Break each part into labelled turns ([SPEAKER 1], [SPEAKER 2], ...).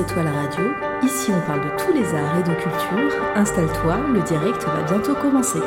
[SPEAKER 1] Bienvenue sur C'est toi la radio. Ici on parle de tous les arts et de culture. Installe-toi, le direct va bientôt commencer.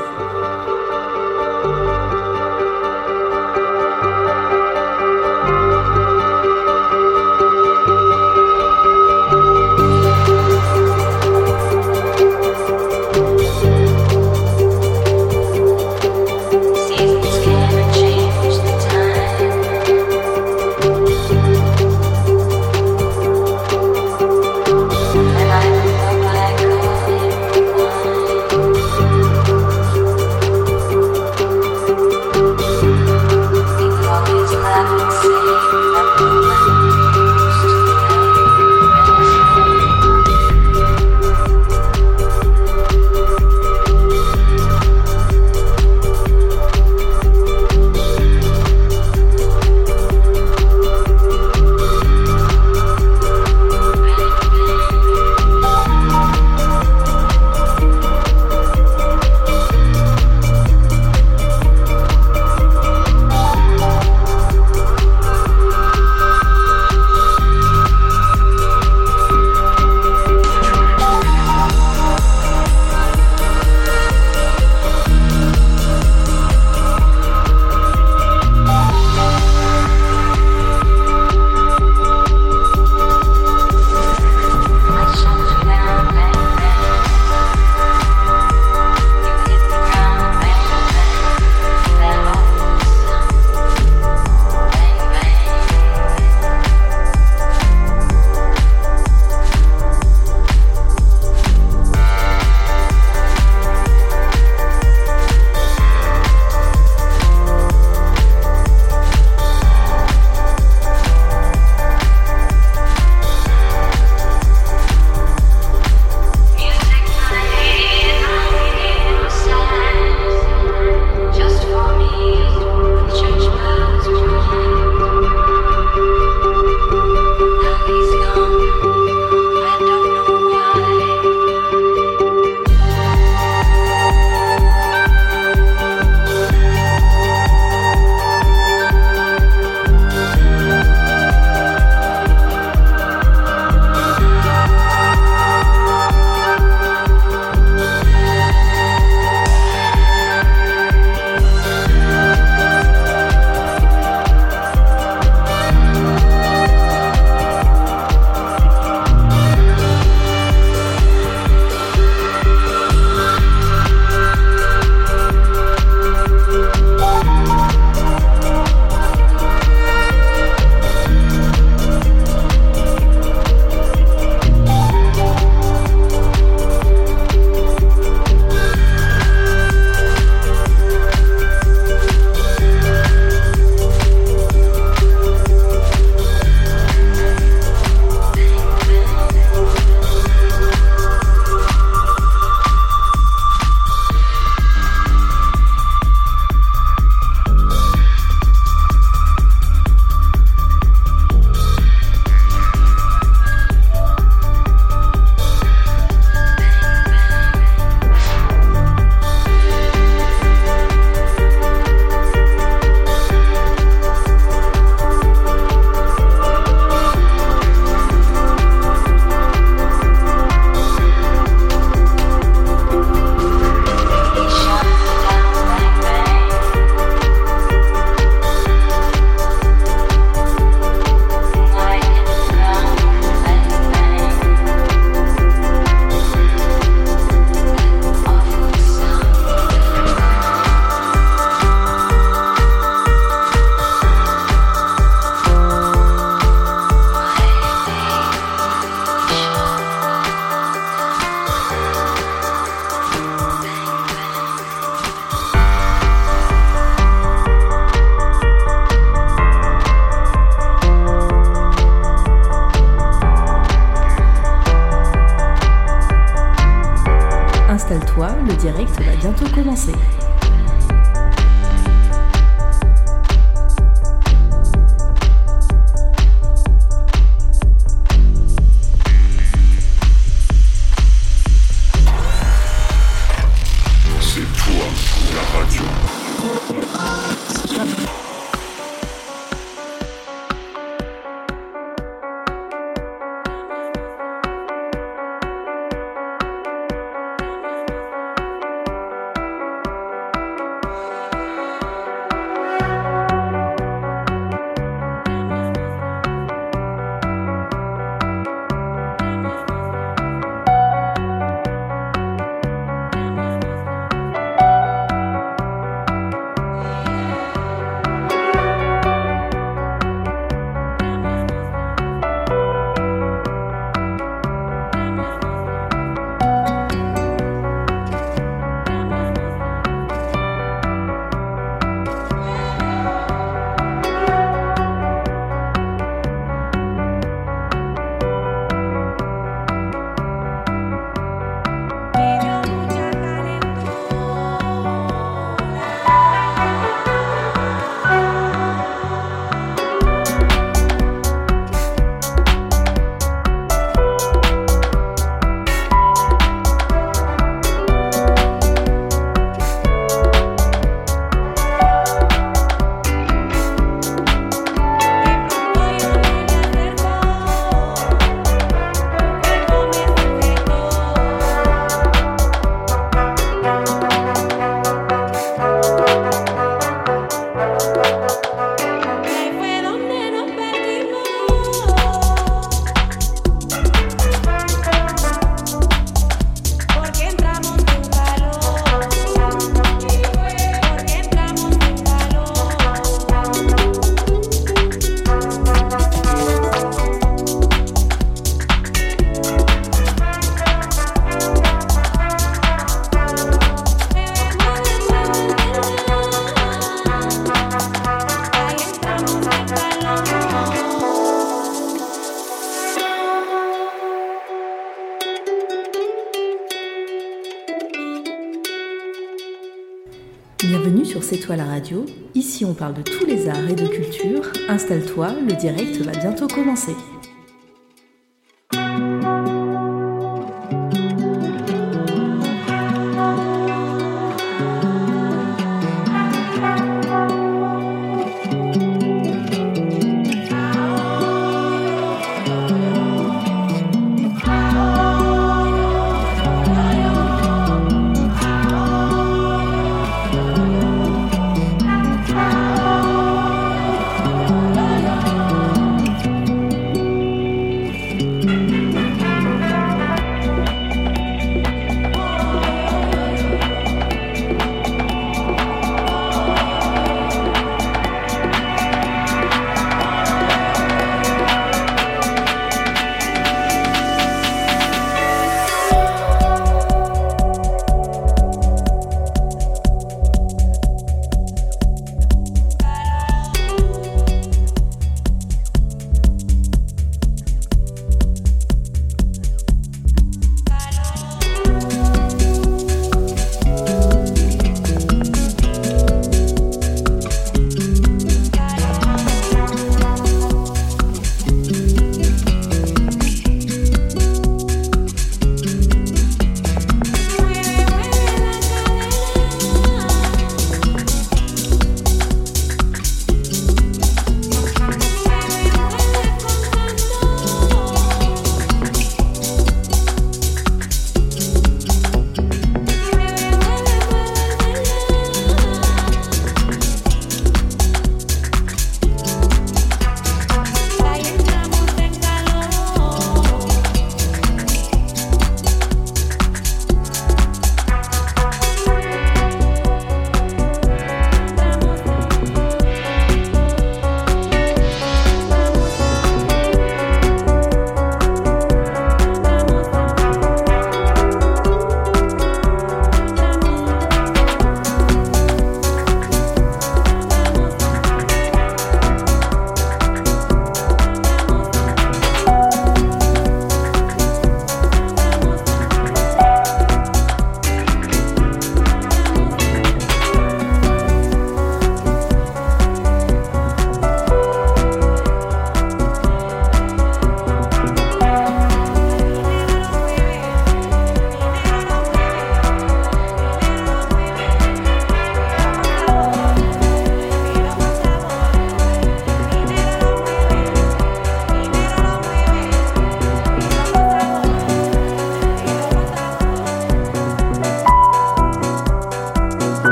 [SPEAKER 2] Ici on parle de tous les arts et de culture. Installe-toi, le direct va bientôt commencer.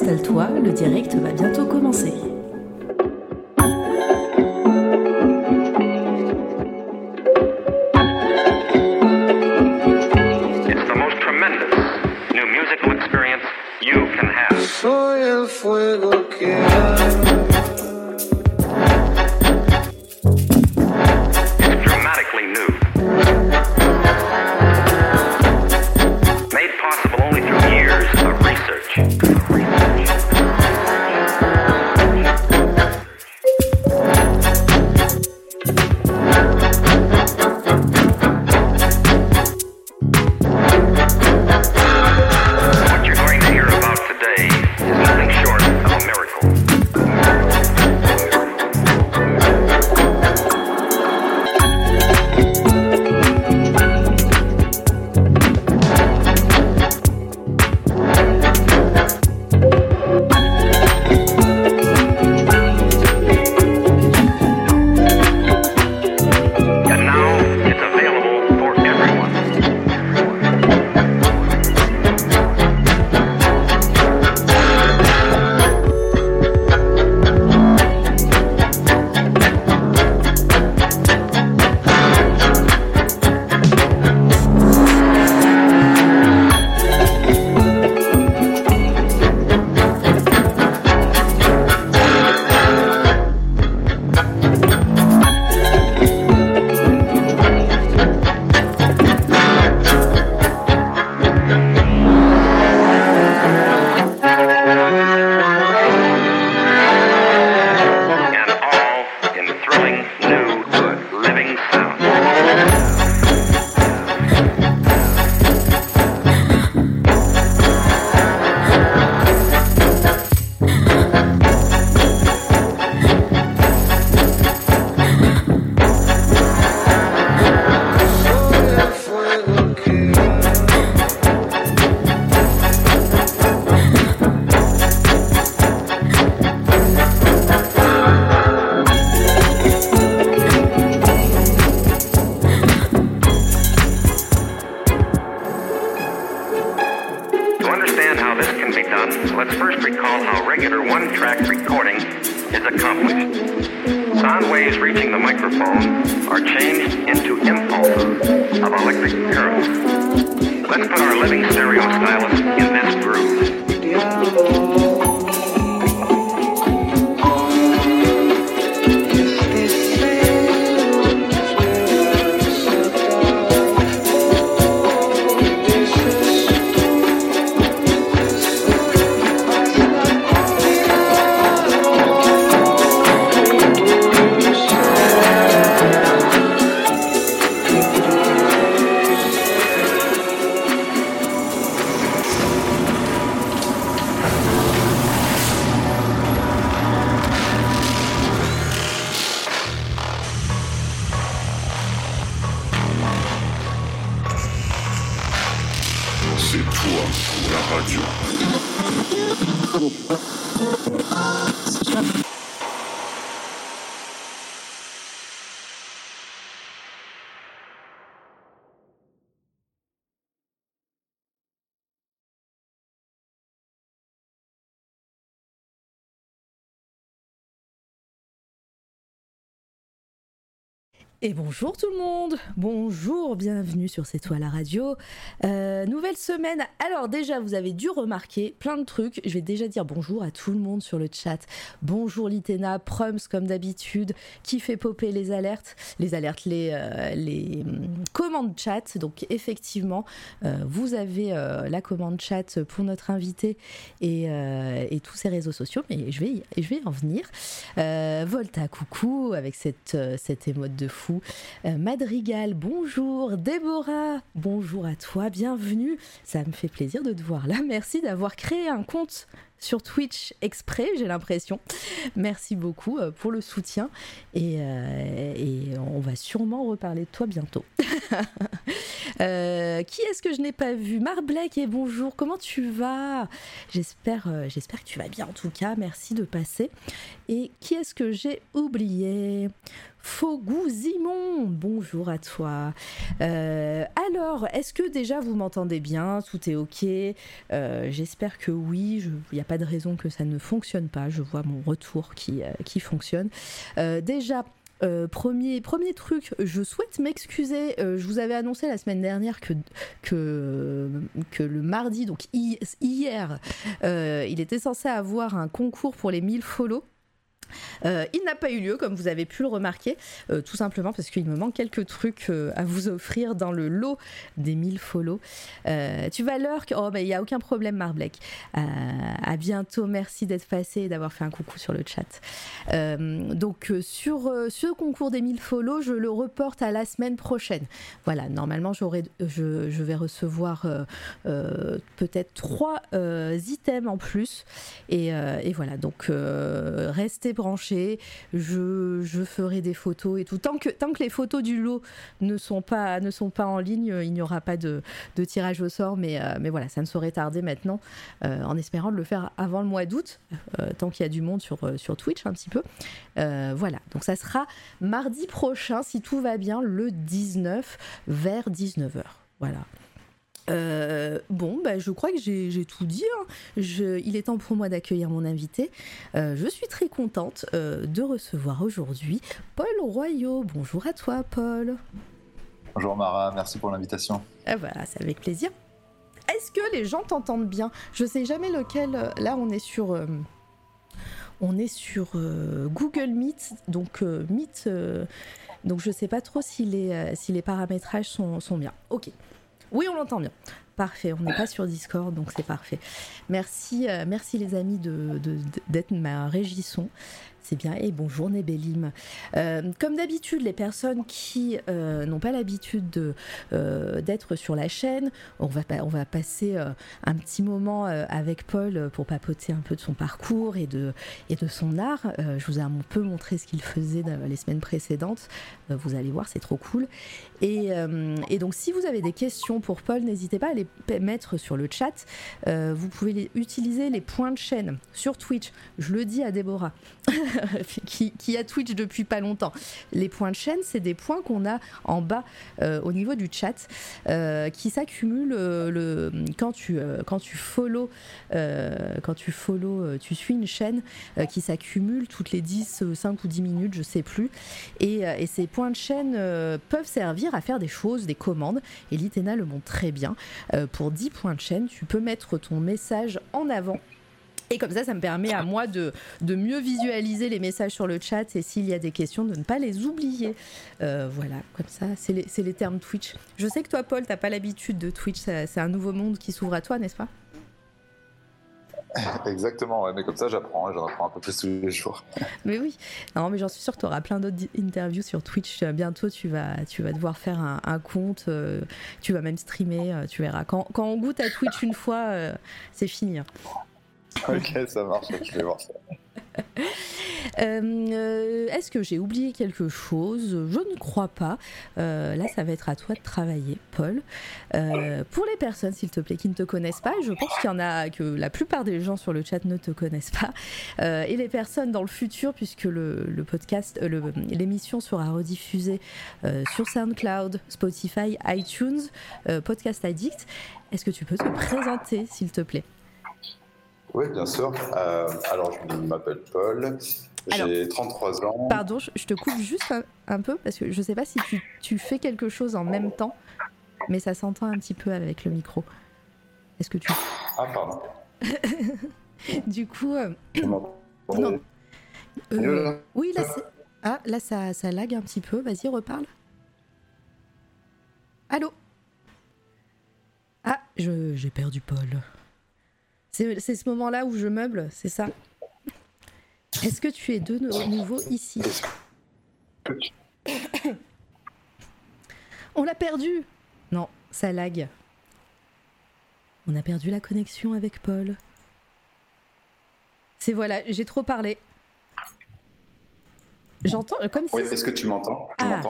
[SPEAKER 2] Installe-toi, le direct va bientôt
[SPEAKER 3] Et bonjour tout le monde, bonjour, bienvenue sur C'est toi la radio. Euh, nouvelle semaine, alors déjà vous avez dû remarquer plein de trucs, je vais déjà dire bonjour à tout le monde sur le chat. Bonjour Litena, Prums comme d'habitude, qui fait popper les alertes, les alertes, les, euh, hum, commandes chat. Donc effectivement, euh, vous avez la commande chat pour notre invité et, tous ses réseaux sociaux, mais je vais y, je en venir. Volta, coucou, avec cette, cette émote de fou. Euh, Madrigal, bonjour. Déborah, bonjour à toi, bienvenue. Ça me fait plaisir de te voir là. Merci d'avoir créé un compte sur Twitch exprès, j'ai l'impression. Merci beaucoup euh, pour le soutien et, euh, et on va sûrement reparler de toi bientôt. Qui est-ce que je n'ai pas vu? Marblek et bonjour, comment tu vas? J'espère j'espère que tu vas bien en tout cas, merci de passer. Et qui est-ce que j'ai oublié? Zimon, bonjour à toi. Euh, alors, est-ce que déjà vous m'entendez bien? Tout est ok? Euh, J'espère que oui. Il n'y a pas de raison que ça ne fonctionne pas. Je vois mon retour qui, euh, fonctionne. Déjà, premier, truc, je souhaite m'excuser. je vous avais annoncé la semaine dernière que, le mardi, donc hi- hier, il était censé avoir un concours pour les 1000 follow. Euh, il n'a pas eu lieu, comme vous avez pu le remarquer, euh, tout simplement parce qu'il me manque quelques trucs euh, à vous offrir dans le lot des 1000 follow. Tu vas lurk Oh, bah, il n'y a aucun problème, Marblek. À bientôt, merci d'être passé et d'avoir fait un coucou sur le chat. Donc, sur ce concours des 1000 follow, je le reporte à la semaine prochaine. Voilà, normalement, je, vais recevoir peut-être trois items en plus. Et, et voilà, donc restez Je, ferai des photos et tout. Tant que, les photos du lot ne sont pas, en ligne, il n'y aura pas de, tirage au sort. Mais, euh, mais voilà, ça ne saurait tarder maintenant, euh, en espérant de le faire avant le mois d'août, euh, tant qu'il y a du monde sur, sur Twitch un petit peu. Voilà, donc ça sera mardi prochain, si tout va bien, le 19 vers 19h. Voilà. Euh, bon, bah, je crois que j'ai tout dit. hein. Je- il est temps pour moi d'accueillir mon invité. Euh, je suis très contente euh, de recevoir aujourd'hui Paul Royaux. Bonjour à toi, Paul.
[SPEAKER 4] Bonjour Mara, merci pour l'invitation.
[SPEAKER 3] Ah bah, c'est avec plaisir. Est-ce que les gens t'entendent bien? Je sais jamais lequel. Là, on est sur. on est sur Google Meet, donc Meet. donc je sais pas trop si les, si les paramétrages sont, sont bien. Ok. Oui, on l'entend bien. Parfait, on n'est pas sur Discord, donc c'est parfait. Merci, euh, merci les amis de- de- d'être ma régie son. C'est bien. Et bonjour Nébelim. Euh, comme d'habitude, les personnes qui euh, n'ont pas l'habitude de, d'être sur la chaîne, on va, on va passer un petit moment avec Paul pour papoter un peu de son parcours et de, et de son art. Je vous ai un peu montré ce qu'il faisait les semaines précédentes. Vous allez voir, c'est trop cool. Et, et donc, si vous avez des questions pour Paul, n'hésitez pas à les mettre sur le chat. Euh, vous pouvez utiliser les points de chaîne sur Twitch. Je le dis à Déborah. qui, a Twitch depuis pas longtemps. Les points de chaîne, c'est des points qu'on a en bas euh, au niveau du chat euh, qui s'accumulent le, quand, tu, quand tu follow, quand tu follow, tu suis une chaîne qui s'accumule toutes les 10, euh, 5 ou 10 minutes, je sais plus. Et, et ces points de chaîne peuvent servir à faire des choses, des commandes. Et l'Itena le montre très bien. Euh, pour 10 points de chaîne, tu peux mettre ton message en avant. Et comme ça, ça me permet à moi de, mieux visualiser les messages sur le chat et s'il y a des questions, de ne pas les oublier. Euh, voilà, comme ça, c'est les, les termes Twitch. Je sais que toi, Paul, t'as pas l'habitude de Twitch, c'est un nouveau monde qui s'ouvre à toi, n'est-ce pas?
[SPEAKER 4] Exactement, ouais, mais comme ça j'apprends, hein, j'en apprends un peu plus tous les jours.
[SPEAKER 3] Mais oui, non, mais j'en suis sûre que tu auras plein d'autres interviews sur Twitch. Euh, Bientôt, tu vas, tu vas devoir faire un, un compte, euh, tu vas même streamer, euh, tu verras. Quand, quand on goûte à Twitch une fois, euh, c'est fini. hein.
[SPEAKER 4] ok, ça marche, je vais voir ça.
[SPEAKER 3] Euh, euh, Est-ce que j'ai oublié quelque chose? Je ne crois pas. Euh, là, ça va être à toi de travailler, Paul. Pour les personnes, s'il te plaît, qui ne te connaissent pas, je pense qu'il y en a que la plupart des gens sur le chat ne te connaissent pas. Et les personnes dans le futur, puisque le, podcast, l'émission sera rediffusée sur SoundCloud, Spotify, iTunes, Podcast Addict. Est-ce que tu peux te présenter, s'il te plaît?
[SPEAKER 4] Oui, bien sûr. Euh, alors, je m'appelle Paul, j'ai 33 ans.
[SPEAKER 3] Pardon, je, te coupe juste un, un peu parce que je sais pas si tu, tu fais quelque chose en même temps, mais ça s'entend un petit peu avec le micro. Est-ce que tu.
[SPEAKER 4] Ah, pardon.
[SPEAKER 3] Du coup. euh, Non. euh, oui, là. Ah, là, ça, ça lag un petit peu. Vas-y, reparle. Allô? Ah, je- j'ai perdu Paul. C'est ce moment-là où je meuble, c'est ça? Est-ce que tu es de no- nouveau ici? On l'a perdu Non, ça lag. On a perdu la connexion avec Paul. C'est voilà, j'ai trop parlé. J'entends comme si.
[SPEAKER 4] Oui, est-ce que tu m'entends?
[SPEAKER 3] Ah.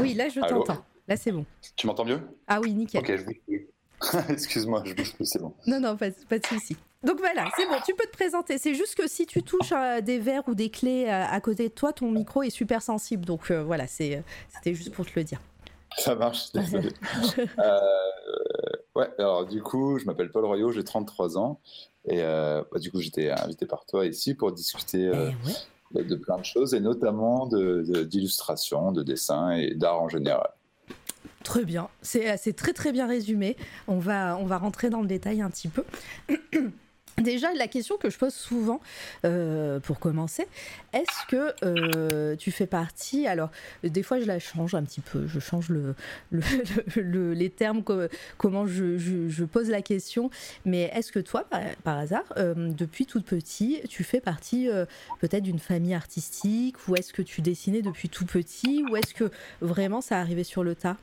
[SPEAKER 3] Oui, là je t'entends. Là c'est bon.
[SPEAKER 4] Tu m'entends mieux?
[SPEAKER 3] Ah oui, nickel.
[SPEAKER 4] Ok, je plus. Excuse-moi, je bouge plus, c'est bon.
[SPEAKER 3] Non, non, pas, pas de souci. Donc voilà, c'est bon, tu peux te présenter. C'est juste que si tu touches à des verres ou des clés à, à côté de toi, ton micro est super sensible. Donc euh, voilà, c'est, c'était juste pour te le dire.
[SPEAKER 4] Ça marche, désolé. Euh, ouais, alors du coup, je m'appelle Paul Royaux, j'ai 33 ans. Et euh, bah, du coup, j'étais invité par toi ici pour discuter euh,
[SPEAKER 3] Eh ouais.
[SPEAKER 4] de plein de choses, et notamment de- de- d'illustration, de, dessin et d'art en général.
[SPEAKER 3] Très bien, c'est c'est très très bien résumé. On va, on va rentrer dans le détail un petit peu. Déjà, la question que je pose souvent, euh, pour commencer, est-ce que euh, tu fais partie Alors, des fois, je la change un petit peu, je change le, le- le- le- les termes, co- comment je, pose la question. Mais est-ce que toi, par, hasard, euh, depuis tout petit, tu fais partie euh, peut-être d'une famille artistique Ou est-ce que tu dessinais depuis tout petit Ou est-ce que vraiment ça arrivait sur le tas?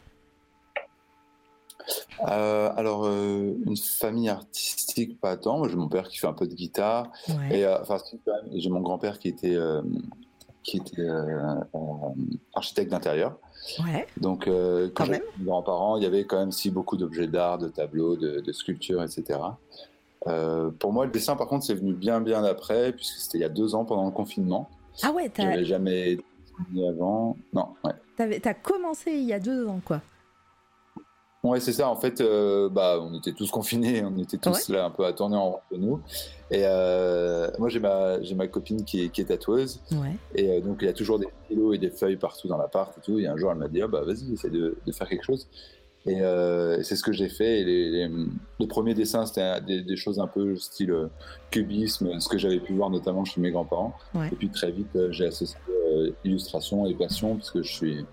[SPEAKER 4] Euh, alors, euh, une famille artistique, pas tant. J'ai mon père qui fait un peu de guitare.
[SPEAKER 3] Ouais.
[SPEAKER 4] Et euh, enfin, j'ai mon grand-père qui était, qui était architecte d'intérieur.
[SPEAKER 3] Ouais.
[SPEAKER 4] Donc, quand
[SPEAKER 3] Quand
[SPEAKER 4] mes grands-parents, il y avait quand même si beaucoup d'objets d'art, de tableaux, de, de sculptures, etc. Pour moi, le dessin, par contre, c'est venu bien, bien après, puisque c'était il y a deux ans pendant le confinement.
[SPEAKER 3] Ah ouais, t'as
[SPEAKER 4] n'avais jamais dessiné avant. Non, ouais.
[SPEAKER 3] t'as commencé il y a deux ans, quoi.
[SPEAKER 4] Ouais, c'est ça. En fait, euh, bah, on était tous confinés, on était tous là un peu attendus en rond de nous. Et euh, moi, j'ai ma, j'ai ma copine qui est, qui est tatoueuse.
[SPEAKER 3] Ouais.
[SPEAKER 4] Et euh, donc, il y a toujours des stylos et des feuilles partout dans l'appart et tout. Et un jour, elle m'a dit, ah, bah, vas-y, essaie de, de faire quelque chose. Et c'est ce que j'ai fait. Et les, les, les premiers dessins, c'était des, des choses un peu style cubisme, ce que j'avais pu voir notamment chez mes grands-parents.
[SPEAKER 3] Ouais.
[SPEAKER 4] Et puis, très vite, j'ai associé illustration et passion, parce que je suis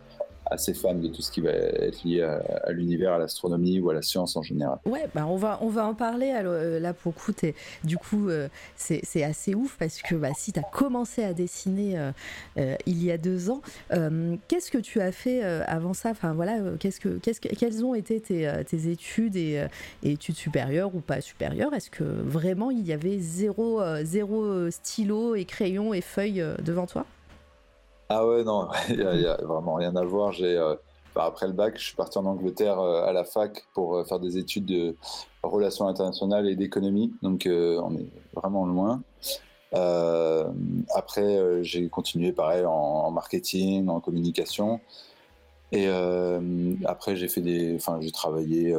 [SPEAKER 4] assez fan de tout ce qui va être lié à, l'univers, à l'astronomie ou à la science en général.
[SPEAKER 3] Ouais, bah on va, on va en parler. Euh, là, pour coup, du coup, euh, c'est assez ouf parce que bah, si tu as commencé à dessiner euh, euh, il y a deux ans, qu'est-ce que tu as fait avant ça? Enfin, voilà, qu'est-ce que, qu'est-ce que, quelles ont été tes, tes études et, études supérieures ou pas supérieures? Est-ce que vraiment il y avait zéro, zéro stylo et crayon et feuille devant toi?
[SPEAKER 4] Ah ouais, non, il n'y a, vraiment rien à voir. J'ai, euh, bah, après le bac, je suis parti en Angleterre euh, à la fac pour euh, faire des études de relations internationales et d'économie. Donc, on est vraiment loin. Après, j'ai continué pareil en, marketing, en communication. Et après, j'ai fait des, enfin, j'ai travaillé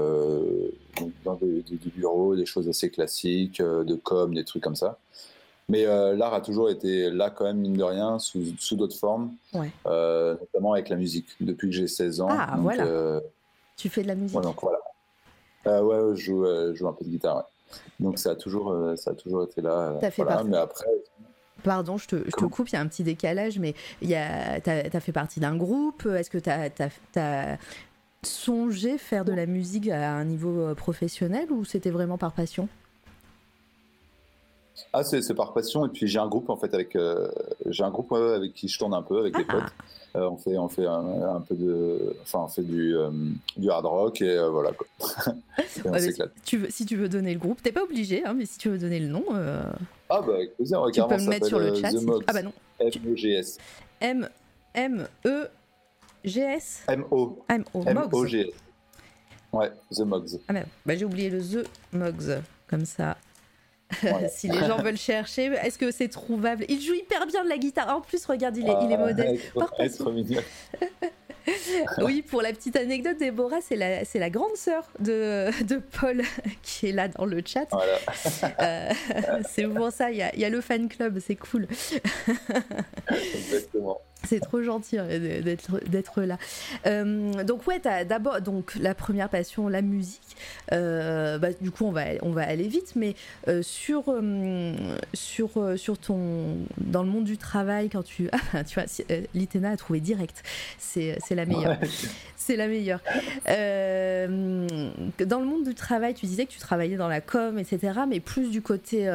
[SPEAKER 4] dans des, des- bureaux, des choses assez classiques, de com, des trucs comme ça. Mais euh, l'art a toujours été là quand même, mine de rien, sous, sous d'autres formes,
[SPEAKER 3] Ouais.
[SPEAKER 4] euh, notamment avec la musique, depuis que j'ai 16 ans.
[SPEAKER 3] Ah,
[SPEAKER 4] donc,
[SPEAKER 3] voilà.
[SPEAKER 4] euh,
[SPEAKER 3] Tu fais de la musique
[SPEAKER 4] Ouais, donc voilà. Ouais, je joue, je joue un peu de guitare. ouais. Donc ça a toujours, ça a toujours été là.
[SPEAKER 3] T'as fait
[SPEAKER 4] voilà,
[SPEAKER 3] partie-
[SPEAKER 4] Mais après,
[SPEAKER 3] Pardon, je te, je te
[SPEAKER 4] Comment
[SPEAKER 3] coupe, il y a un petit décalage, mais il y a, t'as, t'as fait partie d'un groupe. Est-ce que t'as, t'as, t'as songé faire de la musique à un niveau professionnel ou c'était vraiment par passion?
[SPEAKER 4] Ah, c'est par passion. Et puis j'ai un groupe en fait avec, euh, j'ai un groupe avec qui je tourne un peu avec des
[SPEAKER 3] Ah.
[SPEAKER 4] potes. Euh, on fait, on fait un, un peu de, enfin, on fait du, euh, du hard rock et voilà quoi. Et on
[SPEAKER 3] Ouais, si, tu veux, si tu veux donner le groupe, t'es pas obligé, hein, mais si tu veux donner le nom,
[SPEAKER 4] Ah bah avec plaisir.
[SPEAKER 3] tu peux me mettre sur le chat. si tu-. Ah bah non. M M E G S?
[SPEAKER 4] M-O.
[SPEAKER 3] M O Mogs.
[SPEAKER 4] M-O-G-S. Ouais, The Mogs.
[SPEAKER 3] Ah merde, bah, j'ai oublié le The Mogs, comme ça.
[SPEAKER 4] Voilà.
[SPEAKER 3] si les gens veulent chercher, est-ce que c'est trouvable? Il joue hyper bien de la guitare. En plus, regarde, il est, il est
[SPEAKER 4] Ah,
[SPEAKER 3] Par contre,
[SPEAKER 4] mignon.
[SPEAKER 3] Oui, pour la petite anecdote, Déborah, c'est la, c'est la grande sœur de, de Paul qui est là dans le chat.
[SPEAKER 4] Voilà.
[SPEAKER 3] Euh, c'est pour ça, il y a, il y a le fan club, c'est cool.
[SPEAKER 4] Exactement.
[SPEAKER 3] C'est trop gentil hein, d'être là. Euh, donc ouais, d'abord donc la première passion, la musique. Euh, bah, du coup, on va on va aller vite, mais euh, sur sur sur ton dans le monde du travail quand tu ah, tu vois, si- Litena a trouvé direct. C'est la meilleure.
[SPEAKER 4] Ouais.
[SPEAKER 3] C'est la meilleure. Dans le monde du travail, tu disais que tu travaillais dans la com, etc., mais plus du côté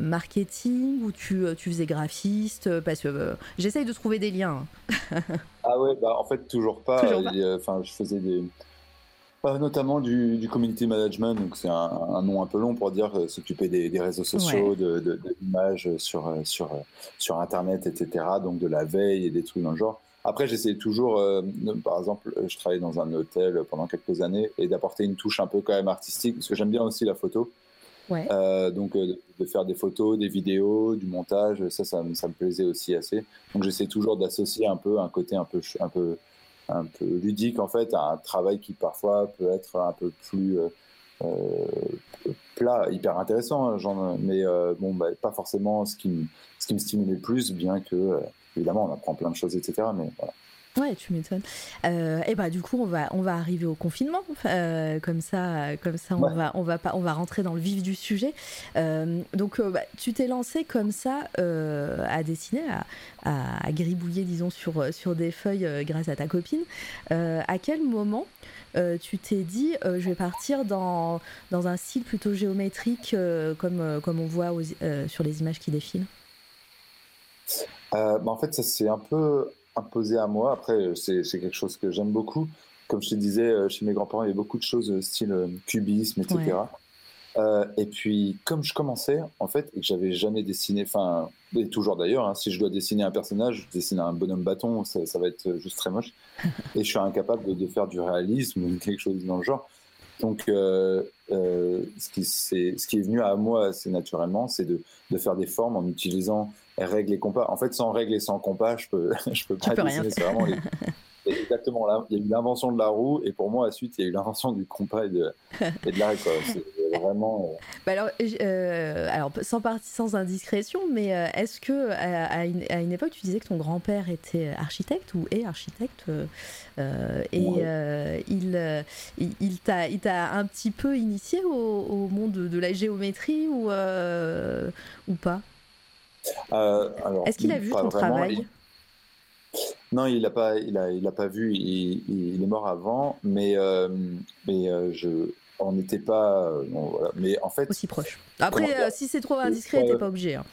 [SPEAKER 3] marketing, où tu, tu faisais graphiste, parce que j'essaye de trouver des liens. hein.
[SPEAKER 4] Ah ouais, bah en fait toujours pas. Euh, Enfin, je faisais des, notamment du, du community management, donc c'est un, un nom un peu long pour dire euh, s'occuper des, des réseaux sociaux, de, de, de l'image sur euh, sur euh, sur internet, etc. Donc de la veille et des trucs dans le genre. Après, j'essayais toujours, euh, par exemple, je travaillais dans un hôtel pendant quelques années et d'apporter une touche un peu quand même artistique, parce que j'aime bien aussi la photo. Euh, donc euh, de- faire des photos, des vidéos, du montage, ça, ça, me- plaisait aussi assez. Donc j'essaie toujours d'associer un peu un côté un peu, un peu, un peu ludique en fait à un travail qui parfois peut être un peu plus euh, plat, hyper intéressant, hein, mais bon, bah, pas forcément ce qui, me, ce qui me stimulait le plus, bien que évidemment on apprend plein de choses, etc. Mais voilà.
[SPEAKER 3] Ouais, tu m'étonnes. Euh, et bah du coup, on va on va arriver au confinement, euh, comme ça, comme ça, on
[SPEAKER 4] Ouais.
[SPEAKER 3] va on va pas on va rentrer dans le vif du sujet. Euh, donc, euh, bah, tu t'es lancé comme ça à dessiner, à, à, gribouiller, disons, sur sur des feuilles grâce à ta copine. À quel moment tu t'es dit, je vais partir dans dans un style plutôt géométrique, comme comme on voit aux- sur les images qui défilent?
[SPEAKER 4] Bah, en fait, ça s'est un peu imposé à moi. Après, euh, c'est quelque chose que j'aime beaucoup. Comme je te disais, euh, chez mes grands-parents, il y a beaucoup de choses euh, style cubisme, etc.
[SPEAKER 3] Ouais.
[SPEAKER 4] Euh, et puis, comme je commençais, en fait, et que j'avais jamais dessiné, enfin, et toujours d'ailleurs, hein, si je dois dessiner un personnage, je dessine un bonhomme bâton, ça, ça va être juste très moche. et je suis incapable de, de faire du réalisme ou quelque chose dans le genre. Donc, euh, euh, ce, qui, c'est- ce qui est venu à moi assez naturellement, c'est de, de faire des formes en utilisant règles et compas. En fait, sans règles et sans compas, je peux, je peux
[SPEAKER 3] Tu
[SPEAKER 4] pas
[SPEAKER 3] peux
[SPEAKER 4] dessiner. C'est vraiment les- c'est exactement là. Il y a eu l'invention de la roue et pour moi, ensuite, il y a eu l'invention du compas et de, et de l'arrêt. quoi. C'est vraiment. euh,
[SPEAKER 3] Bah alors, euh, alors, sans partie sans indiscrétion, mais euh, est-ce que à, à une, à une époque tu disais que ton grand-père était architecte ou est architecte euh, euh, et
[SPEAKER 4] Ouais.
[SPEAKER 3] euh, il, euh, il, il t'a un petit peu initié au, au monde de, de la géométrie ou euh, ou pas?
[SPEAKER 4] euh,
[SPEAKER 3] Est-ce qu'il a vu ton
[SPEAKER 4] vraiment.
[SPEAKER 3] travail
[SPEAKER 4] Il- Non, il l'a pas, il a, il a pas vu. Il, est mort avant, mais euh, mais euh, je, on n'était pas. euh, voilà. Mais en fait,
[SPEAKER 3] aussi proche Après, euh, si c'est trop indiscret,
[SPEAKER 4] Euh,
[SPEAKER 3] t'es pas obligé. hein.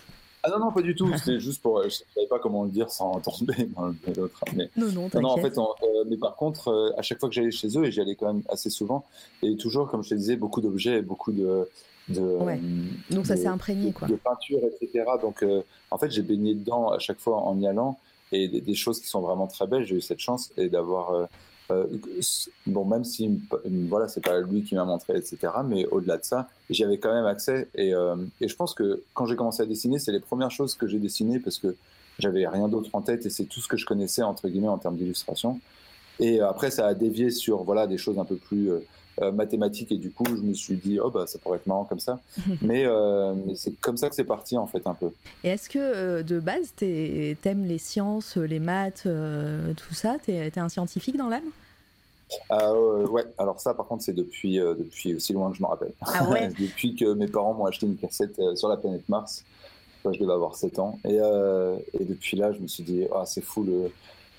[SPEAKER 4] ah non non pas du tout. C'était juste pour, je savais pas comment le dire sans tomber dans l'autre. Mais
[SPEAKER 3] Non, non,
[SPEAKER 4] Non, non, en fait, on- euh, mais par contre, euh, à chaque fois que j'allais chez eux, et j'y allais quand même assez souvent, et toujours, comme je te disais, beaucoup d'objets, et beaucoup de. De
[SPEAKER 3] Ouais.
[SPEAKER 4] euh,
[SPEAKER 3] Donc ça s'est imprégné, quoi.
[SPEAKER 4] De peinture, etc. Donc, euh, en fait, j'ai baigné dedans à chaque fois en y allant, et des, des choses qui sont vraiment très belles. J'ai eu cette chance et d'avoir euh, euh, bon, même si voilà, c'est pas lui qui m'a montré, etc. Mais au-delà de ça, j'y avais quand même accès. Et, et je pense que quand j'ai commencé à dessiner, c'est les premières choses que j'ai dessinées parce que j'avais rien d'autre en tête et c'est tout ce que je connaissais entre guillemets en termes d'illustration. Et après, ça a dévié sur voilà des choses un peu plus mathématiques et du coup, je me suis dit oh bah ça pourrait être marrant comme ça. mais, euh, mais c'est comme ça que c'est parti en fait un peu.
[SPEAKER 3] Et est-ce que euh, de base, t'aimes les sciences, les maths, euh, tout ça? T'es un scientifique dans l'âme?
[SPEAKER 4] Ah, euh, ouais, alors ça par contre c'est depuis, euh, depuis aussi loin que je me rappelle.
[SPEAKER 3] Ah ouais?
[SPEAKER 4] Depuis que mes parents m'ont acheté une cassette euh, sur la planète Mars, Enfin, je devais avoir 7 ans. Et, euh, et depuis là je me suis dit ah, c'est fou le,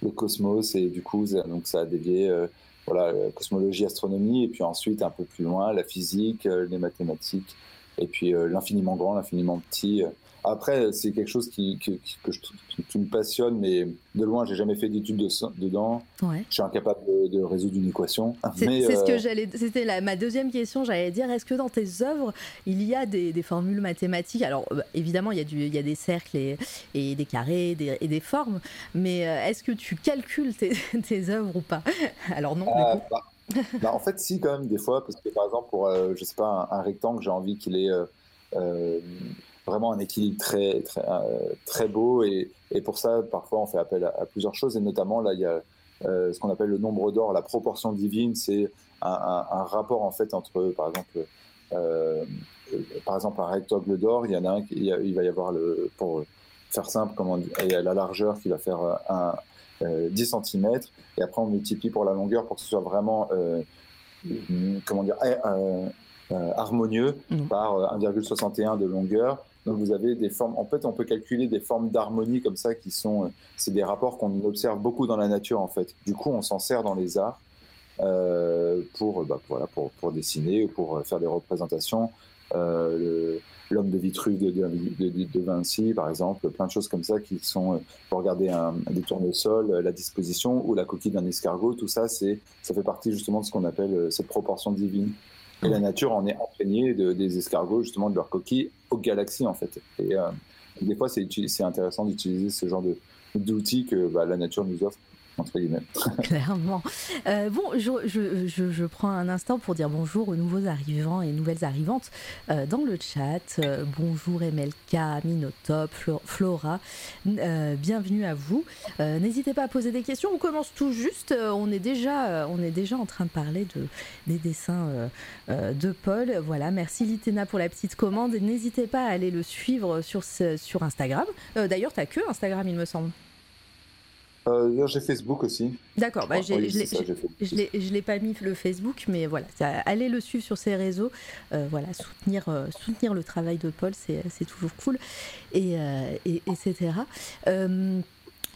[SPEAKER 4] le cosmos et du coup ça, donc ça a dévié euh, voilà, euh, cosmologie, astronomie et puis ensuite un peu plus loin la physique, euh, les mathématiques et puis euh, l'infiniment grand, l'infiniment petit. Après, c'est quelque chose qui, que, que je, qui, qui me passionne, mais de loin, j'ai jamais fait d'études de, dedans.
[SPEAKER 3] Ouais.
[SPEAKER 4] Je suis incapable de, de résoudre une équation.
[SPEAKER 3] C'est ce que
[SPEAKER 4] euh,
[SPEAKER 3] j'allais. C'était ma deuxième question. J'allais dire, est-ce que dans tes œuvres, il y a des, des formules mathématiques? Alors, euh, évidemment, il y, a du, il y a des cercles et, et des carrés des- et des formes, mais euh, est-ce que tu calcules tes, tes œuvres ou pas? Alors non. du coup.
[SPEAKER 4] bah, bah, en fait, si, quand même, des fois, parce que par exemple, pour, euh, je sais pas, un, un rectangle, j'ai envie qu'il ait euh, euh, vraiment un équilibre très, très, euh, très beau, et, et pour ça, parfois, on fait appel à, à plusieurs choses, et notamment, là, il y a euh, ce qu'on appelle le nombre d'or, la proportion divine, c'est un, un- un rapport, en fait, entre, par exemple, euh, par exemple, un rectangle d'or, il y en a un, qui- il, va y avoir, le, pour faire simple, comment dire, il y a la largeur qui va faire un, euh, 10 cm, et après on multiplie pour la longueur pour que ce soit vraiment euh, comment dire euh, euh, harmonieux
[SPEAKER 3] Mhm.
[SPEAKER 4] par euh, 1,61 de longueur. Donc vous avez des formes. En fait, on peut calculer des formes d'harmonie comme ça qui sont. euh, c'est des rapports qu'on observe beaucoup dans la nature en fait. Du coup, on s'en sert dans les arts euh, pour, bah, voilà, pour pour dessiner ou pour euh, faire des représentations. Euh, L'homme de Vitruve de, de, de- de Vinci, par exemple, plein de choses comme ça qui sont, pour regarder un, des tournesols, la disposition ou la coquille d'un escargot, tout ça, c'est, ça fait partie justement de ce qu'on appelle cette proportion divine. Et la nature en est imprégnée de, des escargots, justement, de leur coquille aux galaxies, en fait. Et euh, des fois, c'est, intéressant d'utiliser ce genre d'outils que bah, la nature nous offre, entre guillemets.
[SPEAKER 3] Clairement. Euh, bon, je, je, je, je prends un instant pour dire bonjour aux nouveaux arrivants et nouvelles arrivantes euh, dans le chat. Euh, bonjour MLK, Minotop, Flo- Flora. Euh, bienvenue à vous. N'hésitez pas à poser des questions. On commence tout juste. On, est déjà, on est déjà en train de parler de, des dessins de Paul. Voilà, merci Litena pour la petite commande. N'hésitez pas à aller le suivre sur, ce- sur Instagram. D'ailleurs, tu que Instagram, il me semble.
[SPEAKER 4] Euh, j'ai Facebook aussi.
[SPEAKER 3] D'accord, bah, je. Je l'ai, pas mis le Facebook, mais voilà, allez le suivre sur ses réseaux. Euh, voilà, soutenir, euh, soutenir le travail de Paul, c'est, toujours cool, et, et- etc.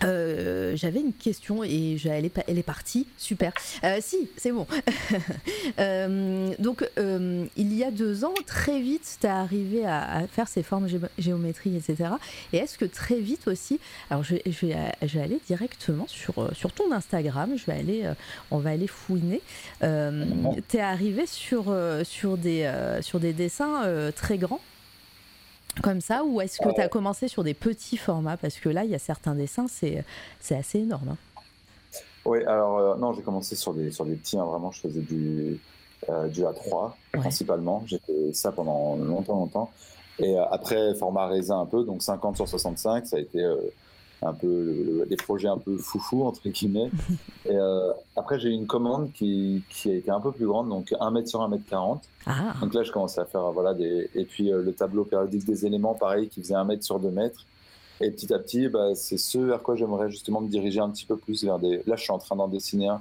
[SPEAKER 3] Euh, j'avais une question et je- elle est, pa- elle est partie, super. Euh, si, c'est bon. Euh, donc, il y a deux ans, très vite, tu es arrivé à, à faire ces formes gé- géométrie, etc. Et est-ce que très vite aussi, alors je, vais- je vais, je vais aller directement sur, sur ton Instagram, je vais aller, on va aller fouiner. Tu es arrivé sur, sur, des, sur des dessins très grands comme ça ou est-ce que tu as commencé sur des petits formats? Parce que là il y a certains dessins c'est assez énorme hein.
[SPEAKER 4] Oui, alors euh, non, j'ai commencé sur des, sur des petits, hein, vraiment, je faisais du, euh, du A3
[SPEAKER 3] Ouais.
[SPEAKER 4] principalement. J'ai fait ça pendant longtemps, longtemps. Et euh, après, format raisin un peu, donc 50 sur 65, ça a été un peu le- des projets un peu foufou, entre guillemets. Et euh, après, j'ai eu une commande qui, qui a été un peu plus grande, donc 1 mètre sur 1 mètre 40.
[SPEAKER 3] ah
[SPEAKER 4] Donc là, je commençais à faire, voilà, des... et puis euh, le tableau périodique des éléments, pareil, qui faisait 1 mètre sur 2 mètres. Et petit à petit, bah, c'est ce vers quoi j'aimerais justement me diriger un petit peu plus vers des. Là, je suis en train d'en dessiner un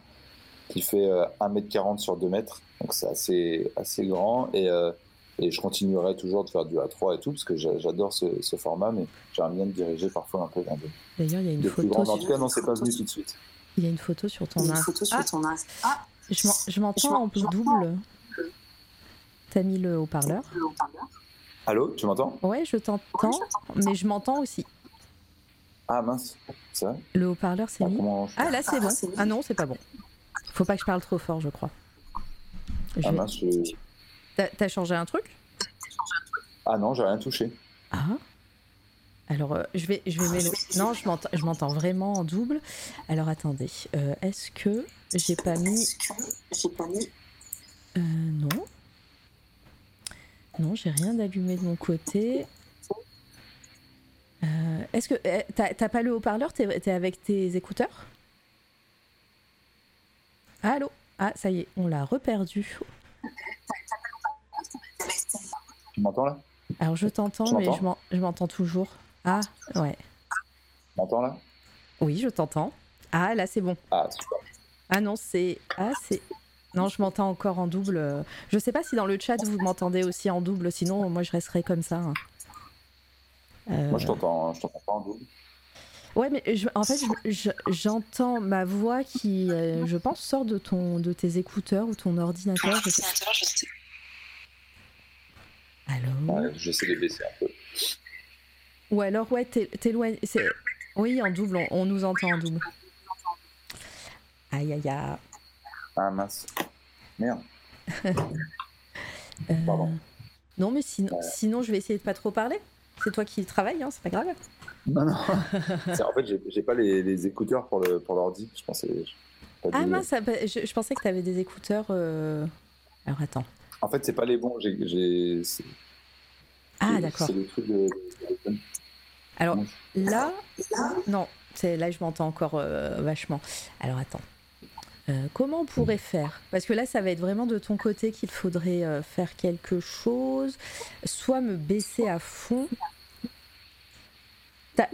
[SPEAKER 4] qui fait euh, 1m40 sur 2 mètres. Donc c'est assez, assez grand. Et, euh, et je continuerai toujours de faire du A3 et tout, parce que j'a- j'adore ce, ce format, mais j'aimerais bien me diriger parfois un peu vers
[SPEAKER 3] d'ailleurs il y a une
[SPEAKER 4] plus
[SPEAKER 3] photo
[SPEAKER 4] grands. En
[SPEAKER 3] sur,
[SPEAKER 4] tout cas, non, c'est pas venu tout de suite.
[SPEAKER 3] il y a une photo sur ton
[SPEAKER 5] une
[SPEAKER 3] Insta.
[SPEAKER 5] photo sur
[SPEAKER 3] Ah.
[SPEAKER 5] Ah,
[SPEAKER 3] je m'en- je m'entends en
[SPEAKER 5] m'entends.
[SPEAKER 3] double t'as mis le haut-parleur
[SPEAKER 5] le haut-parleur.
[SPEAKER 4] Allô, tu m'entends?
[SPEAKER 3] Ouais je t'entends mais je m'entends aussi
[SPEAKER 4] Ah mince, c'est vrai?
[SPEAKER 3] Le haut-parleur c'est
[SPEAKER 4] Ah,
[SPEAKER 3] mis
[SPEAKER 4] comment je-
[SPEAKER 3] ah là c'est
[SPEAKER 5] Ah,
[SPEAKER 3] bon ah non c'est pas bon faut pas que je parle trop fort je crois Je
[SPEAKER 4] Ah
[SPEAKER 3] vais-
[SPEAKER 4] mince, je-
[SPEAKER 3] T'as- t'as changé un truc?
[SPEAKER 4] Ah non, j'ai rien touché.
[SPEAKER 3] ah Alors, euh, je vais, je vais mélo- Non, je m'entends, je m'entends vraiment en double. Alors, attendez. euh, Est-ce que j'ai pas mis. Euh, non. Non, j'ai rien d'allumé de mon côté. Euh, Est-ce que. T'as t'as pas le haut-parleur? T'es t'es avec tes écouteurs? Allô? Ah, ça y est, on l'a reperdu.
[SPEAKER 4] Tu m'entends là?
[SPEAKER 3] Alors, je t'entends, mais je m'en- je m'entends toujours. Ah, ouais.
[SPEAKER 4] Tu m'entends là?
[SPEAKER 3] Oui, je t'entends. Ah, là, c'est bon.
[SPEAKER 4] Ah, super.
[SPEAKER 3] Ah non, c'est. Ah, c'est. Non, je m'entends encore en double. Je sais pas si dans le chat vous m'entendez aussi en double, sinon moi je resterai comme ça. hein. Euh,
[SPEAKER 4] Moi, je t'entends, je t'entends pas en double.
[SPEAKER 3] Ouais, mais je- en fait, je- je- j'entends ma voix qui, euh, je pense, sort de, ton, de tes écouteurs ou ton ordinateur. je sais- Allô
[SPEAKER 4] Ouais, J'essaie de baisser un peu.
[SPEAKER 3] Ou alors, ouais, t'é- t'éloignes. c'est- Oui, en double, on, on nous entend en double. Aïe, aïe, aïe.
[SPEAKER 4] Ah mince. Merde.
[SPEAKER 3] Euh,
[SPEAKER 4] Pardon.
[SPEAKER 3] Non, mais sinon, sinon, je vais essayer de pas trop parler. C'est toi qui travailles, hein, c'est pas grave.
[SPEAKER 4] Non, non. En fait, j'ai- pas les, les écouteurs pour le pour l'ordi. Je pensais.
[SPEAKER 3] Ah mince, ça- bah, je, je pensais que tu avais des écouteurs. euh, Alors attends.
[SPEAKER 4] En fait, c'est pas les bons.
[SPEAKER 3] Ah d'accord.
[SPEAKER 4] C'est le truc de. de-
[SPEAKER 3] Alors
[SPEAKER 4] Non.
[SPEAKER 3] là, non, c'est là je m'entends encore euh, vachement. Alors attends. Euh, comment on pourrait faire? Parce que là, ça va être vraiment de ton côté qu'il faudrait euh, faire quelque chose, soit me baisser à fond.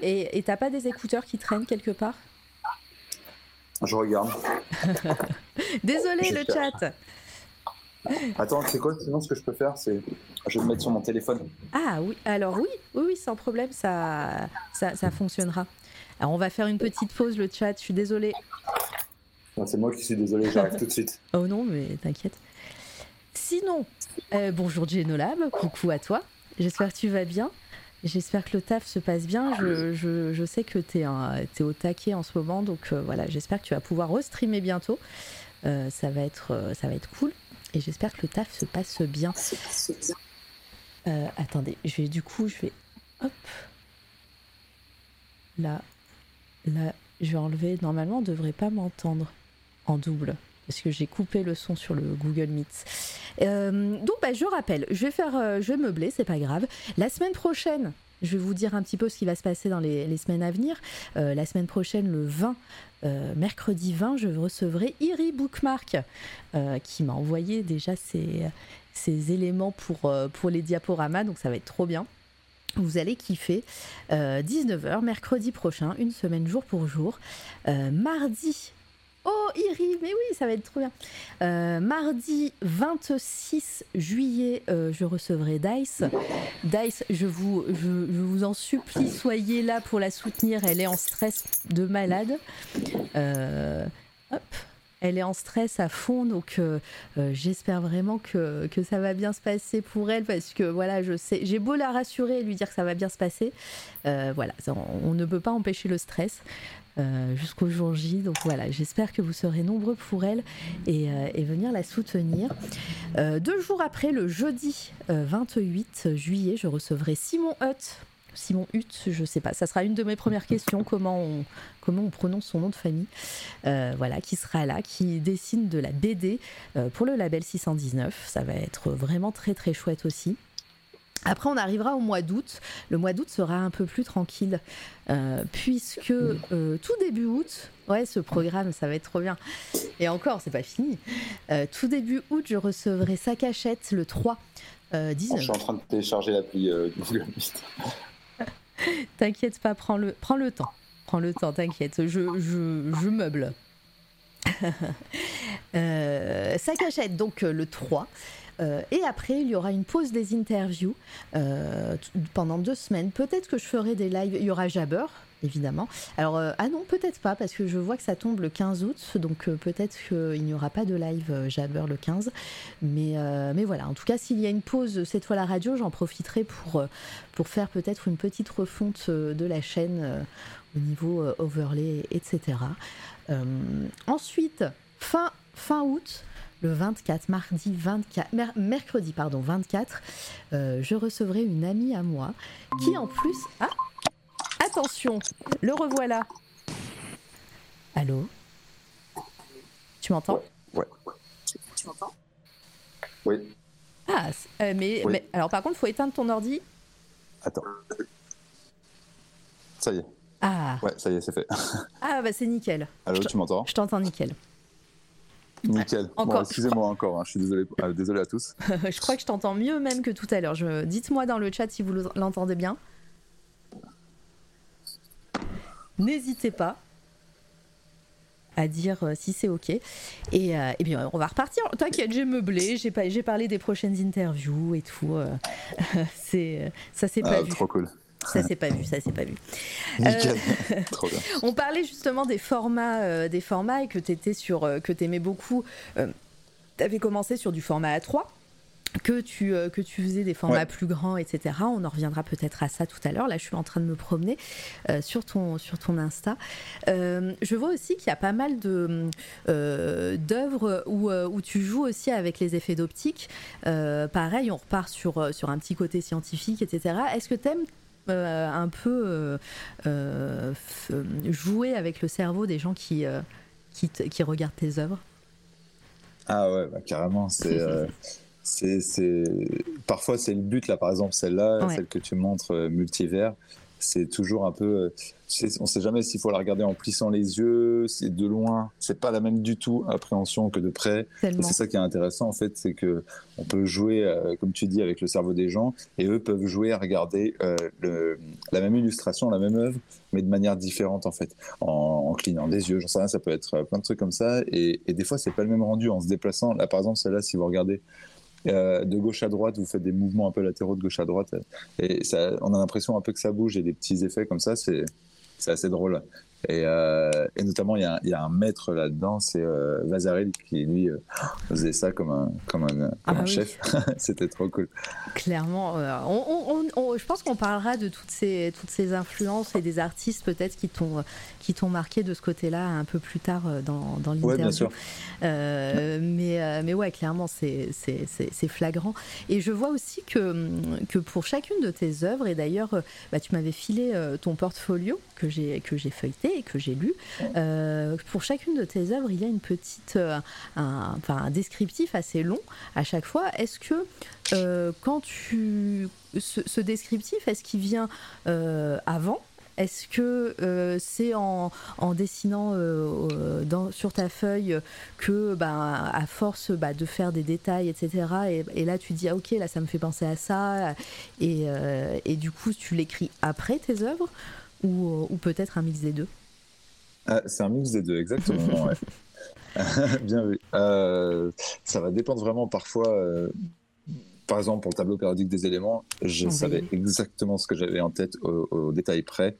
[SPEAKER 3] Et t'as pas des écouteurs qui traînent quelque part?
[SPEAKER 4] Je regarde.
[SPEAKER 3] Désolé le chat.
[SPEAKER 4] Attends, c'est quoi Sinon, ce que je peux faire, c'est. Je vais me mettre sur mon téléphone.
[SPEAKER 3] Ah oui, alors oui, oui, oui, sans problème, ça, ça, ça fonctionnera. Alors on va faire une petite pause, le chat, je suis désolée.
[SPEAKER 4] Non, C'est moi qui suis désolé, j'arrive tout de suite.
[SPEAKER 3] Oh non, mais t'inquiète. Sinon, euh, bonjour Genolab, coucou à toi. J'espère que tu vas bien. J'espère que le taf se passe bien. Je, je- je sais que tu es, au taquet en ce moment, donc euh, voilà, j'espère que tu vas pouvoir restreamer bientôt. Euh, ça, va être, ça va être cool. Et j'espère que le taf se passe bien. Euh, attendez, je vais du coup, je vais. Hop. Là. Là, je vais enlever. Normalement, on ne devrait pas m'entendre en double. Parce que j'ai coupé le son sur le Google Meet. Euh, donc, bah, je rappelle, je vais faire, euh, je vais meubler, c'est pas grave. La semaine prochaine, je vais vous dire un petit peu ce qui va se passer dans les, semaines à venir. Euh, la semaine prochaine, le 20, euh, mercredi 20, je recevrai Iri Bookmark, euh, qui m'a envoyé déjà ses, éléments pour, les diaporamas, donc ça va être trop bien. Vous allez kiffer. Euh, 19h, mercredi prochain, une semaine jour pour jour. Mardi. Oh, Iri, mais oui, ça va être trop bien. Euh, mardi 26 juillet, euh, je recevrai Dice. Dice, je vous, en supplie, soyez là pour la soutenir. Elle est en stress de malade. Euh, hop. Elle est en stress à fond, donc j'espère vraiment que, ça va bien se passer pour elle parce que voilà, je sais, j'ai beau la rassurer et lui dire que ça va bien se passer, voilà, on ne peut pas empêcher le stress euh, jusqu'au jour J. Donc voilà, j'espère que vous serez nombreux pour elle et, euh, venir la soutenir. Euh, deux jours après, le jeudi euh, 28 juillet, je recevrai Simon Hutt. Simon Hutt, je sais pas, ça sera une de mes premières questions, comment on, comment on prononce son nom de famille, voilà, qui sera là, qui dessine de la BD pour le label 619, ça va être vraiment très très chouette aussi. Après, on arrivera au mois d'août. Le mois d'août sera un peu plus tranquille, euh, puisque euh, tout début août, ouais, ce programme, ça va être trop bien. Et encore, c'est pas fini. Euh, tout début août, je recevrai sa cachette le 3. euh,
[SPEAKER 4] Je
[SPEAKER 3] 19.
[SPEAKER 4] suis en train de télécharger l'appli Google Meet.
[SPEAKER 3] T'inquiète pas, prends le, prends le temps. Prends le temps, t'inquiète. Je, je, je meuble. Sa cachette, donc le 3. Euh, et après, il y aura une pause des interviews euh, pendant deux semaines. Peut-être que je ferai des lives. Il y aura Jabber, évidemment. Alors, euh, ah non, peut-être pas, parce que je vois que ça tombe le 15 août. Donc, peut-être qu'il n'y aura pas de live euh, Jabber le 15. Mais, mais voilà, en tout cas, s'il y a une pause cette fois la radio, j'en profiterai pour, pour faire peut-être une petite refonte de la chaîne au niveau overlay, etc. Ensuite, fin, fin août, le 24, mardi 24, mer- mercredi pardon, 24, euh, je recevrai une amie à moi qui en plus... Ah Attention, le revoilà. Allô? Tu m'entends?
[SPEAKER 4] Ouais. Oui.
[SPEAKER 3] Ah, euh, mais,
[SPEAKER 4] Oui.
[SPEAKER 3] mais alors par contre, faut éteindre ton ordi.
[SPEAKER 4] Attends. Ça y est.
[SPEAKER 3] Ah,
[SPEAKER 4] Ouais, ça y est, c'est fait.
[SPEAKER 3] ah bah c'est nickel.
[SPEAKER 4] Allô, tu m'entends?
[SPEAKER 3] Je t'entends nickel.
[SPEAKER 4] Nickel.
[SPEAKER 3] Encore,
[SPEAKER 4] Bon, excusez-moi encore, hein, je suis désolé, ah, désolé à tous.
[SPEAKER 3] je crois que je t'entends mieux même que tout à l'heure. Je... Dites-moi dans le chat si vous l'entendez bien. N'hésitez pas à dire euh, si c'est ok. Et, euh, et bien, on va repartir. T'inquiète, j'ai meublé, j'ai pas- j'ai parlé des prochaines interviews et tout. euh, c'est, euh, ça s'est pas
[SPEAKER 4] Ah,
[SPEAKER 3] vu.
[SPEAKER 4] trop cool.
[SPEAKER 3] Ça s'est pas vu, ça s'est pas vu.
[SPEAKER 4] Nickel. trop bien.
[SPEAKER 3] On parlait justement des formats, euh, des formats et que tu étais sur, euh, que t'aimais beaucoup. tu avais commencé sur du format A3, que tu, euh, que tu faisais des formats
[SPEAKER 4] Ouais.
[SPEAKER 3] plus grands, etc. On en reviendra peut-être à ça tout à l'heure. Là, je suis en train de me promener euh, sur, ton, sur ton Insta. Euh, je vois aussi qu'il y a pas mal euh, d'œuvres où, euh, où tu joues aussi avec les effets d'optique. Euh, pareil, on repart sur, euh, sur un petit côté scientifique, etc. Est-ce que tu aimes un peu euh, euh, jouer avec le cerveau des gens qui, euh, qui, qui regardent tes œuvres
[SPEAKER 4] Ah ouais, bah, carrément. C'est, euh, c'est, c'est... Parfois, c'est le but, là, par exemple, celle-là,
[SPEAKER 3] Ouais.
[SPEAKER 4] celle que tu montres, euh, multivers, c'est toujours un peu. euh, on sait jamais s'il faut la regarder en plissant les yeux, c'est de loin, c'est pas la même du tout appréhension que de près. C'est ça qui est intéressant, en fait, c'est que on peut jouer, euh, comme tu dis, avec le cerveau des gens, et eux peuvent jouer à regarder euh, le, la même illustration, la même œuvre, mais de manière différente, en fait, en, en clignant des yeux, j'en sais rien, ça peut être plein de trucs comme ça, et, et des fois, c'est pas le même rendu en se déplaçant. Là, par exemple, celle-là, si vous regardez euh, de gauche à droite, vous faites des mouvements un peu latéraux de gauche à droite, et ça, on a l'impression un peu que ça bouge, et des petits effets comme ça, c'est c'est assez drôle. Et, euh, et notamment, il y, a un- il y a un maître là-dedans, c'est euh, Vasarely, qui lui euh, faisait ça comme un, comme un, comme
[SPEAKER 3] Ah
[SPEAKER 4] un
[SPEAKER 3] oui.
[SPEAKER 4] chef. C'était trop cool.
[SPEAKER 3] Clairement, euh, on- on- on- on- je pense qu'on parlera de toutes ces, toutes ces influences et des artistes peut-être qui t'ont qui t'ont marqué de ce côté-là un peu plus tard dans, dans
[SPEAKER 4] Ouais, bien
[SPEAKER 3] l'interview.
[SPEAKER 4] sûr.
[SPEAKER 3] Mais, mais ouais, clairement, c'est flagrant. Et je vois aussi que, que pour chacune de tes œuvres, et d'ailleurs, bah, tu m'avais filé ton portfolio que j'ai que et que j'ai lu. Euh, pour chacune de tes œuvres, il y a une petite, euh, un, enfin, un descriptif assez long à chaque fois. Est-ce que euh, quand tu ce, descriptif, est-ce qu'il vient avant? Est-ce que c'est en, dessinant sur ta feuille que, bah, à force bah, de faire des détails, etc., et, là tu dis, ah, ok, là ça me fait penser à ça, et, du coup tu l'écris après tes œuvres, ou peut-être un mix des deux?
[SPEAKER 4] Ah, c'est un mix des deux, exactement. ouais. Bien vu. Euh, ça va dépendre vraiment parfois. euh, par exemple, pour le tableau périodique des éléments, je
[SPEAKER 3] Oui.
[SPEAKER 4] savais exactement ce que j'avais en tête au, au détail près.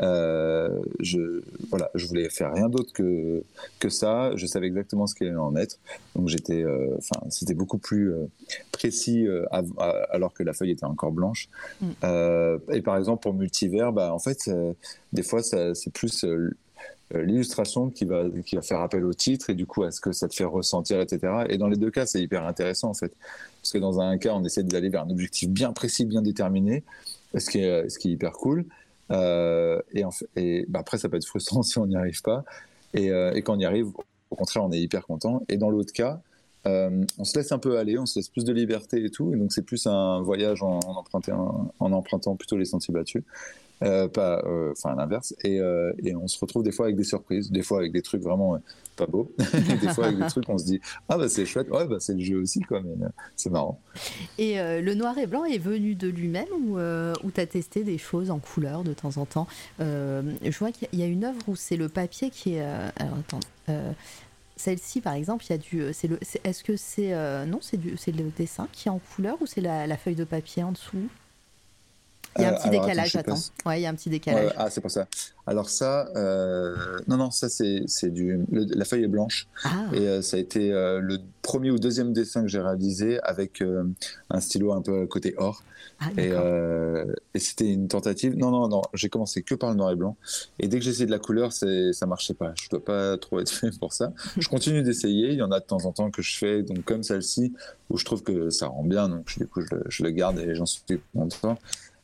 [SPEAKER 4] Euh, je, voilà, je voulais faire rien d'autre que, que ça. Je savais exactement ce qu'il allait en être. Donc j'étais, euh, enfin, c'était beaucoup plus euh, précis à- alors que la feuille était encore blanche.
[SPEAKER 3] Mm.
[SPEAKER 4] Et par exemple pour multivers, bah, en fait, des fois, c'est plus l'illustration qui va, qui va faire appel au titre et du coup à ce que ça te fait ressentir, etc. Et dans les deux cas, c'est hyper intéressant en fait. Parce que dans un cas, on essaie d'aller vers un objectif bien précis, bien déterminé, ce qui est, ce qui est hyper cool. Euh, et bah, après, ça peut être frustrant si on n'y arrive pas. Et, euh, et quand on y arrive, au contraire, on est hyper content. Et dans l'autre cas, euh, on se laisse un peu aller, on se laisse plus de liberté et tout. Et donc, c'est plus un voyage en, empruntant, en empruntant plutôt les sentiers battus. Euh, pas, euh, enfin l'inverse. Et, euh, et on se retrouve des fois avec des surprises, des fois avec des trucs vraiment pas beaux, des fois avec des trucs on se dit ah bah c'est chouette, ouais bah c'est le jeu aussi quoi, mais c'est marrant.
[SPEAKER 3] Et le noir et blanc est venu de lui-même ou, ou tu as testé des choses en couleur de temps en temps? Je vois qu'il y a une œuvre où c'est le papier qui est. alors attends. celle-ci, par exemple, il y a du. C'est le. Est-ce que c'est non, c'est du, c'est le dessin qui est en couleur ou c'est la, la feuille de papier en dessous? Il y a un
[SPEAKER 4] Euh,
[SPEAKER 3] petit
[SPEAKER 4] alors,
[SPEAKER 3] décalage.
[SPEAKER 4] attends,
[SPEAKER 3] Attends. Ouais, il y a un petit décalage.
[SPEAKER 4] ah c'est pour ça. Alors ça, euh, non non ça c'est du le- la feuille est blanche
[SPEAKER 3] Ah,
[SPEAKER 4] et euh, ça a été le premier ou deuxième dessin que j'ai réalisé avec un stylo un peu côté or.
[SPEAKER 3] ah,
[SPEAKER 4] Et, et c'était une tentative. Non, non, non, j'ai commencé que par le noir et blanc. Et dès que j'ai essayé de la couleur, ça marchait pas. Je dois pas trop être fait pour ça. Je continue d'essayer. Il y en a de temps en temps que je fais, donc comme celle-ci, où je trouve que ça rend bien. Donc du coup, je le, je le garde et j'en suis content.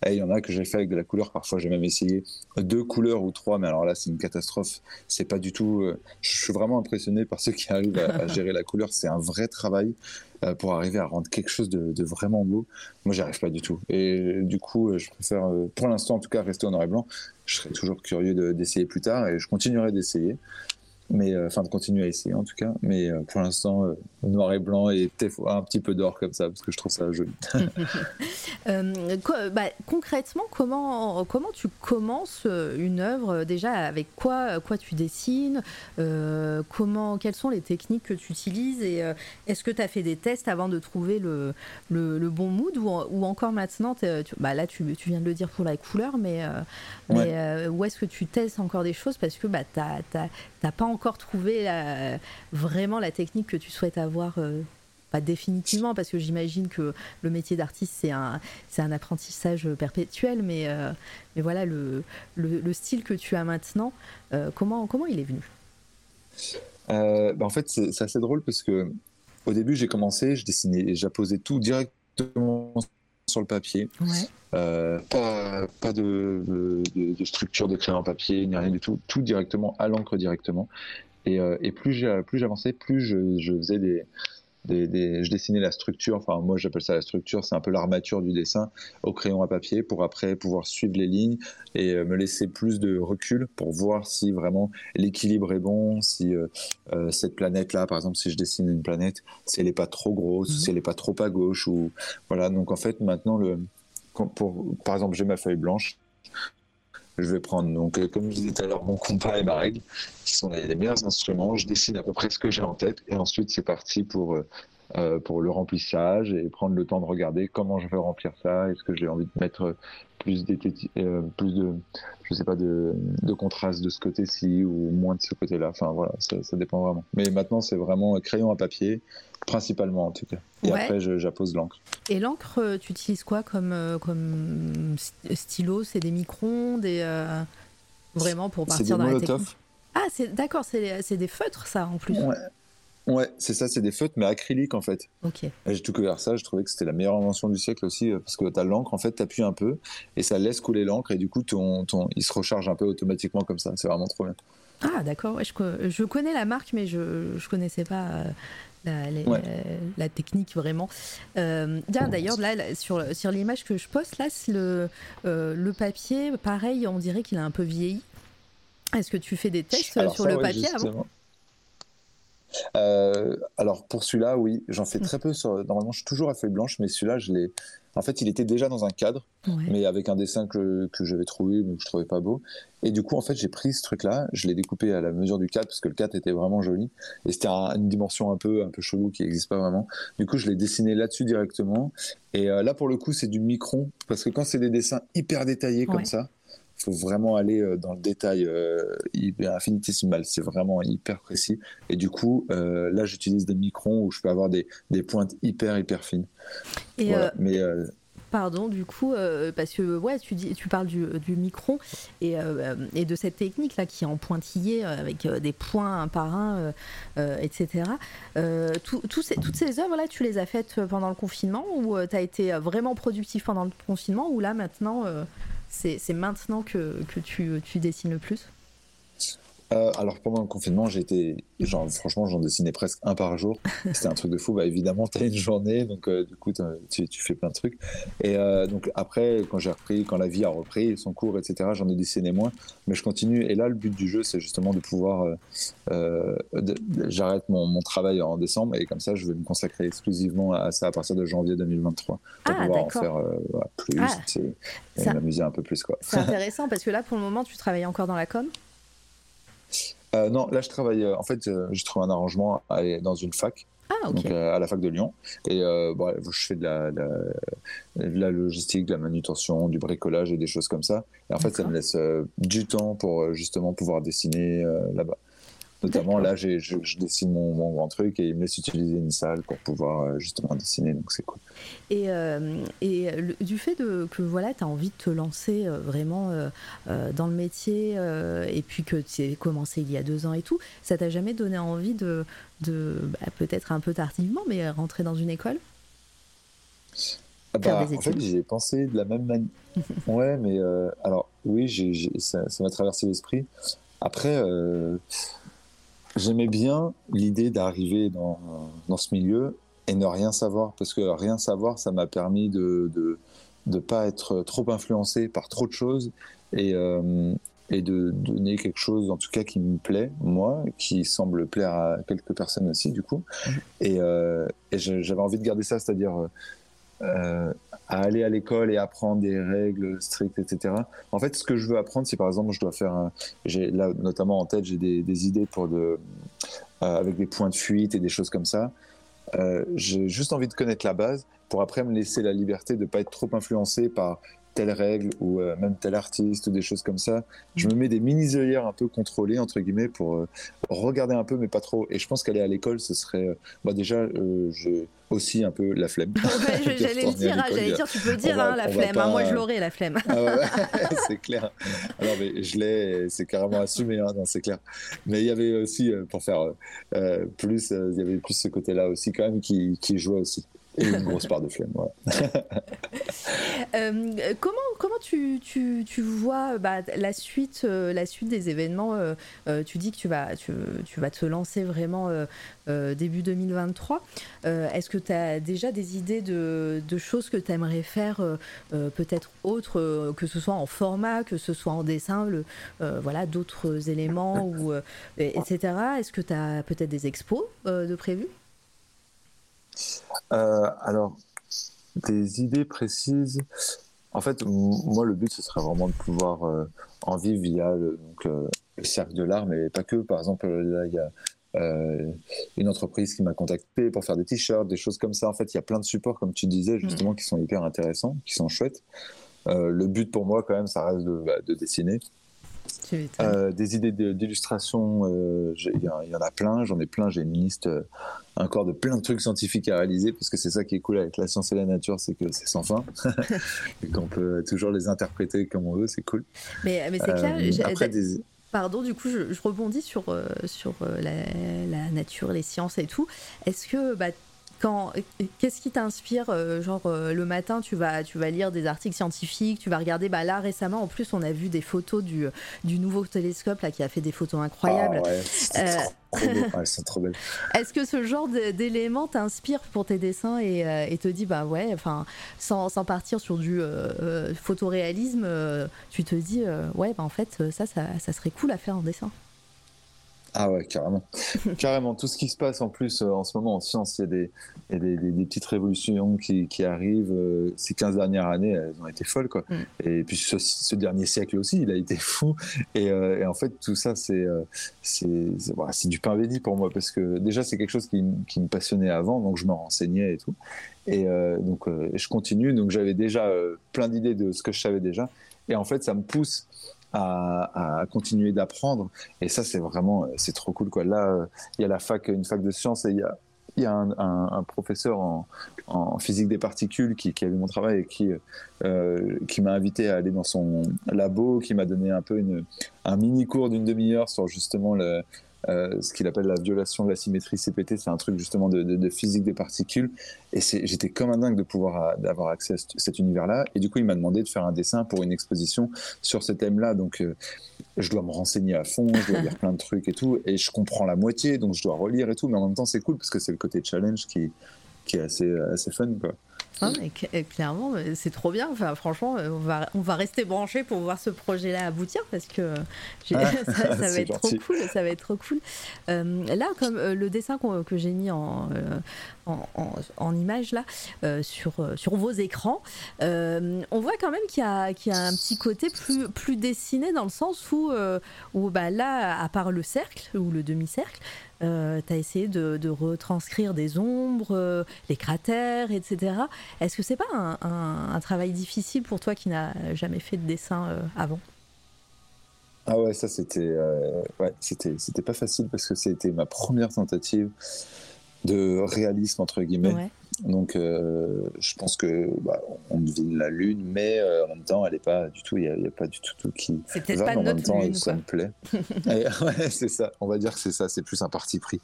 [SPEAKER 4] Il y en a que j'ai fait avec de la couleur. Parfois, j'ai même essayé deux couleurs ou trois, mais alors là, c'est une catastrophe. C'est pas du tout. euh, je suis vraiment impressionné par ceux qui arrivent à, gérer la couleur. C'est un vrai travail euh, pour arriver à rendre quelque chose de, vraiment beau. Moi, j'y arrive pas du tout. Et du coup, euh, je préfère, pour l'instant, en tout cas, rester au noir et blanc. Je serais toujours curieux de- d'essayer plus tard et je continuerai d'essayer. Mais euh, enfin, de continuer à essayer en tout cas. Mais euh, pour l'instant, euh, noir et blanc et un petit peu d'or comme ça parce que je trouve ça joli.
[SPEAKER 3] Euh, bah, concrètement, comment, comment tu commences une œuvre Déjà, avec quoi, quoi tu dessines Euh, comment, Quelles sont les techniques que tu utilises Et euh, est-ce que tu as fait des tests avant de trouver le, le, le bon mood ou, ou encore maintenant tu- bah, Là, tu, tu viens de le dire pour la couleur, mais, mais,
[SPEAKER 4] Ouais.
[SPEAKER 3] où est-ce que tu testes encore des choses Parce que bah, tu n'as pas encore trouvé vraiment la technique que tu souhaites avoir. euh, pas définitivement parce que j'imagine que le métier d'artiste c'est un apprentissage perpétuel mais euh, voilà le, le, le style que tu as maintenant euh, comment il est venu?
[SPEAKER 4] Bah, en fait, c'est assez drôle parce que au début, j'ai commencé, je dessinais, j'apposais tout directement sur le papier.
[SPEAKER 3] ouais
[SPEAKER 4] Euh, pas pas de, de, structure de crayon papier, ni rien du tout. Tout directement à l'encre directement. Et, euh, et plus j'avançais, plus je, je faisais des, des, des- je dessinais la structure. Enfin, moi, j'appelle ça la structure. C'est un peu l'armature du dessin au crayon à papier pour après pouvoir suivre les lignes et euh, me laisser plus de recul pour voir si vraiment l'équilibre est bon, si euh, euh, cette planète-là, par exemple, si je dessine une planète, si elle n'est pas trop grosse,
[SPEAKER 3] Mhm.
[SPEAKER 4] si elle n'est pas trop à gauche ou voilà. Donc en fait, maintenant le pour, par exemple, j'ai ma feuille blanche. Je vais prendre, donc, euh, comme je disais tout à l'heure, mon compas et ma règle, qui sont les, les meilleurs instruments. Je dessine à peu près ce que j'ai en tête. Et ensuite, c'est parti pour, euh, pour le remplissage et prendre le temps de regarder comment je veux remplir ça. Est-ce que j'ai envie de mettre plus, euh, plus de, je sais pas, de, de contraste de ce côté-ci ou moins de ce côté-là. Enfin, voilà, ça, ça dépend vraiment. Mais maintenant, c'est vraiment crayon à papier, principalement en tout cas. Et
[SPEAKER 3] Ouais.
[SPEAKER 4] après, j'appose l'encre.
[SPEAKER 3] et l'encre euh, tu utilises quoi comme comme st- stylo? C'est des microns des euh, vraiment pour partir dans la technique? Ah d'accord c'est c'est des feutres ça en plus
[SPEAKER 4] Ouais. Ouais, c'est ça, c'est des feutres, mais acryliques en fait.
[SPEAKER 3] ok
[SPEAKER 4] J'ai tout couvert ça, je trouvais que c'était la meilleure invention du siècle aussi, euh, parce que tu as l'encre, en fait, tu appuies un peu, et ça laisse couler l'encre, et du coup, ton, ton, il se recharge un peu automatiquement comme ça. C'est vraiment trop bien.
[SPEAKER 3] Ah d'accord, ouais, je, je connais la marque mais je je connaissais pas euh, la,
[SPEAKER 4] Ouais.
[SPEAKER 3] la- technique vraiment. Euh, D'ailleurs là, là, sur, sur l'image que je poste là, c'est le, euh, le papier, pareil, on dirait qu'il a un peu vieilli. Est-ce que tu fais des tests
[SPEAKER 4] Alors
[SPEAKER 3] sur
[SPEAKER 4] ça,
[SPEAKER 3] le
[SPEAKER 4] ouais,
[SPEAKER 3] papier avant?
[SPEAKER 4] justement. Euh, alors pour celui-là, oui, j'en fais très peu. Sur... Normalement, je suis toujours à feuille blanche, mais celui-là, je l'ai. En fait, il était déjà dans un cadre,
[SPEAKER 3] Ouais.
[SPEAKER 4] mais avec un dessin que, que j'avais trouvé, mais que je trouvais pas beau. Et du coup, en fait, j'ai pris ce truc-là, je l'ai découpé à la mesure du cadre, parce que le cadre était vraiment joli. Et c'était un- une dimension un peu, un peu chelou qui n'existe pas vraiment. Du coup, je l'ai dessiné là-dessus directement. Et euh, là, pour le coup, c'est du micron, parce que quand c'est des dessins hyper détaillés
[SPEAKER 3] Ouais.
[SPEAKER 4] comme ça, faut vraiment aller euh, dans le détail euh, hyper infinitésimal. C'est vraiment hyper précis. Et du coup, euh, là, j'utilise des microns où je peux avoir des, des pointes hyper, hyper fines.
[SPEAKER 3] Et
[SPEAKER 4] Voilà.
[SPEAKER 3] euh,
[SPEAKER 4] Mais euh,
[SPEAKER 3] Pardon, du coup, euh, parce que ouais, tu, dis, tu parles du, du micron et, euh, et de cette technique là qui est en pointillé avec euh, des points un par un, etc. Tout- tout ces- toutes ces œuvres là, tu les as faites pendant le confinement ou tu as été vraiment productif pendant le confinement ou là maintenant, c'est maintenant que, tu dessines le plus?
[SPEAKER 4] Euh, alors pendant le confinement, été, genre franchement, j'en dessinais presque un par jour. C'était un truc de fou. Bah évidemment, t'as une journée, donc euh, du coup, tu, tu fais plein de trucs. Et euh, donc après, quand j'ai repris, quand la vie a repris son cours, etc., j'en ai dessiné moins, mais je continue. Et là, le but du jeu, c'est justement de pouvoir, de- j'arrête mon, mon travail en décembre et comme ça, je vais me consacrer exclusivement à ça à partir de janvier 2023 pour
[SPEAKER 3] Ah,
[SPEAKER 4] pouvoir en faire plus
[SPEAKER 3] Ah,
[SPEAKER 4] et, et
[SPEAKER 3] ça-
[SPEAKER 4] m'amuser un peu plus quoi.
[SPEAKER 3] C'est intéressant parce que là pour le moment tu travailles encore dans la com?
[SPEAKER 4] Euh, non, là je travaille. euh, en fait, euh, j'ai trouvé un arrangement à aller dans une fac,
[SPEAKER 3] Ah
[SPEAKER 4] donc à la fac de Lyon, et euh, bon, je fais de la, de la, de la logistique, de la manutention, du bricolage et des choses comme ça. Et en fait, ça me laisse euh, du temps pour justement pouvoir dessiner euh, là-bas. Notamment là, j'ai- je, je dessine mon, mon grand truc et il me laisse utiliser une salle pour pouvoir euh, justement dessiner, donc c'est cool.
[SPEAKER 3] Et, euh, et le- du fait de, que voilà, tu as envie de te lancer euh, vraiment euh, dans le métier et puis que tu as commencé il y a deux ans et tout, ça t'a jamais donné envie de, de bah, peut-être un peu tardivement, mais rentrer dans une école?
[SPEAKER 4] Ah bah, en fait,
[SPEAKER 3] études.
[SPEAKER 4] j'y ai pensé de la même manière. ouais, mais alors, oui, j'ai, j'ai- ça, ça m'a traversé l'esprit. Après, euh, j'aimais bien l'idée d'arriver dans, dans ce milieu et ne rien savoir, parce que rien savoir, ça m'a permis de de de pas être trop influencé par trop de choses et euh, et de donner quelque chose, en tout cas, qui me plaît, moi, qui semble plaire à quelques personnes aussi, du coup. Et, euh, et je- j'avais envie de garder ça, c'est-à-dire euh, à aller à l'école et apprendre des règles strictes, etc. En fait, ce que je veux apprendre, si par exemple je dois faire, un, j'ai là notamment en tête, j'ai des, idées pour de, euh, avec des points de fuite et des choses comme ça. Euh, j'ai juste envie de connaître la base pour après me laisser la liberté de pas être trop influencé par telle règle ou euh, même tel artiste ou des choses comme ça. Je me mets des mini œillères un peu contrôlées entre guillemets pour euh, regarder un peu mais pas trop. Et je pense qu'aller à l'école, ce serait euh, bah déjà euh, j'ai aussi un peu la flemme.
[SPEAKER 3] Ouais, je- j'allais le dire, hein, j'allais dire, tu peux dire
[SPEAKER 4] va-
[SPEAKER 3] hein, la flemme. hein, moi, je l'aurais la flemme.
[SPEAKER 4] Ah ouais, c'est clair. Alors, mais je l'ai, c'est carrément assumé, hein, c'est clair. Mais il y avait aussi, pour faire euh, plus, il y avait plus ce côté-là aussi, quand même, qui, qui jouait aussi. Et une grosse part de flemme.
[SPEAKER 3] Euh, comment comment tu, tu, tu vois bah, la suite euh, la suite des événements euh, Tu dis que tu vas tu, vas te lancer vraiment début 2023. Euh, Est-ce que tu as déjà des idées de, de choses que tu aimerais faire peut-être autres que ce soit en format, que ce soit en dessin, le, voilà d'autres éléments ou et- etc. Est-ce que tu as peut-être des expos de prévues
[SPEAKER 4] Euh, alors, des idées précises. En fait, moi, le but, ce serait vraiment de pouvoir euh, en vivre via le, donc, euh, le cercle de l'art, mais pas que. Par exemple, là, il y a euh, une entreprise qui m'a contacté pour faire des t-shirts, des choses comme ça. En fait, il y a plein de supports, comme tu disais, justement, qui sont hyper intéressants, qui sont chouettes. Euh, le but pour moi, quand même, ça reste de, bah, de dessiner. Euh, des idées de- d'illustration, euh, il y, en- il y en a plein, j'en ai plein, j'ai une liste euh, encore de plein de trucs scientifiques à réaliser, parce que c'est ça qui est cool avec la science et la nature, c'est que c'est sans fin, et qu'on peut toujours les interpréter comme on veut, c'est cool.
[SPEAKER 3] Mais, mais c'est
[SPEAKER 4] Euh,
[SPEAKER 3] clair. j'ai-
[SPEAKER 4] après, des...
[SPEAKER 3] Pardon, du coup, je, je rebondis sur, euh, sur euh, la, la nature, les sciences et tout. Est-ce que, bah, quand, qu'est-ce qui t'inspire euh, Genre, euh, le matin, tu vas, tu vas lire des articles scientifiques, tu vas regarder. Bah, là, récemment, en plus, on a vu des photos du, du nouveau télescope là, qui a fait des photos incroyables.
[SPEAKER 4] Ah ouais,
[SPEAKER 3] Euh,
[SPEAKER 4] trop, beau. Ouais, belles.
[SPEAKER 3] Est-ce que ce genre d'éléments t'inspire pour tes dessins et, et te dit, bah ouais, enfin, sans, sans partir sur du euh, photoréalisme, tu te dis, euh, ouais, bah en fait, ça, ça, ça serait cool à faire en dessin?
[SPEAKER 4] Ah ouais, carrément. carrément. Tout ce qui se passe en plus euh, en ce moment en science, il y a des, y a des, des- des petites révolutions qui, qui arrivent. euh, ces 15 dernières années, elles ont été folles. Quoi.
[SPEAKER 3] Mm.
[SPEAKER 4] Et puis ce, ce dernier siècle aussi, il a été fou. Et, euh, et en fait, tout ça, c'est c'est c'est du pain béni pour moi parce que déjà, c'est quelque chose qui, qui me passionnait avant, donc je me renseignais et tout. Et donc, je continue. Donc, j'avais déjà plein d'idées de ce que je savais déjà. Et en fait, ça me pousse à, continuer d'apprendre. Et ça, c'est vraiment, c'est trop cool, quoi. Là, euh, il y a la fac, une fac de sciences, et il y a, il y a un, professeur en, physique des particules qui, qui a vu mon travail et qui, euh, qui m'a invité à aller dans son labo, qui m'a donné un peu une, un mini cours d'une demi-heure sur justement le, euh, ce qu'il appelle la violation de la symétrie CPT. C'est un truc justement de, de- de physique des particules. Et j'étais comme un dingue de pouvoir euh, d'avoir accès à cet- cet univers-là. Et du coup, il m'a demandé de faire un dessin pour une exposition sur ce thème-là. Donc, euh, je dois me renseigner à fond, je dois lire plein de trucs et tout, et je comprends la moitié, donc je dois relire et tout, mais en même temps c'est cool parce que c'est le côté challenge qui, qui est assez, assez fun quoi.
[SPEAKER 3] Hein, et cl- et clairement, euh, c'est trop bien. Enfin, franchement, euh, on va, on va rester branché pour voir ce projet-là aboutir parce que euh,
[SPEAKER 4] Ah,
[SPEAKER 3] ça, ça va être
[SPEAKER 4] gentil.
[SPEAKER 3] trop cool. Ça va être trop cool. Euh, là, comme euh, le dessin que j'ai mis en, euh, en, en- en image là sur, sur vos écrans, on voit quand même qu'il y, y a un petit côté plus, plus dessiné dans le sens où, où bah, là, à part le cercle ou le demi-cercle, euh, tu as essayé de, de retranscrire des ombres, euh, les cratères, etc. Est-ce que c'est pas un, un- un travail difficile pour toi qui n'as jamais fait de dessin euh, avant?
[SPEAKER 4] Ah ouais, ça c'était euh, ouais, c'était c'était pas facile parce que c'était ma première tentative de réalisme entre guillemets.
[SPEAKER 3] Ouais.
[SPEAKER 4] Donc, euh, je pense que bah, on devine la lune, mais euh, en même temps, elle n'est pas du tout. Il n'y a, pas du tout tout qui.
[SPEAKER 3] C'est peut-être pas
[SPEAKER 4] en même
[SPEAKER 3] notre
[SPEAKER 4] temps,
[SPEAKER 3] lune,
[SPEAKER 4] ça
[SPEAKER 3] quoi.
[SPEAKER 4] me plaît. Ouais, c'est ça. On va dire que c'est ça. C'est plus un parti pris.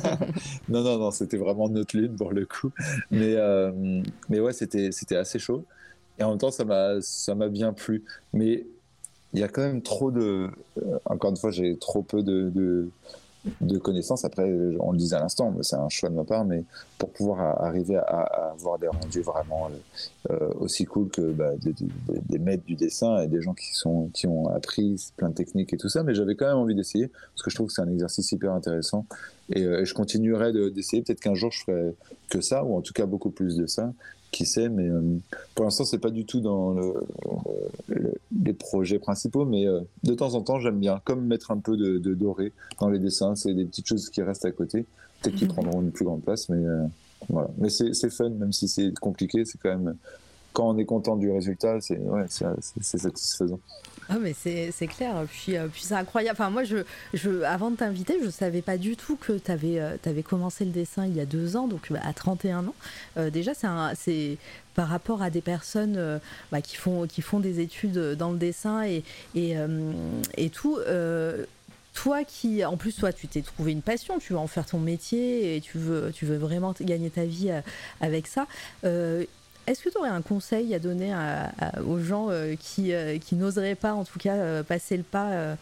[SPEAKER 4] non, non, non. C'était vraiment notre lune pour le coup. Mais, euh, mais ouais, c'était, c'était assez chaud. Et en même temps, ça m'a, ça m'a bien plu. Mais il y a quand même trop de. encore une fois, j'ai trop peu de, de, de connaissances. Après, on le disait à l'instant, c'est un choix de ma part, mais pour pouvoir arriver à, avoir des rendus vraiment euh, aussi cool que bah, des, des- des maîtres du dessin et des gens qui, sont, qui ont appris plein de techniques et tout ça, mais j'avais quand même envie d'essayer parce que je trouve que c'est un exercice hyper intéressant et, euh, je continuerai de- d'essayer. Peut-être qu'un jour je ferai que ça, ou en tout cas beaucoup plus de ça. Qui sait, mais euh, pour l'instant, c'est pas du tout dans le, le- les projets principaux, mais euh, de temps en temps, j'aime bien, comme mettre un peu de, de doré dans les dessins. C'est des petites choses qui restent à côté. Peut-être qu'ils prendront une plus grande place, mais voilà. Mais c'est fun, même si c'est compliqué, c'est quand même. Quand on est content du résultat, c'est ouais, satisfaisant.
[SPEAKER 3] Ah mais c'est clair, puis, euh, puis c'est incroyable. Enfin moi, je, je, avant de t'inviter, je savais pas du tout que tu avais, commencé le dessin il y a deux ans, donc bah, à 31 ans. Euh, déjà, c'est par rapport à des personnes euh, bah, qui, font, qui font des études dans le dessin et, et, euh, et tout. euh, toi qui, en plus, toi, tu t'es trouvé une passion, tu veux en faire ton métier et tu veux, tu veux vraiment gagner ta vie euh, avec ça. Euh, est-ce que tu aurais un conseil à donner à- à- aux gens euh, qui, euh, qui n'oseraient pas, en tout cas, euh, passer le pas,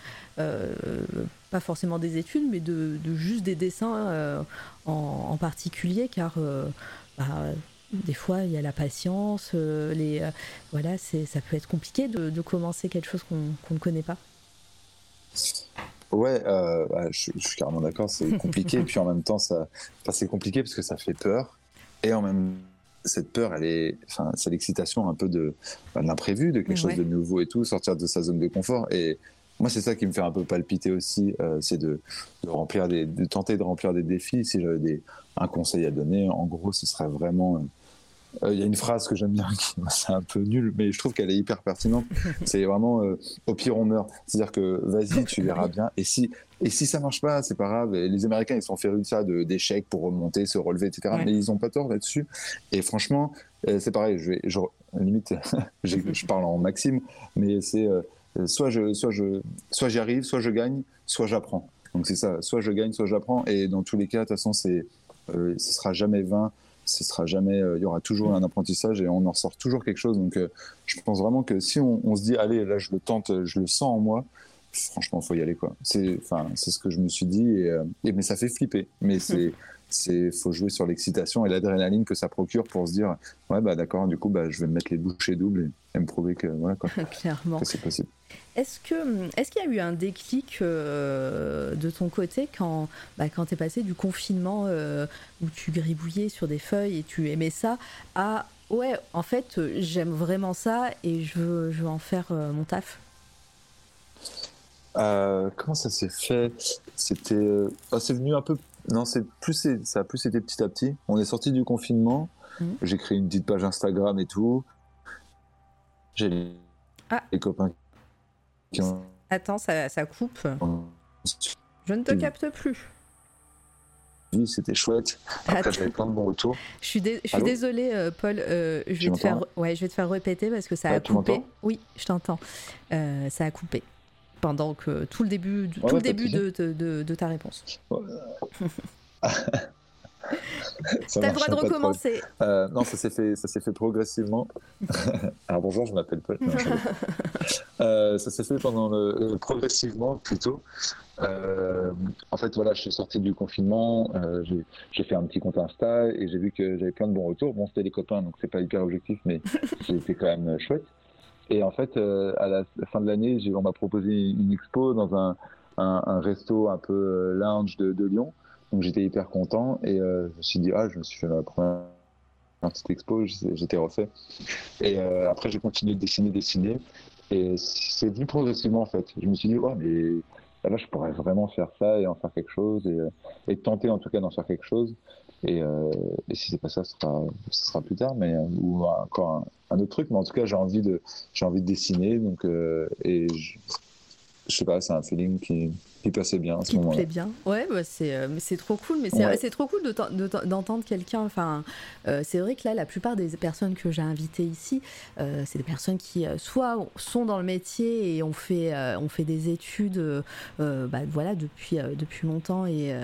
[SPEAKER 3] pas forcément des études, mais de, de juste des dessins en, en particulier, car bah, des fois, il y a la patience, les, voilà, c'est, ça peut être compliqué de, de commencer quelque chose qu'on, qu'on ne connaît pas.
[SPEAKER 4] Ouais, ouais, je, je suis carrément d'accord, c'est compliqué, puis en même temps, ça, enfin, c'est compliqué parce que ça fait peur, et en même cette peur, elle est, enfin, c'est l'excitation un peu de, bah, de l'imprévu, de quelque chose
[SPEAKER 3] Ouais.
[SPEAKER 4] de nouveau et tout, sortir de sa zone de confort. Et moi, c'est ça qui me fait un peu palpiter aussi, euh, c'est de, de remplir des, de tenter de remplir des défis. Si j'avais un conseil à donner, en gros, ce serait vraiment. Euh, euh, Il y a une phrase que j'aime bien, c'est un peu nul, mais je trouve qu'elle est hyper pertinente. C'est vraiment euh, au pire on meurt. C'est-à-dire que vas-y, tu verras bien. Et si et si ça marche pas, c'est pas grave. Et les Américains, ils sont férus de ça, d'échecs pour remonter, se relever, etc.
[SPEAKER 3] Ouais.
[SPEAKER 4] Mais ils ont pas tort là-dessus. Et franchement, euh, c'est pareil. Je vais, je, limite, je parle en maxime, mais c'est soit je, soit je, soit j'y arrive, soit je gagne, soit j'apprends. Donc c'est ça. Soit je gagne, soit j'apprends. Et dans tous les cas, de toute façon, c'est, ce sera jamais vain. Ce sera jamais. euh, Il y aura toujours un apprentissage et on en ressort toujours quelque chose. Donc, euh, je pense vraiment que si on, on se dit, allez, là, je le tente, je le sens en moi. Franchement, faut y aller quoi. C'est, enfin, c'est ce que je me suis dit. Et, euh, et- mais ça fait flipper. Mais c'est, c'est, faut jouer sur l'excitation et l'adrénaline que ça procure pour se dire, ouais, bah d'accord. Du coup, bah, je vais me mettre les bouchées doubles et, et me prouver que voilà quoi,
[SPEAKER 3] Clairement.
[SPEAKER 4] c'est possible.
[SPEAKER 3] Est-ce que est-ce qu'il y a eu un déclic euh, de ton côté quand bah, quand t'es passé du confinement euh, où tu gribouillais sur des feuilles et tu aimais ça à ouais en fait euh, j'aime vraiment ça et je veux je veux en faire euh, mon taf?
[SPEAKER 4] Euh, comment ça s'est fait? C'était, euh, ah, c'est venu un peu. Non, c'est plus, ça a plus été petit à petit. On est sorti du confinement.
[SPEAKER 3] Mhm.
[SPEAKER 4] J'ai créé une petite page Instagram et tout. J'ai les,
[SPEAKER 3] Ah.
[SPEAKER 4] les copains qui ont.
[SPEAKER 3] Attends ça, ça coupe. Je ne te capte plus.
[SPEAKER 4] suivi, C'était chouette. Après, j'avais plein de bons retours.
[SPEAKER 3] Je suis, dé- je suis
[SPEAKER 4] Allô
[SPEAKER 3] désolée, euh, Paul. euh, je, vais te faire, ouais, je vais te faire répéter parce que ça a coupé. Oui, je t'entends. Euh, ça a coupé pendant que tout le début, tout
[SPEAKER 4] Ouais,
[SPEAKER 3] le
[SPEAKER 4] ouais,
[SPEAKER 3] début de, de- de- de ta réponse.
[SPEAKER 4] Ça
[SPEAKER 3] T'as le droit de recommencer.
[SPEAKER 4] Euh, non, ça s'est fait, ça s'est fait progressivement. Alors bonjour, je m'appelle Paul. Non, je rigole. Euh, ça s'est fait pendant le euh, progressivement plutôt. En fait, voilà, je suis sorti du confinement, j'ai- fait un petit compte Insta et j'ai vu que j'avais plein de bons retours. Bon, c'était les copains, donc c'est pas hyper objectif, mais c'était quand même chouette. Et en fait, euh, à la fin de l'année, on m'a proposé une expo dans un, un, resto un peu euh, lounge de, Lyon. Donc j'étais hyper content et euh, je me suis dit, ah, je me suis fait ma première petite expo, j'étais refait. Et après, j'ai continué de dessiner, dessiner. Et c'est venu progressivement en fait. Je me suis dit, ouais, mais là, je pourrais vraiment faire ça et en faire quelque chose et tenter en tout cas d'en faire quelque chose. Et, euh, et si c'est pas ça, ce sera, ce sera plus tard, mais euh, ou encore un, autre truc. Mais en tout cas, j'ai envie de, j'ai envie de dessiner. Donc, euh, et je, je sais pas, c'est un feeling qui, qui passait bien à ce moment-là.
[SPEAKER 3] plaît bien. Ouais, bah, c'est euh, c'est trop cool. Mais c'est
[SPEAKER 4] Ouais.
[SPEAKER 3] c'est trop cool de t'en- de t'en- d'entendre quelqu'un. Enfin, euh, c'est vrai que là, la plupart des personnes que j'ai invitées ici, euh, c'est des personnes qui euh, soit sont dans le métier et ont fait ont fait des études, bah, voilà, depuis depuis longtemps et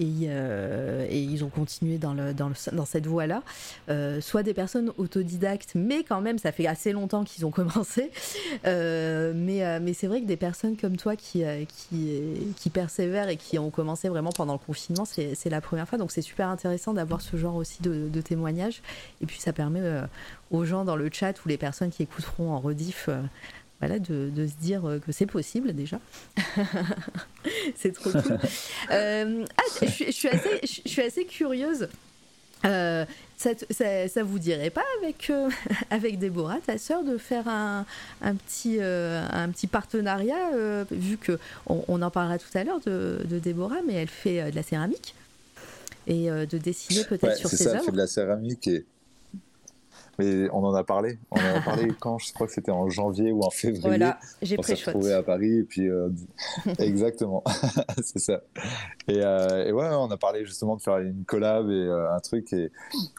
[SPEAKER 3] et, euh, et ils ont continué dans, le, dans, le- dans cette voie-là. Euh, soit des personnes autodidactes, mais quand même, ça fait assez longtemps qu'ils ont commencé. Euh, mais mais c'est vrai que des personnes comme toi qui, qui, qui persévèrent et qui ont commencé vraiment pendant le confinement, c'est la première fois. Donc c'est super intéressant d'avoir ce genre aussi de, de témoignages. Et puis ça permet euh, aux gens dans le chat ou les personnes qui écouteront en rediff. euh, voilà, de, de se dire euh, que c'est possible déjà. c'est trop cool. Ah, je, suis- je suis assez, je suis assez curieuse. Euh, ça, ça, ça vous dirait pas avec, euh, avec Déborah, ta sœur, de faire un, un, petit, euh, un petit partenariat, euh, vu que on, on en parlera tout à l'heure de, de Déborah, mais elle fait de la céramique et de dessiner peut-être
[SPEAKER 4] Ouais,
[SPEAKER 3] sur
[SPEAKER 4] c'est
[SPEAKER 3] ses
[SPEAKER 4] ça, elle
[SPEAKER 3] œuvres.
[SPEAKER 4] fait de la céramique et. Mais on en a parlé. On en a parlé quand? Je crois que c'était en janvier ou en février.
[SPEAKER 3] Voilà, j'ai
[SPEAKER 4] on s'est retrouvés à Paris et puis euh, exactement, c'est ça. Et, euh, et ouais, on a parlé justement de faire une collab et euh, un truc et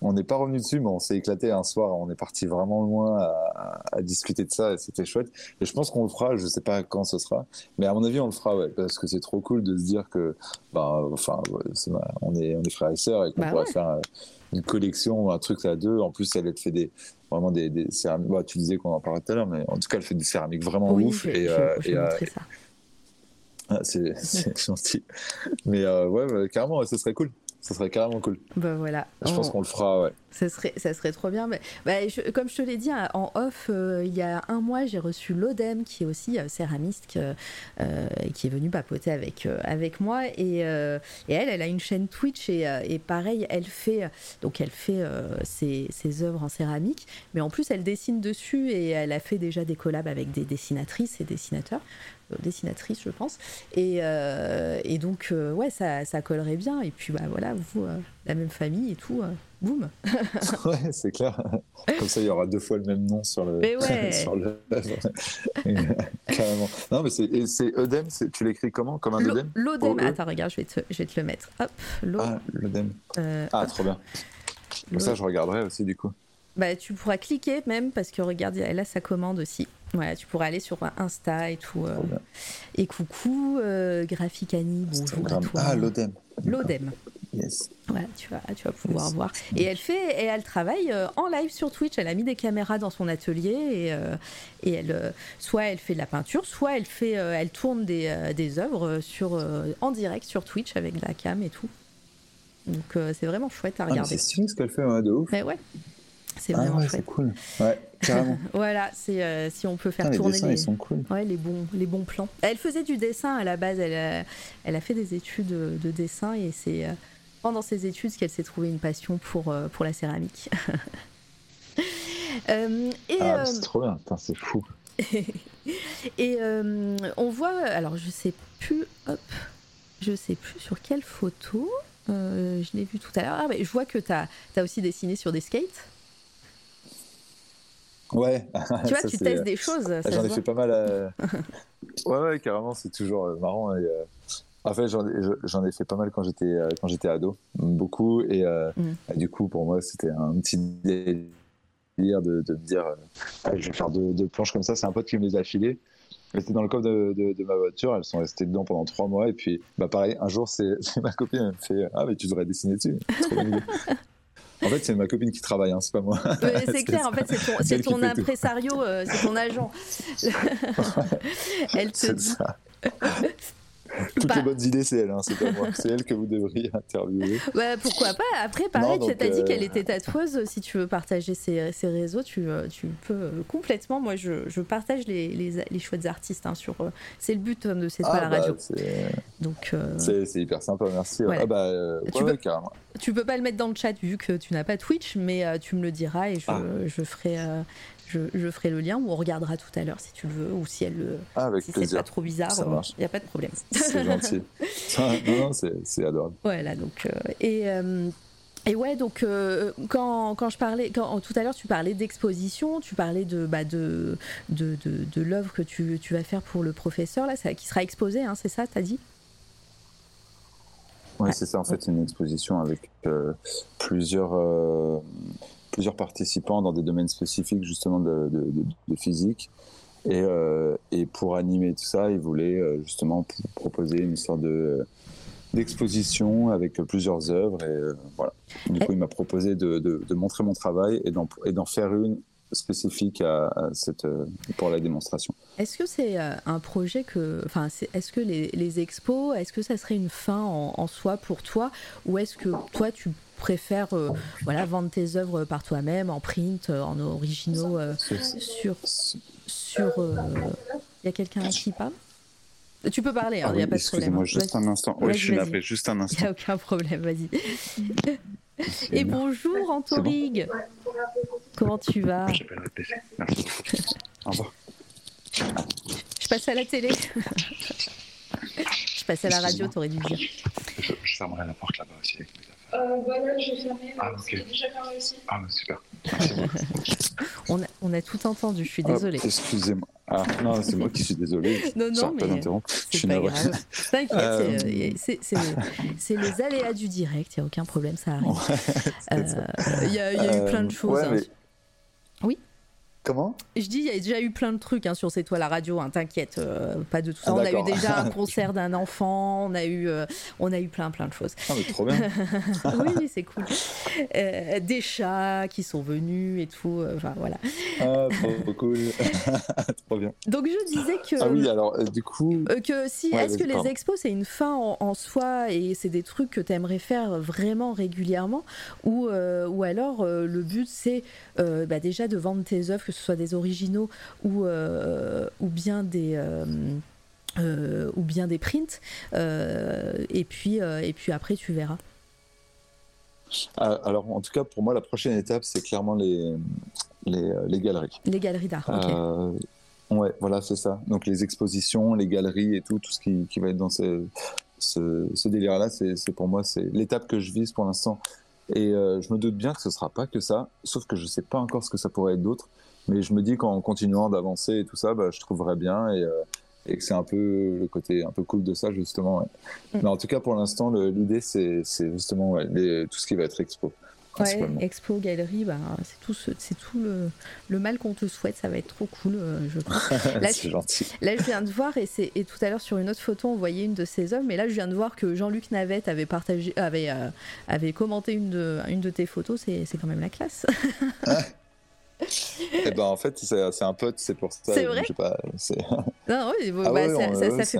[SPEAKER 4] on n'est pas revenu dessus, mais on s'est éclaté un soir. On est parti vraiment loin à, à- à discuter de ça et c'était chouette. Et je pense qu'on le fera. Je sais pas quand ce sera, mais à mon avis, on le fera, ouais, parce que c'est trop cool de se dire que, bah, enfin, ma- on est on est frères et sœurs et qu'on
[SPEAKER 3] Bah
[SPEAKER 4] pourrait
[SPEAKER 3] ouais.
[SPEAKER 4] faire une collection, un truc à deux. En plus, elle elle fait des vraiment des, des céramiques. Bah, tu disais qu'on en parlait tout à l'heure, mais en tout cas, elle fait des céramiques vraiment
[SPEAKER 3] Oui,
[SPEAKER 4] ouf et,
[SPEAKER 3] je-
[SPEAKER 4] euh,
[SPEAKER 3] je
[SPEAKER 4] et, euh, ah, c'est c'est gentil. Mais euh, ouais, carrément, ce serait cool. Ce serait carrément cool.
[SPEAKER 3] Bah voilà.
[SPEAKER 4] Je pense
[SPEAKER 3] On-
[SPEAKER 4] qu'on le fera, ouais.
[SPEAKER 3] Ça serait, ça serait trop bien. Mais, bah, je- comme je te l'ai dit hein, en off, euh, il y a un mois, j'ai reçu l'ODEM, qui est aussi euh, céramiste, que- euh, et qui est venue papoter avec, euh, avec moi. Et, euh, et elle, elle a une chaîne Twitch et, euh, et pareil, elle fait, donc elle fait euh, ses, ses œuvres en céramique, mais en plus, elle dessine dessus et elle a fait déjà des collabs avec des dessinatrices et dessinateurs. Dessinatrices je pense et, euh, et donc euh, ouais ça, ça collerait bien et puis bah voilà vous euh, la même famille et tout boum
[SPEAKER 4] ouais, c'est clair. Comme ça, il y aura deux fois le même nom sur le.
[SPEAKER 3] Mais ouais.
[SPEAKER 4] sur le. carrément. Non, mais c'est Odem. Tu l'écris comment Comme un Odem Oh, euh.
[SPEAKER 3] attends, regarde, je vais te, je vais te le mettre. Hop,
[SPEAKER 4] Ah, l'Odem.
[SPEAKER 3] euh,
[SPEAKER 4] Ah,
[SPEAKER 3] hop,
[SPEAKER 4] trop bien. Comme ça, je regarderai aussi du coup.
[SPEAKER 3] bah, tu pourras cliquer même parce que regarde, elle a sa commande aussi. Voilà, tu pourras aller sur Insta et tout. euh, et coucou, euh, Graphicani, bonjour à toi.
[SPEAKER 4] Ah, l'Odem.
[SPEAKER 3] L'odème.
[SPEAKER 4] Yes.
[SPEAKER 3] Voilà, tu vas, tu vas pouvoir
[SPEAKER 4] Yes.
[SPEAKER 3] voir. Et elle fait, et elle travaille euh, en live sur Twitch. Elle a mis des caméras dans son atelier et, euh, et elle, euh, soit elle fait de la peinture, soit elle fait, euh, elle tourne des, euh, des œuvres sur, euh, en direct sur Twitch avec de la cam et tout. Donc euh, c'est vraiment chouette à
[SPEAKER 4] Ah,
[SPEAKER 3] regarder.
[SPEAKER 4] c'est stylé ce qu'elle fait, ouais, de ouf.
[SPEAKER 3] Mais ouais, c'est
[SPEAKER 4] Ah
[SPEAKER 3] vraiment
[SPEAKER 4] ouais, c'est cool. Ouais.
[SPEAKER 3] Voilà, c'est euh, si on peut faire
[SPEAKER 4] Putain, les
[SPEAKER 3] tourner
[SPEAKER 4] dessins,
[SPEAKER 3] les,
[SPEAKER 4] ils sont cool.
[SPEAKER 3] ouais, les bons, les bons plans. Elle faisait du dessin à la base. Elle a, elle a fait des études de dessin et c'est euh, pendant ses études qu'elle s'est trouvé une passion pour euh, pour la céramique. Euh, et
[SPEAKER 4] Ah,
[SPEAKER 3] euh,
[SPEAKER 4] c'est trop bien. C'est fou.
[SPEAKER 3] et euh, on voit, alors je sais plus, hop, je sais plus sur quelle photo. euh, je l'ai vu tout à l'heure. Ah, mais je vois que tu as, aussi dessiné sur des skates.
[SPEAKER 4] Ouais.
[SPEAKER 3] Tu vois,
[SPEAKER 4] Ça,
[SPEAKER 3] tu testes des choses.
[SPEAKER 4] Ah, J'en ai fait pas mal. euh, ouais, ouais, carrément, c'est toujours euh, marrant. et, euh, En fait, j'en ai, fait pas mal quand j'étais euh, quand j'étais ado, beaucoup. Et, euh,
[SPEAKER 3] Mm.
[SPEAKER 4] et du coup, pour moi, c'était un petit délire de, de me dire, euh, Ah, je vais faire deux, deux planches comme ça. C'est un pote qui me les a filées. Elles étaient dans le coffre de, de- de ma voiture. Elles sont restées dedans pendant trois mois. Et puis, bah pareil, un jour, c'est c'est ma copine. Elle me fait, ah mais tu devrais dessiner dessus. En fait, c'est ma copine qui travaille, hein, c'est pas moi.
[SPEAKER 3] Ouais, c'est clair, en fait, c'est ton, ton impresario, euh, c'est ton agent. Elle te dit.
[SPEAKER 4] ça. Toutes
[SPEAKER 3] Bah.
[SPEAKER 4] les bonnes idées, c'est elle, hein, c'est pas moi. C'est elle que vous devriez interviewer.
[SPEAKER 3] Ouais, pourquoi pas Après, pareil, tu as dit
[SPEAKER 4] euh,
[SPEAKER 3] qu'elle était tatoueuse. Si tu veux partager ses, ses réseaux, tu, euh, tu peux euh, complètement. Moi, je, je partage les, les, les chouettes artistes. hein, sur, c'est le but euh, de C'est toi
[SPEAKER 4] Ah, bah,
[SPEAKER 3] radio.
[SPEAKER 4] c'est
[SPEAKER 3] Donc, euh,
[SPEAKER 4] c'est- hyper sympa, merci.
[SPEAKER 3] Voilà.
[SPEAKER 4] Ah bah, euh,
[SPEAKER 3] Tu
[SPEAKER 4] ouais,
[SPEAKER 3] peux pas le mettre dans le chat vu que tu n'as pas Twitch, mais tu me le diras et je,
[SPEAKER 4] Ah.
[SPEAKER 3] je, ferai, je, je ferai le lien ou on regardera tout à l'heure si tu le veux ou si elle le.
[SPEAKER 4] Ah, avec
[SPEAKER 3] Si c'est pas trop bizarre, il n'y a pas de problème.
[SPEAKER 4] C'est gentil. C'est adorable.
[SPEAKER 3] Voilà, donc. euh, et, euh, Et ouais, donc euh, quand, quand je parlais, quand, tout à l'heure tu parlais d'exposition, tu parlais de, bah, de, de, de, de l'œuvre que tu, tu vas faire pour le professeur, là, ça, qui sera exposée, hein, c'est ça, t'as dit?
[SPEAKER 4] Ouais, c'est ça. En fait, une exposition avec euh, plusieurs, euh, plusieurs participants dans des domaines spécifiques, justement, de, de, physique. Et, euh, et pour animer tout ça, ils voulaient euh, justement proposer une sorte de d'exposition avec plusieurs œuvres. Et euh, voilà. Du coup, il m'a proposé de, de, montrer mon travail et d'en faire une spécifique à, cette, euh, pour la démonstration.
[SPEAKER 3] Est-ce que c'est euh, un projet que. Enfin, est-ce que les, les expos, est-ce que ça serait une fin en, en soi pour toi? Ou est-ce que toi, tu préfères euh, voilà, vendre tes œuvres par toi-même, en print, euh, en originaux, euh, sur. sur Il y a quelqu'un qui parle? Tu peux parler, hein, il
[SPEAKER 4] Ah
[SPEAKER 3] n'y
[SPEAKER 4] oui,
[SPEAKER 3] a pas de problème.
[SPEAKER 4] excusez-moi juste un instant. Oui,
[SPEAKER 3] Vas-y,
[SPEAKER 4] je suis
[SPEAKER 3] vas-y.
[SPEAKER 4] navré, juste un
[SPEAKER 3] Il n'y
[SPEAKER 4] instant.
[SPEAKER 3] a aucun problème, vas-y. Et bonjour Antorig Comment tu vas?
[SPEAKER 4] Le PC. Merci. Au revoir.
[SPEAKER 3] Je passe à la télé. Je passe à la radio, t'aurais dû dire.
[SPEAKER 6] Je, je fermerai la porte là-bas aussi avec mes affaires.
[SPEAKER 5] Voilà, j'ai fermé.
[SPEAKER 6] Ah,
[SPEAKER 5] parce
[SPEAKER 6] ok.
[SPEAKER 5] que J'ai déjà fermé aussi.
[SPEAKER 6] Ah, bah, super.
[SPEAKER 3] On a, on a tout entendu, je suis
[SPEAKER 4] Hop,
[SPEAKER 3] désolée.
[SPEAKER 4] Excusez-moi. Ah, non, c'est moi qui suis désolé.
[SPEAKER 3] Non, non, mais.
[SPEAKER 4] Je
[SPEAKER 3] C'est
[SPEAKER 4] suis
[SPEAKER 3] pas
[SPEAKER 4] navré.
[SPEAKER 3] grave. T'inquiète,
[SPEAKER 4] Euh,
[SPEAKER 3] c'est- c'est les aléas du direct, il n'y a aucun problème, ça arrive.
[SPEAKER 4] c'est ça.
[SPEAKER 3] Euh, Il y, a il y a eu plein de
[SPEAKER 4] Euh,
[SPEAKER 3] choses.
[SPEAKER 4] ouais,
[SPEAKER 3] hein.
[SPEAKER 4] mais- Comment?
[SPEAKER 3] Je dis, il y a déjà eu plein de trucs hein, sur C'est toi la radio, hein, t'inquiète, euh, pas de tout ça.
[SPEAKER 4] Ah,
[SPEAKER 3] on a eu déjà un concert d'un enfant, on a eu, euh, on a eu plein plein de choses.
[SPEAKER 4] Ah, mais trop bien.
[SPEAKER 3] oui, oui, c'est cool. Euh, des chats qui sont venus et tout, enfin voilà.
[SPEAKER 4] Ah, trop cool. trop bien.
[SPEAKER 3] Donc je disais que...
[SPEAKER 4] Ah oui, alors, du coup,
[SPEAKER 3] que si,
[SPEAKER 4] Ouais,
[SPEAKER 3] est-ce que les expos c'est une fin en, en soi et c'est des trucs que tu aimerais faire vraiment régulièrement ou, ou alors le but c'est bah, déjà de vendre tes œuvres, que ce soit des originaux ou, euh, ou bien des. euh, euh, ou bien des prints et puis et puis après tu verras
[SPEAKER 4] ah, alors, en tout cas, pour moi, la prochaine étape, c'est clairement les, les, les galeries.
[SPEAKER 3] les galeries d'art ok.
[SPEAKER 4] Ouais, voilà, c'est ça. Donc, les expositions, les galeries et tout, tout ce qui, qui va être dans ce, ce, ce délire-là, c'est c'est pour moi, c'est l'étape que je vise pour l'instant. Et euh, je me doute bien que ce sera pas que ça, sauf que je sais pas encore ce que ça pourrait être d'autre. Mais je me dis qu'en continuant d'avancer et tout ça, bah, je trouverai bien et, euh, et que c'est un peu le côté un peu cool de ça, justement. ouais.
[SPEAKER 3] Mm.
[SPEAKER 4] Mais en tout cas, pour l'instant, l'idée, c'est justement ouais, les- tout ce qui va être expo.
[SPEAKER 3] Ouais, expo, galerie, bah, c'est tout, ce- c'est tout le, le mal qu'on te souhaite, ça va être trop cool, euh, je. Là,
[SPEAKER 4] c'est gentil.
[SPEAKER 3] Là, je viens de voir, et, c'est, et tout à l'heure sur une autre photo, on voyait une de ses œuvres, mais là, je viens de voir que Jean-Luc Navette avait, partagé, avait, euh, avait commenté une de, une de tes photos, c'est, c'est quand même la classe.
[SPEAKER 4] Eh ben, en fait, c'est un pote, c'est pour ça.
[SPEAKER 3] C'est vrai
[SPEAKER 4] je sais pas,
[SPEAKER 3] non, ouais, bon,
[SPEAKER 4] Ah
[SPEAKER 3] bah,
[SPEAKER 4] ouais,
[SPEAKER 3] ça,
[SPEAKER 4] on-
[SPEAKER 3] ça-
[SPEAKER 4] ouais,
[SPEAKER 3] ça fait,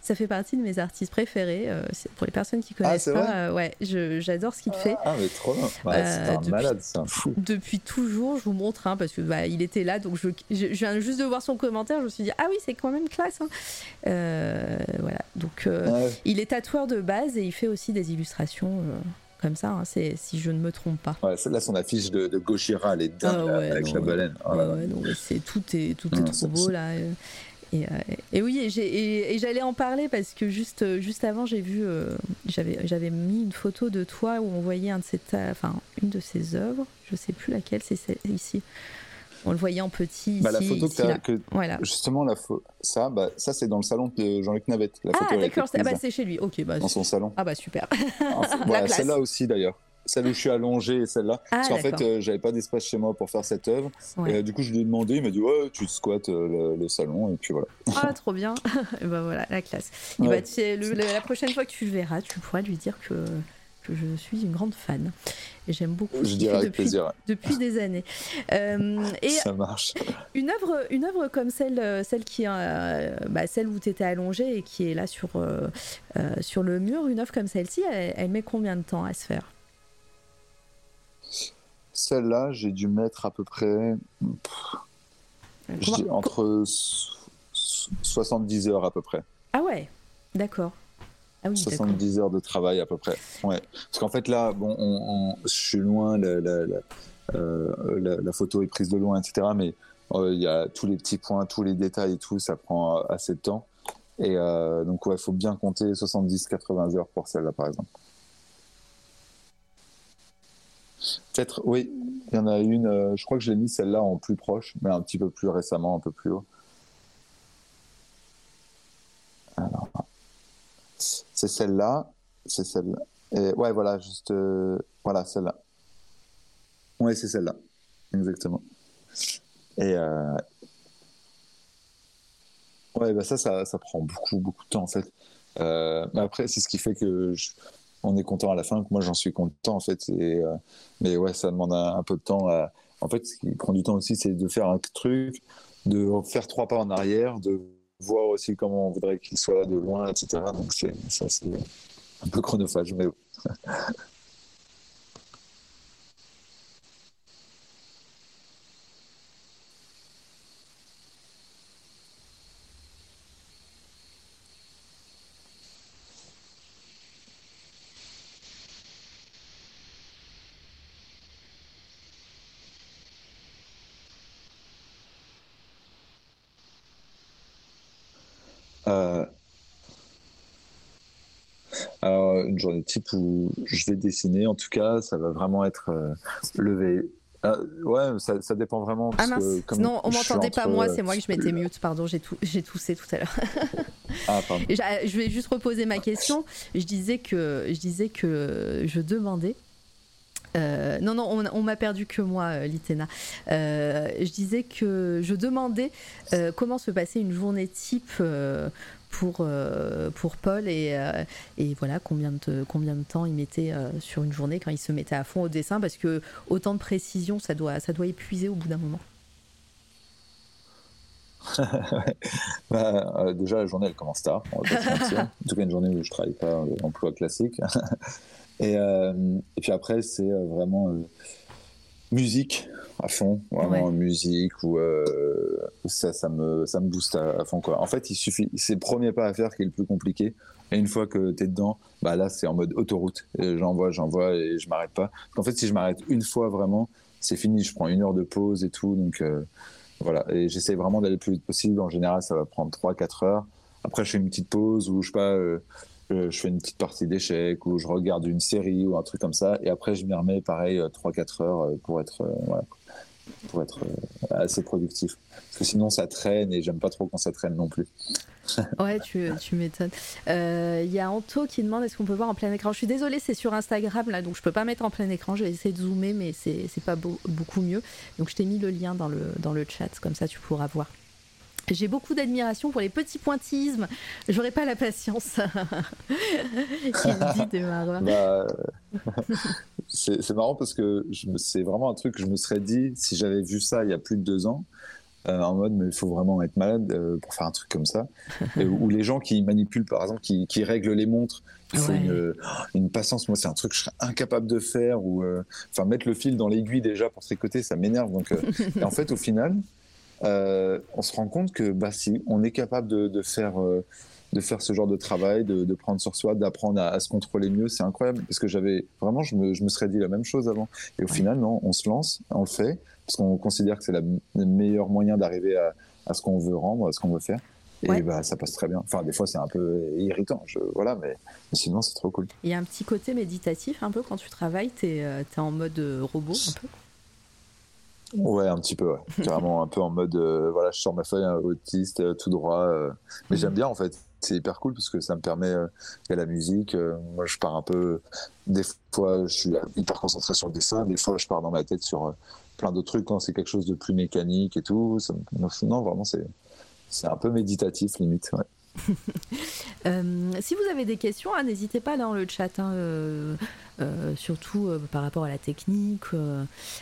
[SPEAKER 3] ça partie de mes artistes préférés. euh, pour les personnes qui
[SPEAKER 4] Ah,
[SPEAKER 3] connaissent pas, euh, ouais, j'adore ce qu'il fait.
[SPEAKER 4] Ah, mais trop bien. Ouais,
[SPEAKER 3] Euh,
[SPEAKER 4] c'est un
[SPEAKER 3] depuis-
[SPEAKER 4] malade, c'est un fou.
[SPEAKER 3] Depuis toujours, je vous montre, hein, parce que bah, il était là, donc je, je, je viens juste de voir son commentaire, je me suis dit, ah oui, c'est quand même classe. hein. Voilà, donc il est tatoueur de base et il fait aussi des illustrations comme ça, hein, c'est, si je ne me trompe pas.
[SPEAKER 4] Ouais, celle-là, son affiche de, de Gojira, elle est dingue,
[SPEAKER 3] Ah
[SPEAKER 4] là, avec
[SPEAKER 3] non,
[SPEAKER 4] la
[SPEAKER 3] ouais.
[SPEAKER 4] là là.
[SPEAKER 3] non, mais c'est, tout est, tout est trop beau là. euh, Et, euh, et oui, et, j'allais en parler parce que juste, euh, juste avant, j'ai vu, euh, j'avais, j'avais mis une photo de toi où on voyait un de ses ta- enfin, une de ses œuvres, je sais plus laquelle, c'est celle- ici. On le voyait en petit ici.
[SPEAKER 4] Bah, la photo que
[SPEAKER 3] ici, Voilà.
[SPEAKER 4] justement, la ça, bah, ça c'est dans le salon de Jean-Luc Navette. La
[SPEAKER 3] Ah d'accord, c'est, ah, bah, c'est chez lui. Ok, bah,
[SPEAKER 4] dans son salon.
[SPEAKER 3] ah bah super.
[SPEAKER 4] Voilà, celle-là aussi d'ailleurs. Celle où je suis allongé et celle-là.
[SPEAKER 3] Ah,
[SPEAKER 4] Parce qu'en fait, euh, j'avais pas d'espace chez moi pour faire cette œuvre.
[SPEAKER 3] Ouais.
[SPEAKER 4] Et euh, du coup, je lui ai demandé, il m'a dit, ouais, tu squattes euh, le, le salon, et puis voilà.
[SPEAKER 3] Ah, trop bien. et bah voilà, la classe. Et
[SPEAKER 4] Ouais.
[SPEAKER 3] bah, le- la prochaine fois que tu le verras, tu pourras lui dire que, que je suis une grande fan. Et j'aime beaucoup ce
[SPEAKER 4] Je dirais avec
[SPEAKER 3] depuis,
[SPEAKER 4] plaisir.
[SPEAKER 3] depuis des années. Euh, et
[SPEAKER 4] Ça marche.
[SPEAKER 3] une œuvre, une œuvre comme celle, celle, qui, euh, bah, celle où tu étais allongé et qui est là sur, euh, euh, sur le mur, une œuvre comme celle-ci, elle, elle met combien de temps à se faire?
[SPEAKER 4] Celle-là, j'ai dû mettre à peu près dis entre so- so- 70 heures à peu près.
[SPEAKER 3] Ah ouais, d'accord. Ah oui, d'accord.
[SPEAKER 4] 70 heures de travail à peu près. Ouais. Parce qu'en fait là, bon, on, on- je suis loin, la, euh, la- la photo est prise de loin, etc. Mais euh, il y a tous les petits points, tous les détails et tout, ça prend assez de temps. Et euh, donc ouais, il faut bien compter 70-80 heures pour celle-là par exemple. Peut-être, oui. Il y en a une, je crois que j'ai mis celle-là en plus proche, mais un petit peu plus récemment, un peu plus haut. Alors, c'est celle-là, c'est celle-là. Et ouais, voilà, juste, euh, voilà, celle-là. Ouais, c'est celle-là, exactement. Et euh, ouais, bah ça, ça, prend beaucoup, beaucoup de temps en fait. Euh, mais après, c'est ce qui fait que on est content à la fin, que moi j'en suis content en fait. Mais ouais, ça demande un, peu de temps. En fait, ce qui prend du temps aussi, c'est de faire un truc, de faire trois pas en arrière, de voir aussi comment on voudrait qu'il soit de loin, etc. Donc c'est un peu chronophage, mais Euh, alors, une journée type où je vais dessiner, en tout cas, ça va vraiment être euh, levé. Ah, ouais, ça, ça dépend vraiment.
[SPEAKER 3] Ah mince,
[SPEAKER 4] que comme
[SPEAKER 3] non, on m'entendait pas moi,
[SPEAKER 4] euh,
[SPEAKER 3] c'est moi que je m'étais mute, pardon, j'ai tout- j'ai toussé tout à l'heure.
[SPEAKER 4] Ah, pardon.
[SPEAKER 3] Je vais juste reposer ma question. Je disais que je, disais que je demandais. euh, non, non, on, on m'a perdu que moi, Litena. Euh, je disais que je demandais euh, comment se passait une journée type pour, euh, pour Paul et, euh, et voilà combien de, combien de temps il mettait euh, sur une journée quand il se mettait à fond au dessin parce que autant de précision, ça doit, ça doit épuiser au bout d'un moment.
[SPEAKER 4] Bah, euh, déjà, la journée, elle commence tard. On va pas se. En tout cas, une journée où je travaille pas emploi classique. et, euh, et puis après, c'est vraiment musique à fond, vraiment
[SPEAKER 3] Ouais.
[SPEAKER 4] musique où euh, ça, ça me, ça me booste à, à fond quoi. En fait, il suffit, c'est le premier pas à faire qui est le plus compliqué. Et une fois que tu es dedans, bah là, c'est en mode autoroute. J'envoie, j'envoie et je m'arrête pas. En fait, si je m'arrête une fois vraiment, c'est fini. Je prends une heure de pause et tout. Donc euh, voilà. Et j'essaie vraiment d'aller le plus vite possible. En général, ça va prendre 3-4 heures. Après, je fais une petite pause où je sais pas. euh, euh, je fais une petite partie d'échecs ou je regarde une série ou un truc comme ça et après je m'y remets pareil 3-4 heures euh, pour être euh, pour être euh, assez productif parce que sinon ça traîne et j'aime pas trop quand ça traîne non plus
[SPEAKER 3] Ouais, tu, tu m'étonnes. Euh, Il y a Anto qui demande est-ce qu'on peut voir en plein écran? Je suis désolée, c'est sur Instagram là, donc je peux pas mettre en plein écran. Je vais essayer de zoomer, mais c'est pas beau- beaucoup mieux. Donc je t'ai mis le lien dans le, dans le chat, comme ça tu pourras voir. J'ai beaucoup d'admiration pour les petits pointillismes. J'aurais pas la patience.
[SPEAKER 4] Bah, c'est marrant parce que c'est vraiment un truc que je me serais dit si j'avais vu ça il y a plus de deux ans, euh, en mode mais il faut vraiment être malade euh, pour faire un truc comme ça. Où où les gens qui manipulent, par exemple, qui, qui règlent les montres, il faut
[SPEAKER 3] Ouais.
[SPEAKER 4] une, une patience. Moi, c'est un truc que je serais incapable de faire. Ou euh, enfin mettre le fil dans l'aiguille déjà pour tricoter, ça m'énerve. Donc, euh, et en fait, au final, euh, on se rend compte que bah si on est capable de, de faire euh, de faire ce genre de travail, de, de prendre sur soi, d'apprendre à, à se contrôler mieux, c'est incroyable. Parce que j'avais vraiment, je me, je me serais dit la même chose avant. Et au final, non, on se lance, on le fait, parce qu'on considère que c'est le meilleur moyen d'arriver à, à ce qu'on veut rendre, à ce qu'on veut faire. Et
[SPEAKER 3] Ouais.
[SPEAKER 4] bah, ça passe très bien. Enfin, des fois, c'est un peu irritant, je, voilà, mais, sinon, c'est trop cool.
[SPEAKER 3] Il y a un petit côté méditatif un peu quand tu travailles. T'es es en mode euh, robot un peu?
[SPEAKER 4] Ouais, un petit peu, ouais. Carrément, un peu en mode, euh, voilà, je sors ma feuille euh, autiste, euh, tout droit. euh. Mais j'aime bien, en fait. C'est hyper cool parce que ça me permet, euh, il y a la musique. euh, moi, je pars un peu, des fois, je suis hyper concentré sur le dessin. Des fois, je pars dans ma tête sur plein d'autres trucs quand c'est quelque chose de plus mécanique et tout. Ça me- non, vraiment, c'est, c'est un peu méditatif, limite. Ouais.
[SPEAKER 3] Euh, si vous avez des questions, hein, n'hésitez pas dans le chat, hein, euh, euh, surtout par rapport à la technique.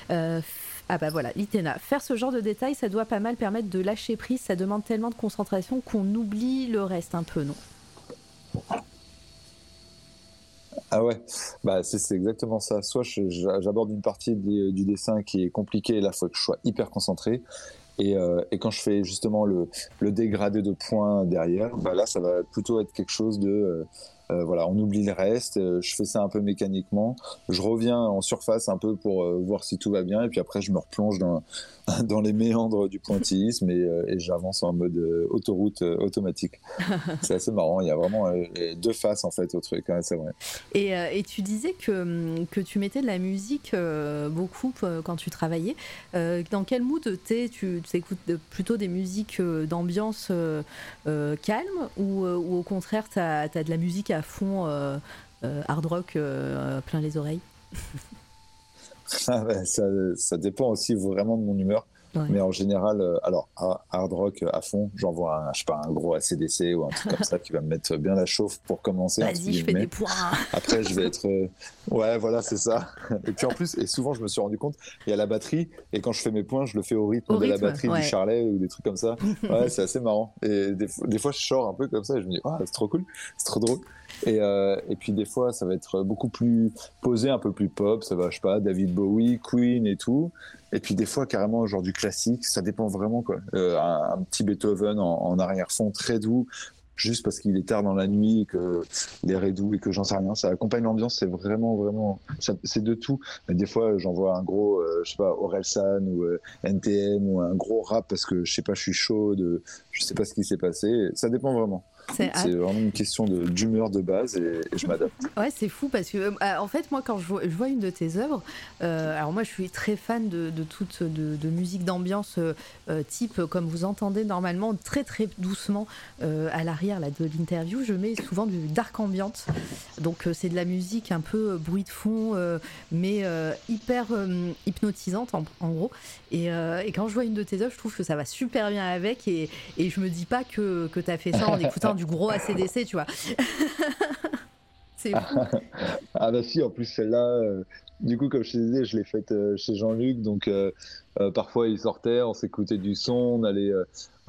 [SPEAKER 3] ah bah voilà, Litena, faire ce genre de détails, ça doit pas mal permettre de lâcher prise, ça demande tellement de concentration qu'on oublie le reste un peu, non?
[SPEAKER 4] Ah ouais, bah c'est exactement ça. Soit j'aborde une partie du, dessin qui est compliquée, là faut que je sois hyper concentré. Et, euh, et quand je fais justement le, le dégradé de points derrière, bah là ça va plutôt être quelque chose de euh, euh, voilà, on oublie le reste. euh, je fais ça un peu mécaniquement. Je reviens en surface un peu pour euh, voir si tout va bien, et puis après je me replonge dans dans les méandres du pointillisme et, euh, et j'avance en mode euh, autoroute euh, automatique. c'est assez marrant. Il y a vraiment deux faces en fait au truc. hein, c'est vrai.
[SPEAKER 3] Et, et tu disais que, hum, que tu mettais de la musique euh, beaucoup quand tu travaillais. Euh, dans quel mood t'es? Tu écoutes plutôt des musiques d'ambiance euh, calme ou, ou au contraire tu as, de la musique à fond hard rock plein les oreilles?
[SPEAKER 4] ça, ça dépend aussi vraiment de mon humeur.
[SPEAKER 3] Ouais.
[SPEAKER 4] Mais en général, euh, alors ha- hard rock à fond, j'envoie un, je sais pas, un gros ACDC ou un truc comme ça qui va me mettre bien la chauffe pour commencer.
[SPEAKER 3] Vas-y, je fais des points.
[SPEAKER 4] Après, je vais être. euh, Ouais, voilà, c'est ça. Et puis en plus, et souvent, je me suis rendu compte, il y a la batterie, et quand je fais mes points, je le fais au rythme
[SPEAKER 3] Au
[SPEAKER 4] de la batterie
[SPEAKER 3] ouais.
[SPEAKER 4] du charlet ou des trucs comme ça. Ouais, c'est assez marrant. Et des, fois- des fois, je sors un peu comme ça, et je me dis, ah, c'est trop cool, c'est trop drôle. Et, euh, et puis des fois, ça va être beaucoup plus posé, un peu plus pop, ça va, je sais pas, David Bowie, Queen et tout. Et puis des fois, carrément, genre du classique, ça dépend vraiment, quoi. Euh, un, petit Beethoven en, arrière-fond très doux, juste parce qu'il est tard dans la nuit, que l'air est doux et que j'en sais rien. Ça accompagne l'ambiance, c'est vraiment, vraiment, c'est de tout. Des fois, j'envoie un gros, euh, je sais pas, Orelsan ou NTM ou un gros rap parce que je sais pas, je suis chaud, je sais pas ce qui s'est passé. Ça dépend vraiment.
[SPEAKER 3] C'est
[SPEAKER 4] vraiment une question de- d'humeur de, base et, et je m'adapte.
[SPEAKER 3] Ouais, c'est fou parce que, euh, en fait, moi, quand je vois, je vois une de tes œuvres, euh, alors moi, je suis très fan de, de toute de, de musique d'ambiance euh, euh, type, euh, comme vous entendez normalement, très très doucement euh, à l'arrière de l'interview, je mets souvent du dark ambient. Donc, euh, c'est de la musique un peu euh, bruit de fond, euh, mais euh, hyper euh, hypnotisante en, en gros. Et, euh, et quand je vois une de tes œuvres, je trouve que ça va super bien avec. Et, et je me dis pas que, que tu as fait ça en écoutant du gros ACDC, tu vois. c'est.
[SPEAKER 4] Ah bah si, en plus celle-là, euh, du coup comme je te disais, je l'ai faite euh, chez Jean-Luc, donc euh, parfois il sortait, on s'écoutait du son, on allait,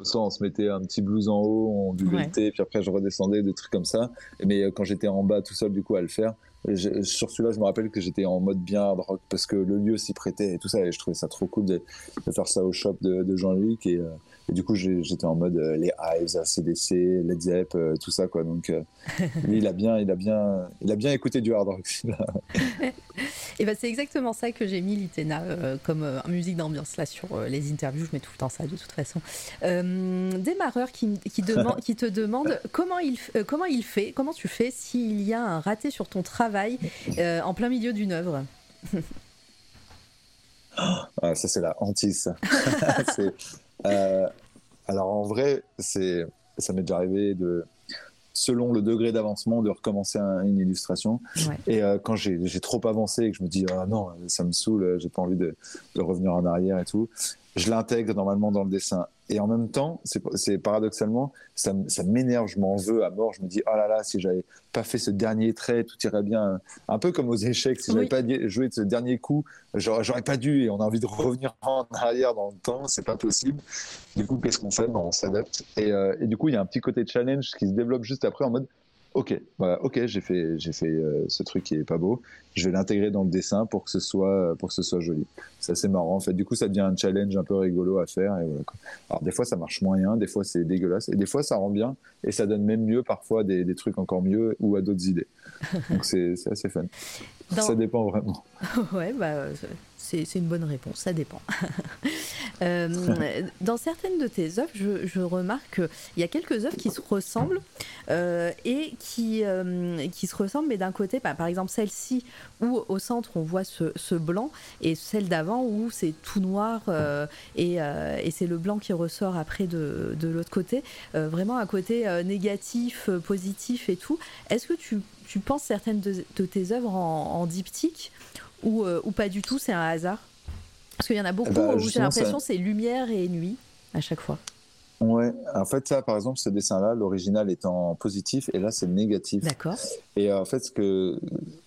[SPEAKER 4] soit on se mettait un petit blues en haut, on buvait
[SPEAKER 3] Ouais.
[SPEAKER 4] le thé, puis après je redescendais, des trucs comme ça. Mais quand j'étais en bas tout seul du coup à le faire, je- sur celui-là je me rappelle que j'étais en mode bien hard rock parce que le lieu s'y prêtait et tout ça, et je trouvais ça trop cool de, de faire ça au shop de, de Jean-Luc et, euh, et du coup j'étais en mode euh, les Hives, ACDC, Led Zepp, euh, tout ça quoi. Donc euh, lui il a bien, il a bien, il a bien écouté du hard rock.
[SPEAKER 3] Et ben c'est exactement ça que j'ai mis l'Itena euh, comme euh, musique d'ambiance là sur euh, les interviews. Je mets tout le temps ça de toute façon. Démarreur qui, m- qui, demande, qui te demande comment il, f- comment il fait, comment tu fais s'il y a un raté sur ton travail en plein milieu d'une œuvre?
[SPEAKER 4] Ah, ça, c'est la hantise. alors, en vrai, c'est, ça m'est déjà arrivé de, selon le degré d'avancement, de recommencer un- une illustration.
[SPEAKER 3] Ouais.
[SPEAKER 4] Et euh, quand j'ai, j'ai trop avancé et que je me dis, ah non, ça me saoule, j'ai pas envie de, de revenir en arrière et tout, je l'intègre normalement dans le dessin. Et en même temps, c'est, paradoxalement, ça, m'énerve, je m'en veux à mort. Je me dis, oh là là, si j'avais pas fait ce dernier trait, tout irait bien. Un peu comme aux échecs, si j'avais
[SPEAKER 3] Oui.
[SPEAKER 4] pas di- joué de ce dernier coup, j'aurais, j'aurais pas dû. Et on a envie de revenir en arrière dans le temps, c'est pas possible. Du coup, qu'est-ce qu'on fait? Ben, On s'adapte. Et, euh, et du coup, il y a un petit côté challenge qui se développe juste après en mode, ok, voilà, ok, j'ai fait, j'ai fait euh, ce truc qui est pas beau. Je vais l'intégrer dans le dessin pour que ce soit, pour que ce soit joli. C'est assez marrant en fait. Du coup, ça devient un challenge un peu rigolo à faire. Et voilà, quoi. Alors des fois, ça marche moyen, des fois c'est dégueulasse, et des fois ça rend bien, et ça donne même mieux parfois des, des trucs encore mieux ou à d'autres idées. Donc c'est assez fun.
[SPEAKER 3] Dans-
[SPEAKER 4] Ça dépend vraiment.
[SPEAKER 3] ouais, bah, c'est c'est une bonne réponse, ça dépend. Euh, dans certaines de tes œuvres, je, je remarque qu'il y a quelques œuvres qui se ressemblent euh, et qui, euh, qui se ressemblent, mais d'un côté, bah, par exemple celle-ci où au centre on voit ce, ce blanc et celle d'avant où c'est tout noir et, et c'est le blanc qui ressort après de, de l'autre côté. Vraiment un côté négatif, positif et tout. Est-ce que tu, tu penses certaines de, de tes œuvres en, en diptyque ou, euh, ou pas du tout, c'est un hasard? Parce qu'il y en a beaucoup
[SPEAKER 4] bah,
[SPEAKER 3] où j'ai l'impression c'est lumière et nuit à chaque fois.
[SPEAKER 4] Ouais, en fait, ça, par exemple, ce dessin-là, l'original est en positif et là, c'est négatif.
[SPEAKER 3] D'accord.
[SPEAKER 4] Et euh, en fait, ce que,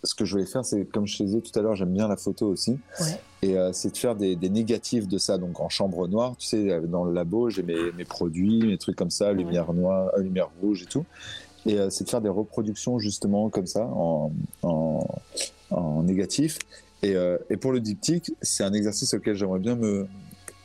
[SPEAKER 4] ce que je voulais faire, c'est, comme je te disais tout à l'heure, j'aime bien la photo aussi.
[SPEAKER 3] Ouais.
[SPEAKER 4] Et euh, c'est de faire des, des négatifs de ça. Donc en chambre noire, tu sais, dans le labo, j'ai mes, mes produits, mes trucs comme ça, lumière noire, lumière rouge et tout. Et euh, c'est de faire des reproductions justement comme ça, en, en, en négatif. Et, euh, et pour le diptyque, c'est un exercice auquel j'aimerais bien me,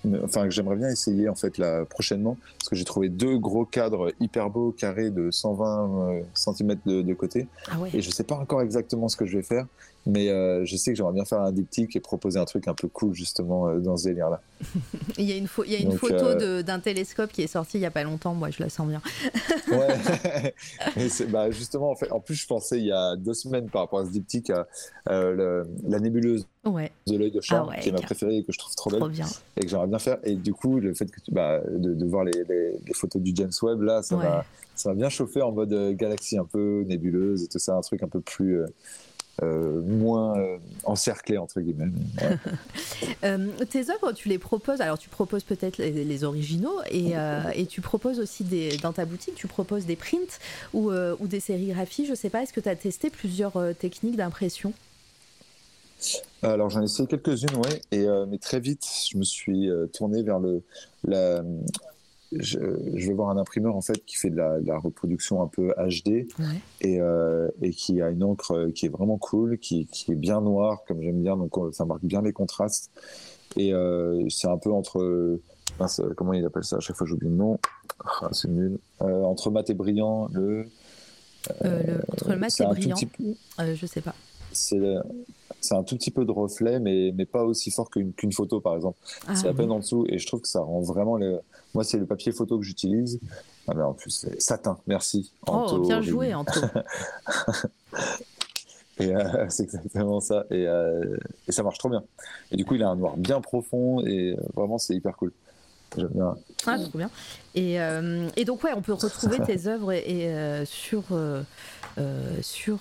[SPEAKER 4] me- enfin que j'aimerais bien essayer en fait là prochainement, parce que j'ai trouvé deux gros cadres hyper beaux, carrés de 120 cm de, de côté.
[SPEAKER 3] Ah ouais.
[SPEAKER 4] Et je sais pas encore exactement ce que je vais faire. Mais euh, je sais que j'aimerais bien faire un diptyque et proposer un truc un peu cool justement euh, dans ce délire-là.
[SPEAKER 3] Il y a une, pho- il y a une
[SPEAKER 4] Donc,
[SPEAKER 3] photo
[SPEAKER 4] euh,
[SPEAKER 3] d'un télescope qui est sorti il y a pas longtemps, moi je la sens bien.
[SPEAKER 4] Ouais. Et bah, justement, en, fait, en plus, je pensais il y a deux semaines par rapport à ce diptyque à le- la nébuleuse
[SPEAKER 3] Ouais,
[SPEAKER 4] de l'œil de chat,
[SPEAKER 3] Ah ouais,
[SPEAKER 4] qui est ma préférée et que je trouve trop belle
[SPEAKER 3] trop bien.
[SPEAKER 4] et que j'aimerais bien faire. Et du coup, le fait que tu, bah, de, de voir les, les- les photos du James Webb, là, ça m'a bien chauffé en mode galaxie un peu nébuleuse et tout ça, un truc un peu plus. Euh, moins euh, encerclé entre guillemets. Ouais.
[SPEAKER 3] Euh, tes œuvres, tu les proposes, alors tu proposes peut-être les, les originaux et, euh, et tu proposes aussi des, dans ta boutique, tu proposes des prints ou, ou des sérigraphies. Je sais pas, est-ce que tu as testé plusieurs techniques d'impression?
[SPEAKER 4] Alors j'en ai essayé quelques-unes, ouais, et mais très vite, je me suis tourné vers le la. Je, je vais voir un imprimeur en fait qui fait de la, de la reproduction un peu HD
[SPEAKER 3] Ouais.
[SPEAKER 4] et, euh, et qui a une encre euh, qui est vraiment cool, qui, qui est bien noire comme j'aime bien, donc euh, ça marque bien les contrastes. Et euh, c'est un peu entre mince, comment il appelle ça? À chaque fois j'oublie le nom. Ah, c'est nul. Euh, entre mat et brillant, le.
[SPEAKER 3] Le- entre le mat et brillant,
[SPEAKER 4] petit
[SPEAKER 3] je sais pas.
[SPEAKER 4] c'est le- c'est un tout petit peu de reflet, mais, mais pas aussi fort qu'une photo, par exemple.
[SPEAKER 3] Ah,
[SPEAKER 4] c'est à peine
[SPEAKER 3] oui.
[SPEAKER 4] en dessous, et je trouve que ça rend vraiment le. Moi, c'est le papier photo que j'utilise. Ah, mais en plus, c'est satin, merci.
[SPEAKER 3] Oh, bien joué, Anto.
[SPEAKER 4] Et euh, c'est exactement ça. Et, euh, et ça marche trop bien. Et du coup, il a un noir bien profond, et euh, vraiment, c'est hyper cool. J'aime bien.
[SPEAKER 3] Ah, trop bien. Et, euh, et donc, ouais, on peut retrouver tes œuvres et, et, sur, sur,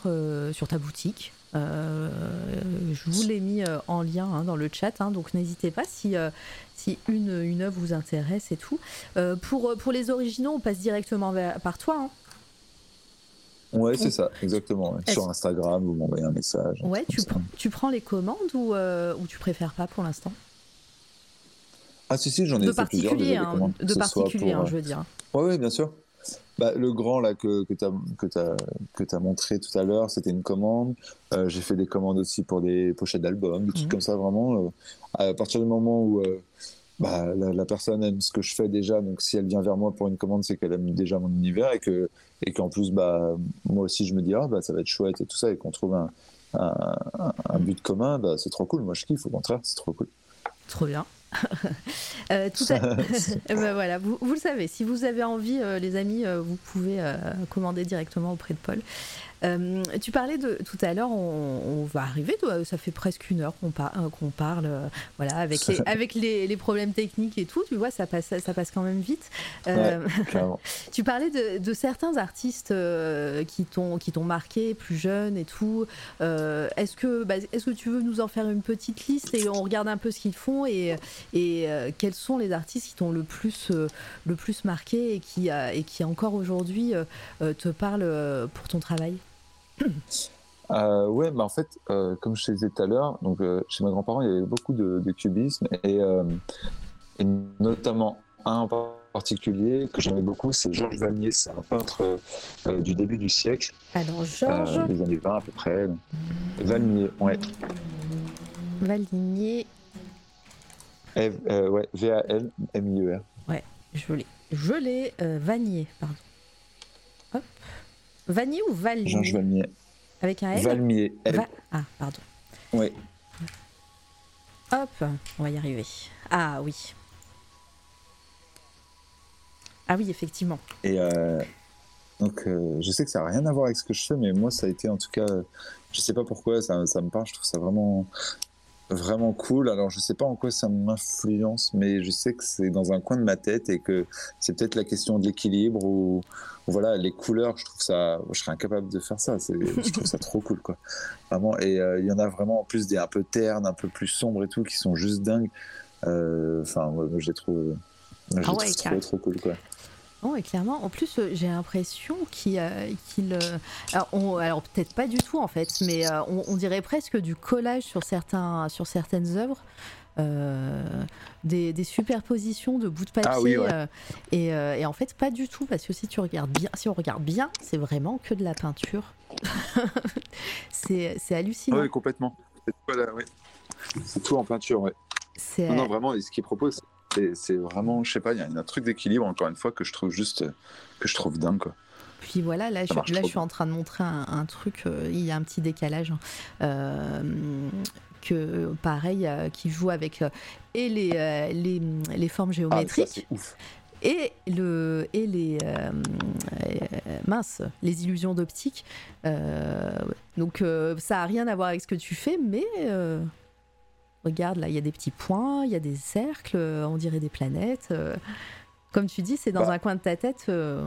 [SPEAKER 3] sur ta boutique. Euh, je vous l'ai mis euh, en lien hein, dans le chat, hein, donc n'hésitez pas si, euh, si une, une œuvre vous intéresse et tout. Euh, pour, pour les originaux, on passe directement vers, par toi. hein.
[SPEAKER 4] Ouais, c'est ça, exactement. Sur Instagram, vous m'envoyez un message.
[SPEAKER 3] Ouais, tu, pr- tu prends les commandes ou, ou tu préfères pas pour l'instant?
[SPEAKER 4] Ah, si, si, j'en ai
[SPEAKER 3] De
[SPEAKER 4] fait plusieurs. déjà,
[SPEAKER 3] hein, de particulier,
[SPEAKER 4] pour,
[SPEAKER 3] je veux dire.
[SPEAKER 4] Ouais, ouais, bien sûr. Bah, le grand là que, que tu as, que t'as- que t'as montré tout à l'heure, c'était une commande. Euh, j'ai fait des commandes aussi pour des pochettes d'albums, des trucs
[SPEAKER 3] Mhm.
[SPEAKER 4] comme ça, vraiment. euh, à partir du moment où euh, bah, la, la personne aime ce que je fais déjà, donc si elle vient vers moi pour une commande, c'est qu'elle aime déjà mon univers et que et qu'en plus, bah, moi aussi, je me dis, ah, bah, ça va être chouette et tout ça, et qu'on trouve un, un, un- un but commun, bah, c'est trop cool. Moi, je kiffe, au contraire, c'est trop cool.
[SPEAKER 3] Trop bien. Euh, Eh ben vous, le savez, si vous avez envie, euh, les amis, euh, vous pouvez commander directement auprès de Paul. Euh, tu parlais de tout à l'heure, on, on va arriver, ça fait presque une heure qu'on par- euh, parle, euh, voilà, avec, les, avec les, les problèmes techniques et tout, tu vois, ça passe, ça passe quand même vite. Euh, tu parlais de, de certains artistes qui t'ont qui t'ont marqué plus jeune et tout. Est-ce que bah, est-ce que tu veux nous en faire une petite liste et on regarde un peu ce qu'ils font et, et quels sont les artistes qui t'ont le plus le plus marqué et qui et qui encore aujourd'hui te parlent pour ton travail?
[SPEAKER 4] Euh, ouais, bah en fait, euh, comme je te disais tout à l'heure, donc euh, chez mes grands-parents, il y avait beaucoup de, de cubisme et, euh, et notamment un en particulier que j'aimais beaucoup, c'est Georges Vanier, c'est un peintre du début du siècle,
[SPEAKER 3] Alors Georges
[SPEAKER 4] des années 20 à peu près. Valnier, ouais, euh, ouais, V-A-L-M-I-E-R.
[SPEAKER 3] je l'ai, je l'ai Vanier, pardon. Hop. Vanier ou Valnier
[SPEAKER 4] Georges Valnier.
[SPEAKER 3] avec un L.
[SPEAKER 4] Valmier, L.
[SPEAKER 3] Va- Ah pardon.
[SPEAKER 4] Ouais.
[SPEAKER 3] Hop, on va y arriver. Ah oui. Ah oui, effectivement.
[SPEAKER 4] Et euh, donc, euh, je sais que ça n'a rien à voir avec ce que je fais, mais moi, ça a été en tout cas, je sais pas pourquoi, ça, ça me parle, je trouve ça vraiment, vraiment cool. Alors, je sais pas en quoi ça m'influence, mais je sais que c'est dans un coin de ma tête et que c'est peut-être la question de l'équilibre ou, voilà, les couleurs, je trouve ça, je serais incapable de faire ça. Je trouve ça trop cool, quoi. Vraiment. Et euh, il y en a vraiment en plus des un peu ternes, un peu plus sombres et tout, qui sont juste dingues. Euh, Enfin, moi, je les trouve, je
[SPEAKER 3] Ah ouais,
[SPEAKER 4] trouve trop, trop cool, quoi.
[SPEAKER 3] Oh, et clairement, en plus, euh, j'ai l'impression qu'il. euh, qu'il, euh, alors, on- alors, peut-être pas du tout en fait, mais euh, on, on dirait presque du collage sur, certains, sur certaines œuvres. euh, des, des superpositions de bouts de papier
[SPEAKER 4] Ah oui, ouais.
[SPEAKER 3] euh, et, euh, et en fait pas du tout parce que si tu regardes bien si on regarde bien c'est vraiment que de la peinture c'est c'est hallucinant
[SPEAKER 4] Oui, complètement. C'est tout, à la- ouais. C'est tout en peinture, ouais.
[SPEAKER 3] c'est
[SPEAKER 4] Non, non, vraiment, et ce qu'il propose, c'est, c'est vraiment, je sais pas, il y a un truc d'équilibre, encore une fois, que je trouve juste, que je trouve dingue, quoi.
[SPEAKER 3] puis voilà, là, je, là, suis en train de montrer un, un truc. euh, il y a un petit décalage. hein, euh, que pareil, euh, qui joue avec et les, les, les formes
[SPEAKER 4] Ah, ça,
[SPEAKER 3] géométriques et, le, et les euh, euh, mince, les illusions d'optique. Donc ça a rien à voir avec ce que tu fais, mais regarde là, il y a des petits points, il y a des cercles, euh, on dirait des planètes. euh. comme tu dis, c'est dans
[SPEAKER 4] Bah.
[SPEAKER 3] un coin de ta tête. euh,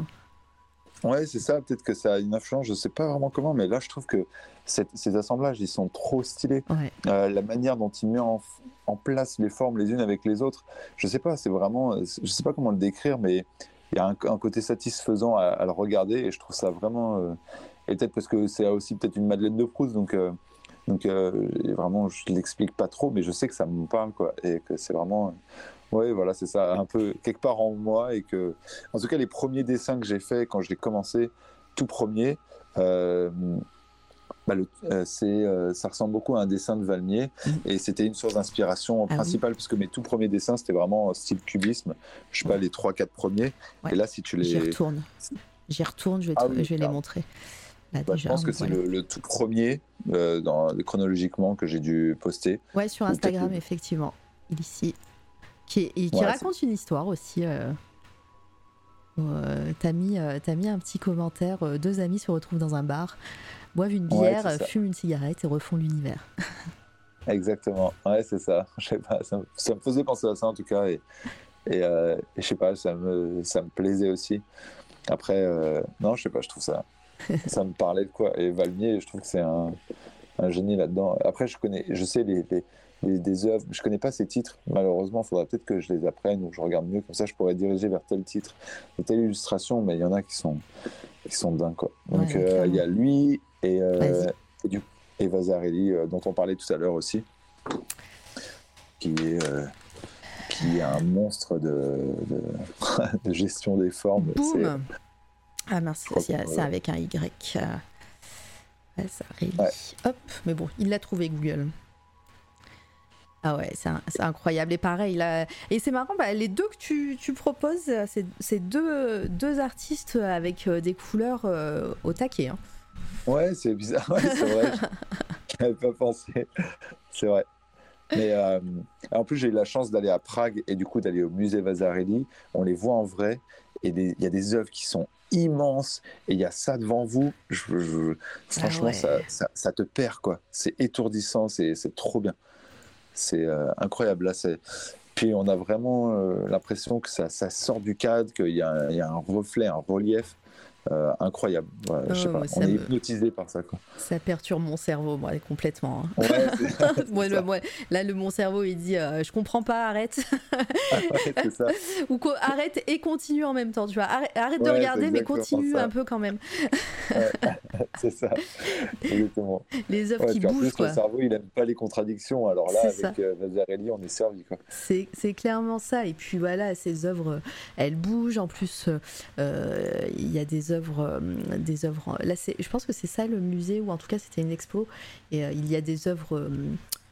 [SPEAKER 4] Ouais, c'est ça. Peut-être que ça a une influence. Je sais pas vraiment comment, mais là, je trouve que cette- ces assemblages, ils sont trop stylés.
[SPEAKER 3] ouais.
[SPEAKER 4] Euh, la manière dont il met en, en place les formes les unes avec les autres, je sais pas. C'est vraiment, je sais pas comment le décrire, mais il y a un, un côté satisfaisant à, à le regarder et je trouve ça vraiment. euh, et peut-être parce que c'est aussi peut-être une Madeleine de Proust, donc. euh, donc euh, vraiment, je l'explique pas trop, mais je sais que ça me parle, quoi, et que c'est vraiment, euh, ouais, voilà, c'est ça, un peu quelque part en moi, et que, en tout cas, les premiers dessins que j'ai faits quand je l'ai commencé, tout premier, euh, bah, euh, c'est, euh, ça ressemble beaucoup à un dessin de Valmier, et c'était une source d'inspiration
[SPEAKER 3] Ah oui.
[SPEAKER 4] principale, parce que mes tout premiers dessins, c'était vraiment style cubisme, je sais pas, les trois, quatre premiers,
[SPEAKER 3] Ouais.
[SPEAKER 4] et là, si tu
[SPEAKER 3] J'y
[SPEAKER 4] les,
[SPEAKER 3] retourne. J'y retourne, je vais, te-
[SPEAKER 4] Ah oui,
[SPEAKER 3] je vais les montrer. Là,
[SPEAKER 4] bah, je pense que c'est le, le tout premier, euh, dans, chronologiquement, que j'ai dû poster.
[SPEAKER 3] Ouais, sur Instagram, effectivement. Il ici. Qui, et qui
[SPEAKER 4] Ouais,
[SPEAKER 3] raconte une histoire aussi. Euh... euh, t'as mis, un petit commentaire. deux amis se retrouvent dans un bar, boivent une bière, fument une cigarette et refont l'univers.
[SPEAKER 4] Exactement, ouais, c'est ça. Je sais pas, ça, me- ça me faisait penser à ça en tout cas, et, et, et je sais pas, ça me, ça me plaisait aussi. Après, non, je sais pas, je trouve ça, ça me parlait de quoi. Et Valmier, je trouve que c'est un, un génie là-dedans. Après, je connais, je sais les, les, les- des œuvres, je connais pas ces titres. Malheureusement, il faudrait peut-être que je les apprenne ou que je regarde mieux, comme ça, je pourrais diriger vers tel titre ou telle illustration. Mais il y en a qui sont, qui sont dingues quoi. Donc,
[SPEAKER 3] Ouais,
[SPEAKER 4] euh, il y a lui et, euh, et, du, et Vasarely, euh, dont on parlait tout à l'heure aussi, qui est, qui est un monstre de, de, de gestion des formes.
[SPEAKER 3] Boum Ah mince, c'est avec un Y. euh.
[SPEAKER 4] Ouais.
[SPEAKER 3] Hop, mais bon, il l'a trouvé Google. Ah ouais, c'est incroyable. Et pareil, là, et c'est marrant, bah, les deux que tu, tu proposes, c'est deux, deux artistes avec euh, des couleurs euh, au taquet. hein.
[SPEAKER 4] Ouais, c'est bizarre, ouais, c'est vrai. Je n'avais pas pensé. C'est vrai. Mais euh, en plus, j'ai eu la chance d'aller à Prague et du coup d'aller au musée Vasarely. On les voit en vrai et il y a des œuvres qui sont immenses et il y a ça devant vous. Je, je- franchement,
[SPEAKER 3] ouais.
[SPEAKER 4] ça, ça, ça te perd quoi. C'est étourdissant, c'est c'est trop bien. C'est euh, incroyable. Là, c'est. Puis on a vraiment euh, l'impression que ça, ça sort du cadre, qu'il y, a un- il y a un reflet, un relief euh, incroyable. Ouais, je sais
[SPEAKER 3] Oh,
[SPEAKER 4] pas, on est
[SPEAKER 3] me-
[SPEAKER 4] hypnotisé par ça. Quoi.
[SPEAKER 3] Ça perturbe mon cerveau, moi, complètement. hein.
[SPEAKER 4] Ouais, c'est
[SPEAKER 3] Moi,
[SPEAKER 4] c'est
[SPEAKER 3] le-
[SPEAKER 4] ça.
[SPEAKER 3] moi, là, le, mon cerveau, il dit euh, Je comprends pas, arrête.
[SPEAKER 4] Ça.
[SPEAKER 3] Ou quoi, arrête et continue en même temps, tu vois. Arrête, arrête de
[SPEAKER 4] Ouais,
[SPEAKER 3] regarder, mais continue
[SPEAKER 4] ça.
[SPEAKER 3] un peu quand même.
[SPEAKER 4] C'est ça. Exactement.
[SPEAKER 3] Les œuvres qui
[SPEAKER 4] puis en
[SPEAKER 3] bougent,
[SPEAKER 4] plus,
[SPEAKER 3] quoi.
[SPEAKER 4] le cerveau, il aime pas les contradictions. Alors là, avec euh, Vasarely, on est servi. Quoi.
[SPEAKER 3] C'est c'est clairement ça. Et puis voilà, ces œuvres, elles bougent. En plus, euh, il y a des œuvres, euh, des œuvres. Là, c'est- je pense que c'est ça le musée, ou en tout cas, c'était une expo. Et euh, il y a des œuvres, euh,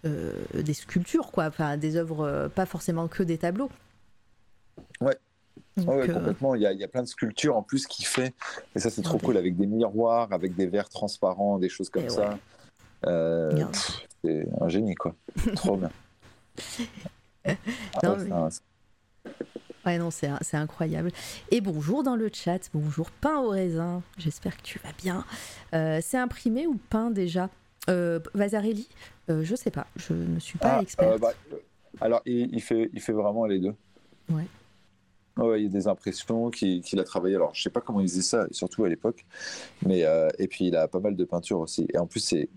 [SPEAKER 3] euh, des sculptures, quoi. Enfin, des œuvres, euh, pas forcément que des tableaux.
[SPEAKER 4] Ouais.
[SPEAKER 3] Donc,
[SPEAKER 4] Ouais, ouais,
[SPEAKER 3] euh,
[SPEAKER 4] complètement. Il y, a, il y a plein de sculptures en plus qui fait. Et ça, c'est trop cool avec des miroirs, avec des verres transparents, des choses comme
[SPEAKER 3] Et
[SPEAKER 4] ça. Euh, c'est un génie, quoi. Trop bien. Ah
[SPEAKER 3] Non,
[SPEAKER 4] ouais,
[SPEAKER 3] mais-
[SPEAKER 4] c'est un-
[SPEAKER 3] Ouais, non, c'est c'est incroyable. Et bonjour dans le chat, bonjour pain au raisin, j'espère que tu vas bien. Euh, c'est imprimé ou peint déjà? Euh, Vasarely? Euh, Je sais pas, je ne suis pas
[SPEAKER 4] Ah, euh, bah, euh, alors, il, il fait, il fait vraiment les deux.
[SPEAKER 3] Ouais.
[SPEAKER 4] Ouais, il y a des impressions qu'il qu'il a travaillé. Alors, je sais pas comment il faisait ça, surtout à l'époque. Mais euh, et puis, il a pas mal de peintures aussi. Et en plus, c'est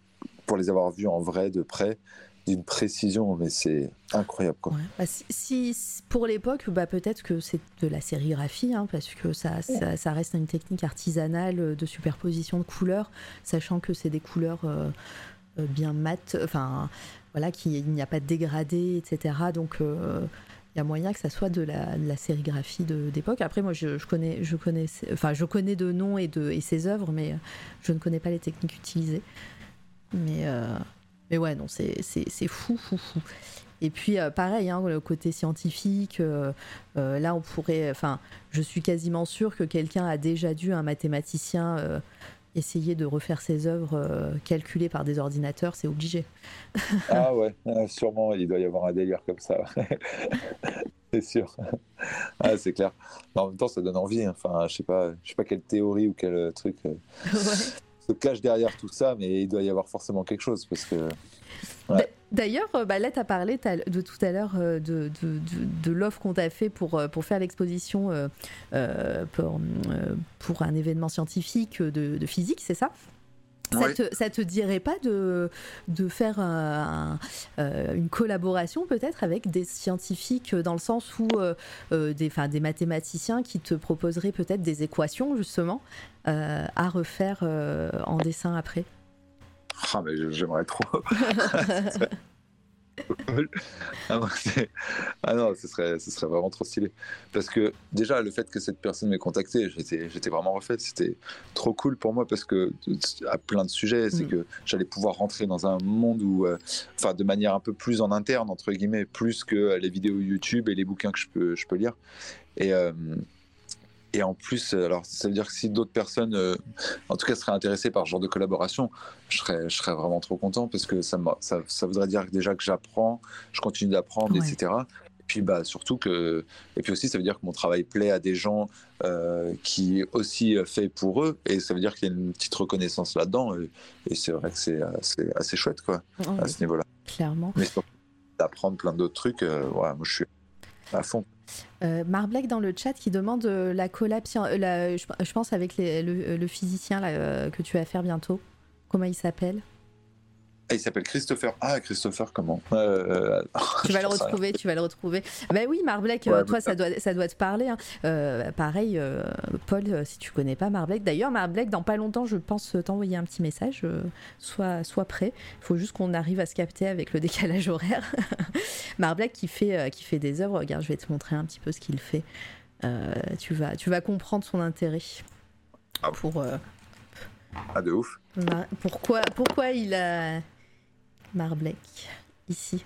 [SPEAKER 4] pour les avoir vus en vrai, de près, d'une précision, mais c'est incroyable, quoi.
[SPEAKER 3] Ouais. Bah, si, pour l'époque, bah, peut-être que c'est de la sérigraphie, hein, parce que ça, ça, ça reste une technique artisanale de superposition de couleurs, sachant que c'est des couleurs euh, euh, bien mates, enfin voilà, qu'il il n'y a pas de dégradé, etc. Donc euh, il y a moyen que ça soit de la, de la sérigraphie d'époque. Après, moi, je, je connais, je connais, enfin, je connais de noms et de et ses œuvres, mais je ne connais pas les techniques utilisées. Mais euh, Mais ouais, non, c'est fou, fou, fou. Et puis, euh, pareil, hein, le côté scientifique, euh, euh, là, on pourrait. Enfin, je suis quasiment sûre que quelqu'un a déjà dû, un mathématicien, essayer de refaire ses œuvres calculées par des ordinateurs, c'est obligé.
[SPEAKER 4] Ah ouais, ah, sûrement, il doit y avoir un délire comme ça. c'est sûr. Ah, c'est clair. Mais en même temps, ça donne envie. hein. Enfin, je sais pas, je sais pas quelle théorie ou quel truc
[SPEAKER 3] Ouais.
[SPEAKER 4] Se cache derrière tout ça, mais il doit y avoir forcément quelque chose parce que.
[SPEAKER 3] D'a- D'ailleurs, euh, bah là, tu as parlé de tout à l'heure euh, de, de, de- l'offre qu'on t'a fait pour, euh, pour faire l'exposition pour, pour un événement scientifique de physique, c'est ça? Ça
[SPEAKER 4] Ouais.
[SPEAKER 3] te, ça te dirait pas de, de faire un- euh, une collaboration peut-être avec des scientifiques euh, dans le sens où euh, euh, des, enfin, des mathématiciens qui te proposeraient peut-être des équations justement euh, à refaire euh, en dessin après?
[SPEAKER 4] Ah, mais j'aimerais trop. Cool. ah, c'est- ah non, ce serait, ce serait vraiment trop stylé. Parce que déjà, le fait que cette personne m'ait contacté, j'étais, j'étais vraiment refait. C'était trop cool pour moi parce que, à plein de sujets, c'est
[SPEAKER 3] Mm.
[SPEAKER 4] que j'allais pouvoir rentrer dans un monde où, euh, enfin, de manière un peu plus en interne, entre guillemets, plus que les vidéos YouTube et les bouquins que je peux, je peux lire. Et. euh, et en plus, euh, alors ça veut dire que si d'autres personnes, euh, en tout cas, seraient intéressées par ce genre de collaboration, je serais, je serais vraiment trop content parce que ça, m'a- ça, ça voudrait dire déjà que j'apprends, je continue d'apprendre,
[SPEAKER 3] Ouais.
[SPEAKER 4] etc. Et puis bah, surtout que, et puis aussi ça veut dire que mon travail plaît à des gens euh, qui aussi fait pour eux, et ça veut dire qu'il y a une petite reconnaissance là-dedans, et, et c'est vrai que c'est assez, assez chouette quoi,
[SPEAKER 3] Ouais,
[SPEAKER 4] à ce niveau-là.
[SPEAKER 3] clairement
[SPEAKER 4] Mais surtout d'apprendre plein d'autres trucs, euh, ouais, moi je suis à.
[SPEAKER 3] Euh, dans le chat qui demande euh, la collab, euh, je, pense avec les- le, le physicien que tu vas faire bientôt. Comment il s'appelle?
[SPEAKER 4] Ah, il s'appelle Christopher. Ah, Christopher, comment? Euh,
[SPEAKER 3] Tu vas le retrouver, tu vas le retrouver. Bah oui, Marblek,
[SPEAKER 4] Ouais,
[SPEAKER 3] euh,
[SPEAKER 4] mais
[SPEAKER 3] toi
[SPEAKER 4] ça-
[SPEAKER 3] doit, ça doit te parler. hein. Euh, pareil, euh, Paul, euh, si tu connais pas Marblek. D'ailleurs, Marblek, dans pas longtemps, je pense euh, t'envoyer un petit message. euh, sois, sois prêt. Il faut juste qu'on arrive à se capter avec le décalage horaire. Marblek qui fait, euh, qui fait des œuvres. Regarde, je vais te montrer un petit peu ce qu'il fait. Euh, tu, vas, tu vas comprendre son intérêt.
[SPEAKER 4] Ah.
[SPEAKER 3] Pour, euh,
[SPEAKER 4] Ah, de ouf.
[SPEAKER 3] Pourquoi, pourquoi il a Marblek ici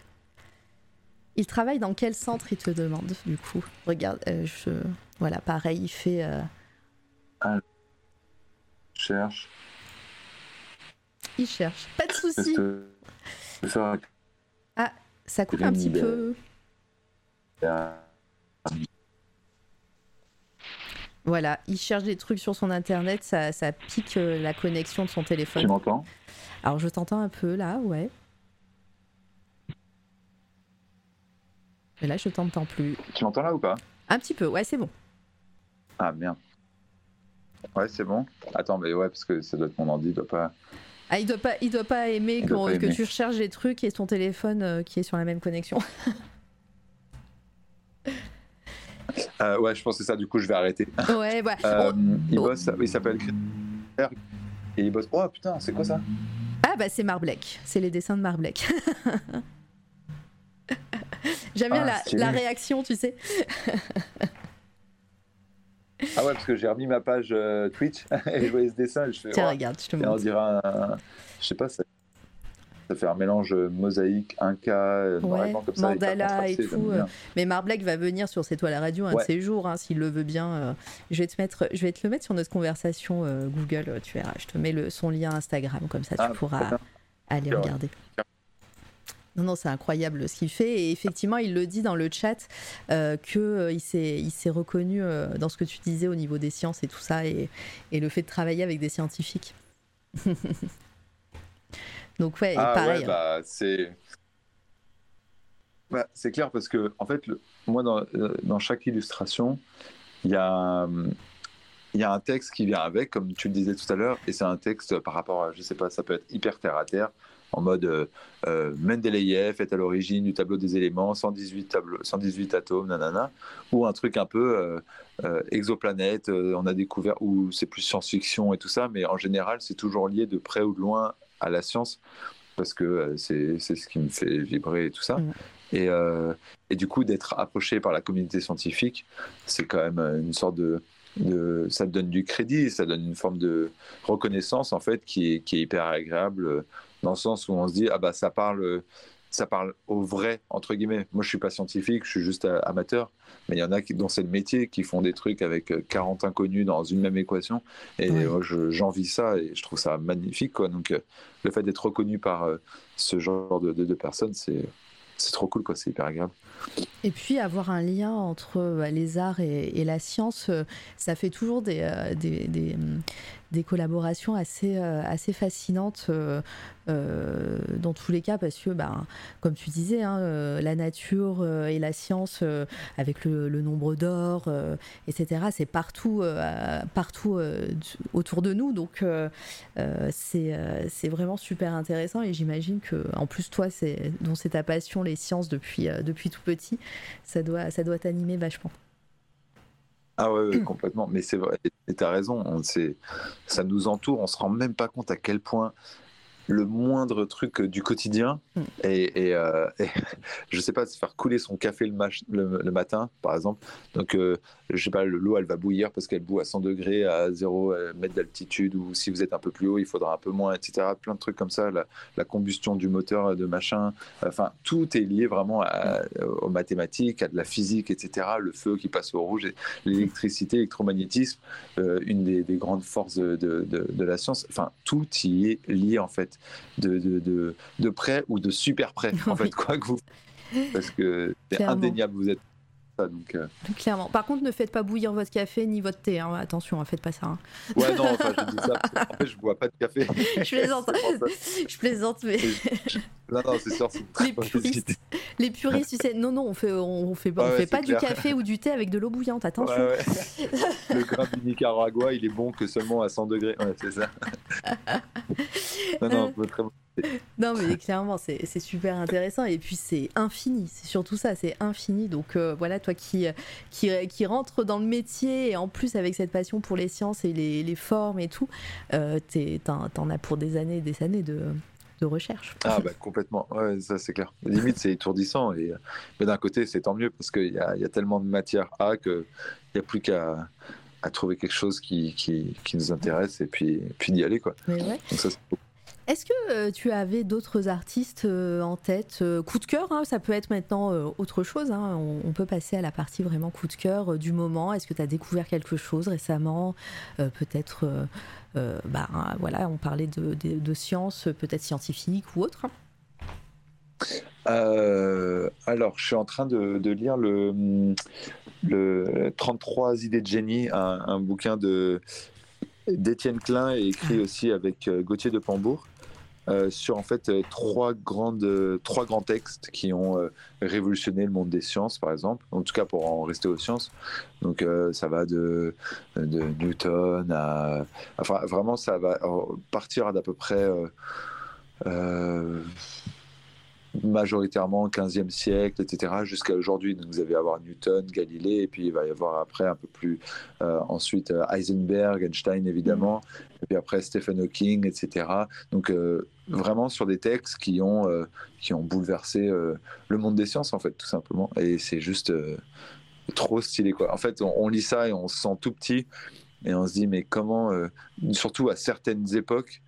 [SPEAKER 3] Il travaille dans quel centre Il te demande du coup? Regarde, euh, je... voilà, pareil, il fait. euh,
[SPEAKER 4] Cherche.
[SPEAKER 3] Il cherche. Pas de souci.
[SPEAKER 4] Christopher.
[SPEAKER 3] Ça coupe un petit peu. Voilà, il cherche des trucs sur son internet, ça, ça pique euh, la connexion de son
[SPEAKER 4] Tu
[SPEAKER 3] téléphone.
[SPEAKER 4] m'entends?
[SPEAKER 3] Alors je t'entends un peu là, ouais. Mais là, je t'entends plus.
[SPEAKER 4] Tu m'entends là ou pas?
[SPEAKER 3] Un petit peu, ouais, c'est bon.
[SPEAKER 4] Ah merde. Ouais, c'est bon. Attends, mais ouais, parce que ça doit être mon ordi, il doit pas.
[SPEAKER 3] Ah, il doit pas, il doit pas aimer
[SPEAKER 4] Il doit
[SPEAKER 3] qu'on-
[SPEAKER 4] pas
[SPEAKER 3] que
[SPEAKER 4] aimer.
[SPEAKER 3] tu recharges des trucs et ton téléphone euh, qui est sur la même connexion.
[SPEAKER 4] Euh, ouais, je pense que c'est ça, du coup, je vais arrêter.
[SPEAKER 3] ouais, voilà.
[SPEAKER 4] Euh,
[SPEAKER 3] On-
[SPEAKER 4] il bosse, il s'appelle. Et il bosse. Oh putain, c'est quoi ça?
[SPEAKER 3] Ah bah c'est Marblek, c'est les dessins de Marblek. J'aime bien
[SPEAKER 4] Ah,
[SPEAKER 3] la, réaction, tu sais.
[SPEAKER 4] Ah ouais, parce que j'ai remis ma page euh, Twitch et je voyais ce dessin et je fais.
[SPEAKER 3] Tiens, regarde, je te
[SPEAKER 4] et on
[SPEAKER 3] montre.
[SPEAKER 4] dirait un. Je sais pas, ça, ça fait un mélange mosaïque, inca, euh,
[SPEAKER 3] Ouais,
[SPEAKER 4] comme ça.
[SPEAKER 3] mandala et tout,
[SPEAKER 4] bien.
[SPEAKER 3] Mais Marblek va venir sur C'est toi la radio un de ces jours, hein, s'il le veut bien. euh, je, vais te mettre, je vais te le mettre sur notre conversation euh, Google, euh, tu verras. Je te mets le, son lien Instagram, comme ça tu
[SPEAKER 4] Ah,
[SPEAKER 3] pourras aller regarder. Non, non, c'est incroyable ce qu'il fait. Et effectivement, il le dit dans le chat euh, que euh, s'est, reconnu euh, dans ce que tu disais au niveau des sciences et tout ça, et, et le fait de travailler avec des scientifiques. Donc ouais,
[SPEAKER 4] Ah
[SPEAKER 3] pareil.
[SPEAKER 4] ouais, bah c'est. Bah, c'est clair parce que en fait, le- moi dans, euh, dans chaque illustration, il y a il y a un texte qui vient avec, comme tu le disais tout à l'heure, et c'est un texte par rapport à, je sais pas, ça peut être hyper terre à terre, en mode euh, euh, Mendeleïev est à l'origine du tableau des éléments, 118, tableaux, 118 atomes, nanana, ou un truc un peu euh, euh, exoplanète, on a découvert, ou c'est plus science-fiction et tout ça, mais en général, c'est toujours lié de près ou de loin à la science, parce que c'est ce qui me fait vibrer et tout ça.
[SPEAKER 3] Mhm.
[SPEAKER 4] Et, et du coup, d'être approché par la communauté scientifique, c'est quand même une sorte de, de- Ça donne du crédit, ça donne une forme de reconnaissance, en fait, qui est, qui est hyper agréable dans le sens où on se dit ah bah ça parle ça parle au vrai entre guillemets. Moi je suis pas scientifique, je suis juste euh, amateur, mais il y en a qui dont c'est le métier qui font des trucs avec euh, 40 inconnus dans une même équation et moi je- j'envie ça et je trouve ça magnifique quoi. Donc euh, le fait d'être reconnu par euh, ce genre de, de- de personnes c'est c'est trop cool quoi, c'est hyper agréable.
[SPEAKER 3] Et puis avoir un lien entre euh, les arts et, et la science, euh, ça fait toujours des, euh, des, des, des collaborations assez, euh, assez fascinantes euh, euh, dans tous les cas parce que, ben, comme tu disais, hein, la nature et la science avec le, nombre d'or, etc., c'est partout, partout autour de nous. Donc c'est vraiment super intéressant et j'imagine que, en plus, toi, dont c'est ta passion, les sciences, depuis, depuis tout petit, ça doit, ça doit t'animer vachement.
[SPEAKER 4] Ah ouais, ouais, complètement. Mais c'est vrai, et tu as raison, on, ça nous entoure, on se rend même pas compte à quel point le moindre truc du quotidien,
[SPEAKER 3] Mm.
[SPEAKER 4] et, et, euh, et je sais pas, se faire couler son café le, mach- le, le matin, par exemple. Donc, euh, je sais pas, le- l'eau, elle va bouillir parce qu'elle bout à 100 degrés, à 0 mètres d'altitude, ou si vous êtes un peu plus haut, il faudra un peu moins, etc. Plein de trucs comme ça, la, la combustion du moteur, de machin. Enfin, tout est lié vraiment à- aux mathématiques, à de la physique, etc. Le feu qui passe au rouge, l'électricité, l'électromagnétisme, euh, une des, des grandes forces de, de- de- de la science. Enfin, tout y est lié, en fait, de, de, de, de près ou de super près, en fait, quoi que vous. Parce que c'est indéniable, vous êtes ça. Donc, euh,
[SPEAKER 3] Clairement. Par contre, ne faites pas bouillir votre café ni votre thé. hein. Attention, ne faites pas ça. hein.
[SPEAKER 4] ouais, non, enfin, je dis ça parce qu'en fait, je bois pas de café.
[SPEAKER 3] Je plaisante. Je mais
[SPEAKER 4] Non, non, c'est sûr, c'est une très
[SPEAKER 3] Les puristes. les puristes, tu sais, non, non, on fait, on fait, pas-
[SPEAKER 4] Ouais,
[SPEAKER 3] on
[SPEAKER 4] ouais,
[SPEAKER 3] fait
[SPEAKER 4] c'est
[SPEAKER 3] pas du café ou du thé avec de l'eau bouillante. Attention.
[SPEAKER 4] Ouais, ouais. Le grain du Nicaragua, il est bon que seulement à 100 degrés. Ouais, c'est ça. non, non, très bon.
[SPEAKER 3] Non, mais clairement, c'est super intéressant. Et puis, c'est infini. C'est surtout ça, c'est infini. Donc, euh, voilà, toi qui, qui, qui rentre dans le métier et en plus avec cette passion pour les sciences et les, les formes et tout, euh, t'en as pour des années et des années de, de recherche.
[SPEAKER 4] Ah, bah complètement. Ouais, ça, c'est clair. Limite, c'est étourdissant. Et, mais d'un côté, c'est tant mieux parce qu'il y a, il y a tellement de matière à qu'il n'y a plus qu'à à trouver quelque chose qui, qui, qui nous intéresse et puis, puis d'y aller. Quoi.
[SPEAKER 3] Mais ouais.
[SPEAKER 4] Donc, ça, c'est.
[SPEAKER 3] Est-ce que euh, tu avais d'autres artistes euh, en tête euh, Coup de cœur, hein, ça peut être maintenant autre chose. hein, on, on peut passer à la partie vraiment coup de cœur du moment. Est-ce que tu as découvert quelque chose récemment Euh, Peut-être, euh, bah, hein, voilà, on parlait de, de, de sciences, peut-être scientifiques ou autre.
[SPEAKER 4] Euh, alors, je suis en train de, de lire le, le 33 idées de génie, un, un bouquin de d'Étienne Klein et écrit aussi avec Gauthier de Pambourg. Euh, sur en fait euh, trois grandes euh, trois grands textes qui ont révolutionné le monde des sciences par exemple. En tout cas pour en rester aux sciences. Donc ça va de, de Newton à enfin vraiment ça va partir d'à peu près majoritairement 15e siècle, etc., jusqu'à aujourd'hui. Donc, vous allez avoir Newton, Galilée, et puis il va y avoir après un peu plus, euh, ensuite euh, Heisenberg, Einstein évidemment, et puis après Stephen Hawking, etc. Donc, euh, vraiment sur des textes qui ont, euh, qui ont bouleversé le monde des sciences, en fait, tout simplement. Et c'est juste trop stylé, quoi. En fait, on, on lit ça et on se sent tout petit, et on se dit, mais comment, surtout à certaines époques,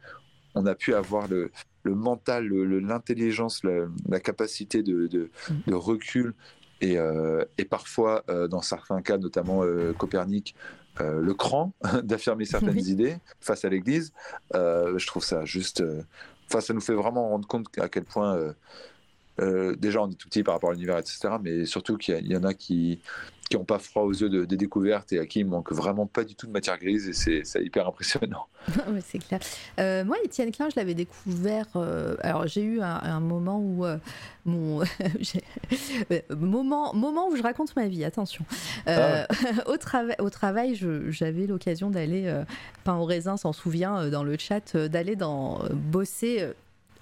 [SPEAKER 4] on a pu avoir le, le mental, l'intelligence, la, la capacité de, de, de recul et, euh, et parfois, euh, dans certains cas, notamment euh, Copernic, le cran d'affirmer certaines
[SPEAKER 3] Oui.
[SPEAKER 4] idées face à l'Église. Je trouve ça juste. Enfin, ça nous fait vraiment rendre compte à quel point. Euh, déjà, on est tout petit par rapport à l'univers, etc. Mais surtout qu'il y en a qui qui n'ont pas froid aux yeux de- des découvertes et à qui il manque vraiment pas du tout de matière grise et c'est hyper impressionnant.
[SPEAKER 3] C'est clair. Euh, moi, Étienne Klein, je l'avais découvert. euh, alors, j'ai eu un, un moment où mon moment moment où je raconte ma vie. Attention. Euh, au travail, au travail, j'avais l'occasion d'aller pain au raisin, s'en souvient dans le chat, d'aller dans bosser.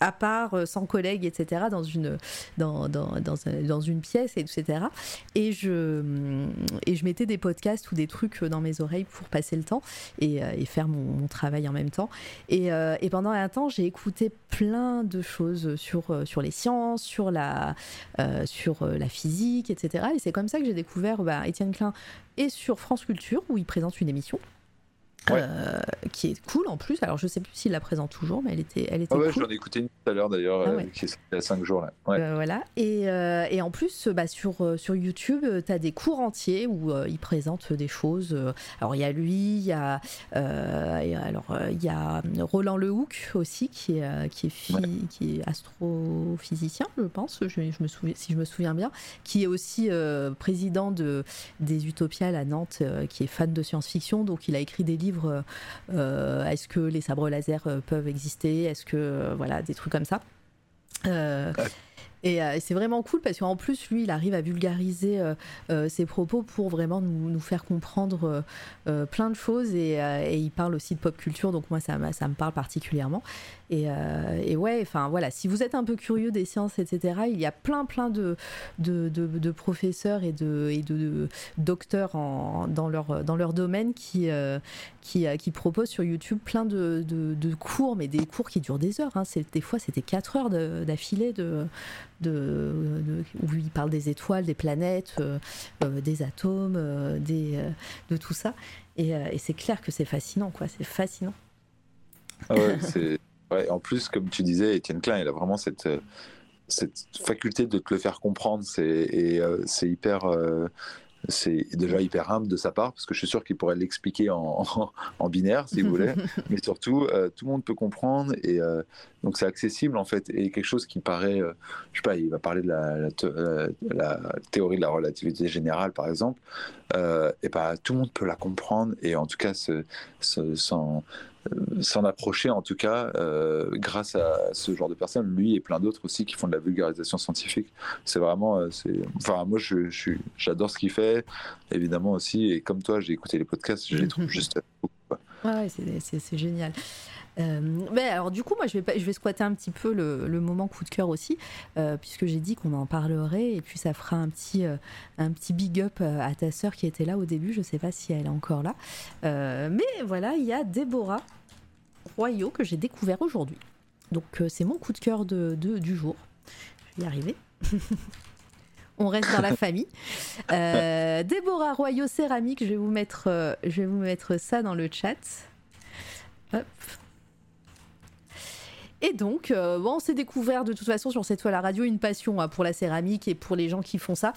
[SPEAKER 3] Euh, à part, euh, sans collègues, etc., dans une, dans, dans, dans, un- dans une pièce, etc. Et je, et je mettais des podcasts ou des trucs dans mes oreilles pour passer le temps et, euh, faire mon, travail en même temps. Et, euh, et pendant un temps, j'ai écouté plein de choses sur, euh, sur les sciences, sur la, euh, sur euh, la physique, etc. Et c'est comme ça que j'ai découvert bah, Étienne Klein et sur France Culture, où il présente une émission.
[SPEAKER 4] Ouais.
[SPEAKER 3] euh, qui est cool en plus. Alors je sais plus s'il la présente toujours, mais elle était, elle était
[SPEAKER 4] Ah ouais,
[SPEAKER 3] cool.
[SPEAKER 4] j'en ai écouté une tout à l'heure d'ailleurs,
[SPEAKER 3] Ah
[SPEAKER 4] euh, qui est il y a 5 jours là.
[SPEAKER 3] Euh, voilà. Et, et en plus, bah, sur, sur YouTube, tu as des cours entiers où il présente des choses. alors, il y a lui, il y a, alors, il y a Roland Lehoucq aussi, qui est, qui est, qui est astrophysicien, je pense, je, je me souviens, si je me souviens bien, qui est aussi président de, des Utopiales à Nantes, qui est fan de science-fiction. Donc, il a écrit des livres. Euh, Est-ce que les sabres laser euh, peuvent exister? Est-ce que. euh, voilà, des trucs comme ça. Euh, et euh, c'est vraiment cool parce qu'en plus, lui, il arrive à vulgariser euh, ses propos pour vraiment nous, nous faire comprendre plein de choses. Et, et il parle aussi de pop culture, donc moi, ça me parle particulièrement. Et, euh, et ouais, enfin voilà, si vous êtes un peu curieux des sciences, etc., il y a plein, plein de, de, professeurs et de, et de, docteurs dans, leur, dans leur domaine qui, euh, qui, euh, qui proposent sur YouTube plein de, cours, mais des cours qui durent des heures. hein. Des fois, c'était 4 heures d'affilée où il parle des étoiles, des planètes, des atomes, de tout ça. Et, et c'est clair que c'est fascinant, quoi. C'est fascinant.
[SPEAKER 4] Ah ouais, c'est... ouais, en plus, comme tu disais, Étienne Klein, il a vraiment cette, euh, cette faculté de te le faire comprendre. C'est, et euh, c'est hyper. euh, c'est déjà hyper humble de sa part, parce que je suis sûr qu'il pourrait l'expliquer en, en, en binaire, si vous voulez. Mais surtout, euh, tout le monde peut comprendre. Et donc, c'est accessible, en fait. Et quelque chose qui paraît. je sais pas, il va parler de la, la, te- la théorie de la relativité générale, par exemple. Et ben, tout le monde peut la comprendre. Et en tout cas, euh, s'en approcher, en tout cas, euh, grâce à ce genre de personnes, lui et plein d'autres aussi qui font de la vulgarisation scientifique. C'est vraiment, euh, c'est, enfin, moi, je, j'adore ce qu'il fait, évidemment aussi, et comme toi, j'ai écouté les podcasts, je les trouve juste.
[SPEAKER 3] Ouais, ouais, c'est- c'est c'est génial. Euh, mais alors du coup, moi, je vais, je vais squatter un petit peu le, le moment coup de cœur aussi, euh, puisque j'ai dit qu'on en parlerait, et puis ça fera un petit, euh, un petit big up euh, à ta sœur qui était là au début. Je sais pas si elle est encore là, mais voilà, il y a Déborah Royaux que j'ai découvert aujourd'hui. Donc c'est mon coup de cœur de, du jour. Je vais y arriver. On reste dans la famille. Euh, Déborah Royaux céramique, je vais vous mettre, je vais vous mettre ça dans le chat. Hop. Et donc, euh, bon, on s'est découvert de toute façon sur cette toile à radio une passion hein, pour la céramique et pour les gens qui font ça.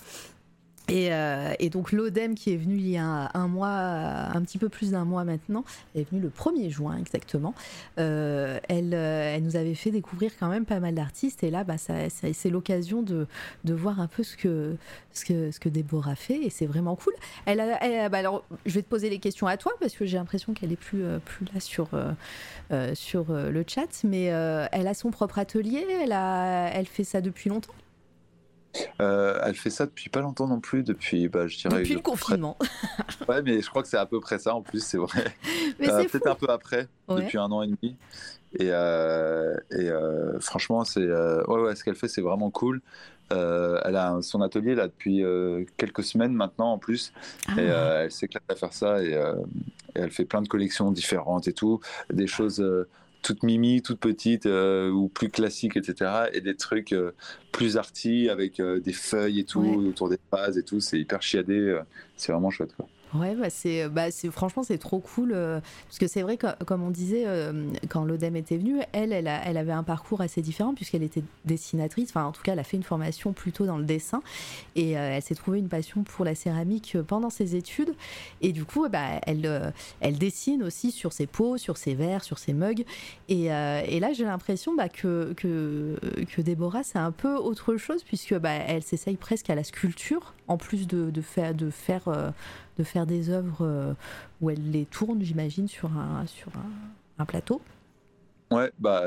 [SPEAKER 3] Et, euh, et donc l'ODEM qui est venu il y a un mois, un petit peu plus d'un mois maintenant, est venu le 1er juin exactement. Euh, elle, euh, elle nous avait fait découvrir quand même pas mal d'artistes. Et là bah, c'est l'occasion de, voir un peu ce que, ce que, Déborah fait. Et c'est vraiment cool. Bah, alors, je vais te poser les questions à toi parce que j'ai l'impression qu'elle est plus, là sur, le chat, mais elle a son propre atelier, elle fait ça depuis longtemps,
[SPEAKER 4] Euh, elle fait ça depuis pas longtemps non plus, depuis, bah, je dirais.
[SPEAKER 3] depuis le confinement.
[SPEAKER 4] près- Ouais, mais je crois que c'est à peu près ça en plus, c'est vrai. Euh. Peut-être un peu après,
[SPEAKER 3] Ouais.
[SPEAKER 4] depuis un an et demi. Et, euh, et euh, franchement, c'est ouais, ouais, ce qu'elle fait, c'est vraiment cool. Elle a son atelier là depuis quelques semaines maintenant en plus,
[SPEAKER 3] Ah.
[SPEAKER 4] et elle s'éclate à faire ça. Et, et elle fait plein de collections différentes et tout, des choses toutes mimi, toutes petites euh, ou plus classiques, etc. Et des trucs euh, plus arty avec euh, des feuilles et tout
[SPEAKER 3] Ouais.
[SPEAKER 4] autour des vases et tout. C'est hyper chiadé. euh, c'est vraiment chouette. Quoi.
[SPEAKER 3] Ouais, bah c'est, bah c'est, franchement, c'est trop cool. euh, parce que c'est vrai que, comme on disait, euh, quand l'ODEM était venue, elle, elle, a- elle avait un parcours assez différent, puisqu'elle était dessinatrice. Enfin, en tout cas, elle a fait une formation plutôt dans le dessin. Et euh, elle s'est trouvée une passion pour la céramique pendant ses études. Et du coup, bah, elle, euh, elle dessine aussi sur ses pots, sur ses verres, sur ses mugs. Et, euh, et là, j'ai l'impression bah, que, que, que Déborah, c'est un peu autre chose, puisque bah, elle s'essaye presque à la sculpture, en plus de, de faire. De faire euh, de faire des œuvres euh, où elle les tourne, j'imagine, sur un, sur un, un plateau.
[SPEAKER 4] Ouais, bah,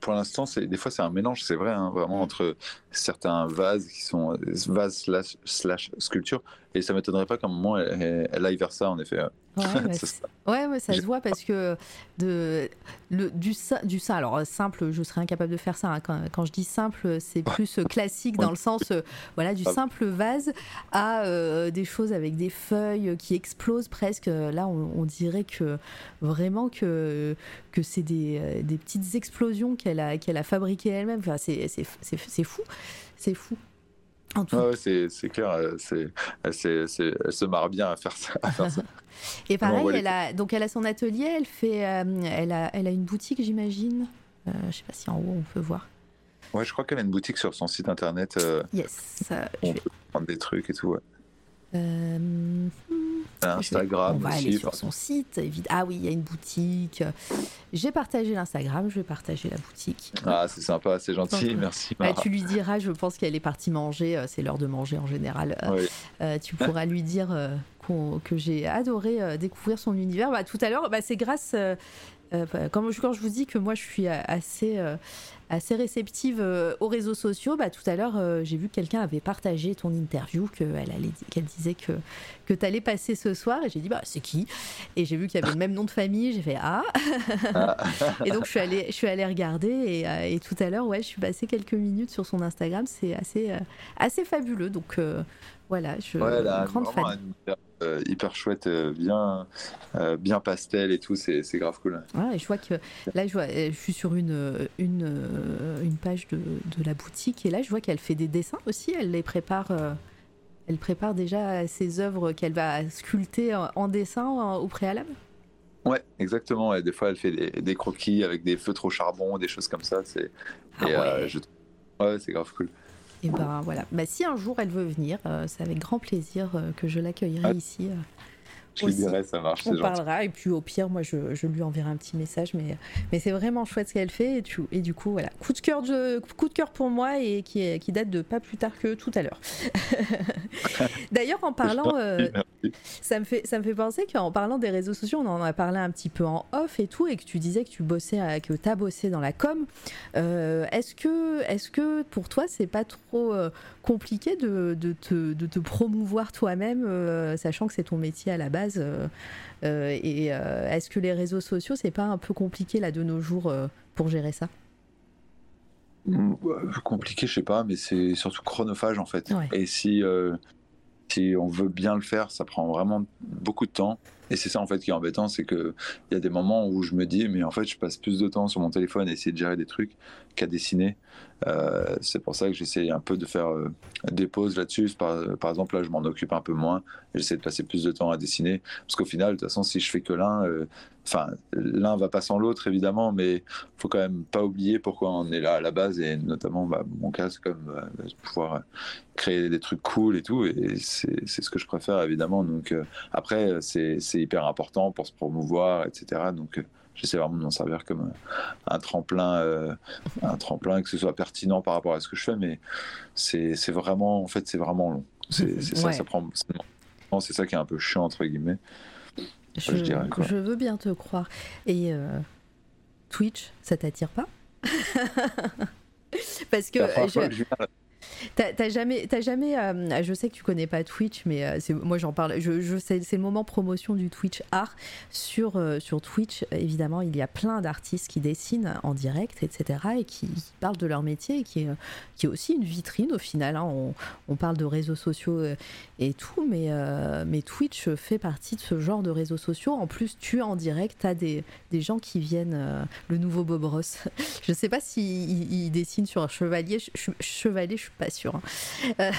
[SPEAKER 4] pour l'instant, des fois c'est un mélange, c'est vrai, hein, vraiment entre certains vases qui sont vases slash, slash sculpture, et ça m'étonnerait pas qu'à un moment elle, elle- elle aille vers ça, en effet.
[SPEAKER 3] Ouais,
[SPEAKER 4] ça.
[SPEAKER 3] ouais, ouais, ça se voit parce que de, le, du, du simple, alors simple, je serais incapable de faire ça. hein. Quand, quand je dis simple, c'est plus euh, classique dans le sens, euh, voilà, du
[SPEAKER 4] Ah.
[SPEAKER 3] simple vase à euh, des choses avec des feuilles qui explosent presque. Là, on, on dirait que vraiment que, que c'est des, des petites explosions qu'elle a, qu'elle a fabriquées elle-même. Enfin, c'est, c'est, c'est, c'est fou. C'est fou. Tout
[SPEAKER 4] Ouais, c'est clair. euh, c'est- Elle, se marre bien à faire ça. à faire ça.
[SPEAKER 3] Et pareil, elle a, donc elle a son atelier, elle fait, euh, elle a, elle a une boutique, j'imagine. Euh, je sais pas si en haut on peut voir.
[SPEAKER 4] Ouais, je crois qu'elle a une boutique sur son site internet. euh,
[SPEAKER 3] Yes.
[SPEAKER 4] on
[SPEAKER 3] vais-
[SPEAKER 4] peut prendre des trucs et tout. Ouais.
[SPEAKER 3] Euh,
[SPEAKER 4] Elle a
[SPEAKER 3] je vais-
[SPEAKER 4] Instagram
[SPEAKER 3] on va
[SPEAKER 4] aussi.
[SPEAKER 3] aller sur son site. Ah oui, il y a une boutique. J'ai partagé l'Instagram, je vais partager la boutique.
[SPEAKER 4] Ah, c'est sympa, c'est gentil.
[SPEAKER 3] Donc,
[SPEAKER 4] Merci.
[SPEAKER 3] Bah, tu lui diras, je pense qu'elle est partie manger, euh, c'est l'heure de manger en général. Euh, euh, tu pourras lui dire euh, que j'ai adoré découvrir son univers. Bah, tout à l'heure, bah, c'est grâce. Euh, bah, quand, je, quand je vous dis que moi je suis assez, euh, assez réceptive euh, aux réseaux sociaux, bah, tout à l'heure j'ai vu que quelqu'un avait partagé ton interview, qu'elle disait que, que tu allais passer ce soir, et j'ai dit bah c'est qui? Et j'ai vu qu'il y avait le même nom de famille, j'ai fait ah Et donc je suis allée, je suis allée regarder, et, et tout à l'heure, ouais, je suis passée quelques minutes sur son Instagram, c'est assez, assez fabuleux, donc voilà, je
[SPEAKER 4] Ouais, elle a
[SPEAKER 3] grande
[SPEAKER 4] vraiment
[SPEAKER 3] fan.
[SPEAKER 4] un univers, euh, hyper chouette, euh, bien, euh, bien pastel et tout, c'est c'est grave cool.
[SPEAKER 3] Ouais, et je vois que là, je, vois, je suis sur une, une, une page de, de la boutique et là, je vois qu'elle fait des dessins aussi. Elle les prépare. elle prépare déjà ses œuvres qu'elle va sculpter en, dessin au préalable?
[SPEAKER 4] Ouais, exactement. Et des fois, elle fait des, des croquis avec des feutres au charbon, des choses comme ça. C'est
[SPEAKER 3] Ah
[SPEAKER 4] euh, je- ouais, c'est grave cool.
[SPEAKER 3] Et ben voilà. Bah, si un jour elle veut venir, euh, c'est avec grand plaisir euh, que je l'accueillerai
[SPEAKER 4] Ah,
[SPEAKER 3] ici.
[SPEAKER 4] Je lui
[SPEAKER 3] Aussi.
[SPEAKER 4] dirai, ça marche, c'est
[SPEAKER 3] On parlera et puis au pire, moi je, je lui enverrai un petit message. Mais, mais c'est vraiment chouette ce qu'elle fait. Et, tu- et du coup, voilà. Coup de cœur, de, coup de cœur pour moi et qui, est- qui date de pas plus tard que tout à l'heure. D'ailleurs, en parlant. euh, ça me fait, ça me fait penser qu'en parlant des réseaux sociaux, on en a parlé un petit peu en off et tout, et que tu disais que tu bossais, à- que tu as bossé dans la com. Euh, est-ce que, est-ce que pour toi, c'est pas trop euh, compliqué de, de te, de te promouvoir toi-même, sachant que c'est ton métier à la base euh, euh, Et euh, est-ce que les réseaux sociaux, c'est pas un peu compliqué là de nos jours pour gérer ça?
[SPEAKER 4] Mm, ouais, compliqué, je sais pas, mais c'est surtout chronophage en fait.
[SPEAKER 3] Ouais.
[SPEAKER 4] Et si, si on veut bien le faire, ça prend vraiment beaucoup de temps. Et c'est ça en fait qui est embêtant, c'est que il y a des moments où je me dis, mais en fait, je passe plus de temps sur mon téléphone à essayer de gérer des trucs qu'à dessiner. Euh, c'est pour ça que j'essaie un peu de faire euh, des pauses là-dessus. Par, par exemple, là, je m'en occupe un peu moins. J'essaie de passer plus de temps à dessiner, parce qu'au final, de toute façon, si je fais que l'un, euh, enfin, l'un va pas sans l'autre évidemment, mais faut quand même pas oublier pourquoi on est là à la base et notamment bah, mon cas c'est comme pouvoir créer des trucs cool et tout et c'est ce que je préfère évidemment donc après c'est c'est hyper important pour se promouvoir etc donc euh, j'essaie vraiment de m'en servir comme euh, un tremplin euh, un tremplin que ce soit pertinent par rapport à ce que je fais mais c'est vraiment en fait c'est vraiment long. C'est ça
[SPEAKER 3] Ouais.
[SPEAKER 4] ça prend c'est- ça qui est un peu chiant entre guillemets.
[SPEAKER 3] Je,
[SPEAKER 4] je dirais,
[SPEAKER 3] je veux bien te croire. Et euh, Twitch, ça t'attire pas? Parce que
[SPEAKER 4] la première
[SPEAKER 3] je-
[SPEAKER 4] fois que je viens,
[SPEAKER 3] T'as jamais, t'as jamais euh, je sais que tu connais pas Twitch, mais euh, moi j'en parle. Je, je c'est le moment promotion du Twitch art sur euh, sur Twitch. Évidemment, il y a plein d'artistes qui dessinent en direct, etc., et qui, parlent de leur métier, et qui est, qui est aussi une vitrine au final. hein. On, on parle de réseaux sociaux euh, et tout, mais euh, mais Twitch fait partie de ce genre de réseaux sociaux. En plus, tu en direct, t'as des des gens qui viennent. euh, le nouveau Bob Ross. je sais pas s'il il, il dessine sur un chevalier. Ch- ch- chevalier, je suis pas sûre. hein. Euh,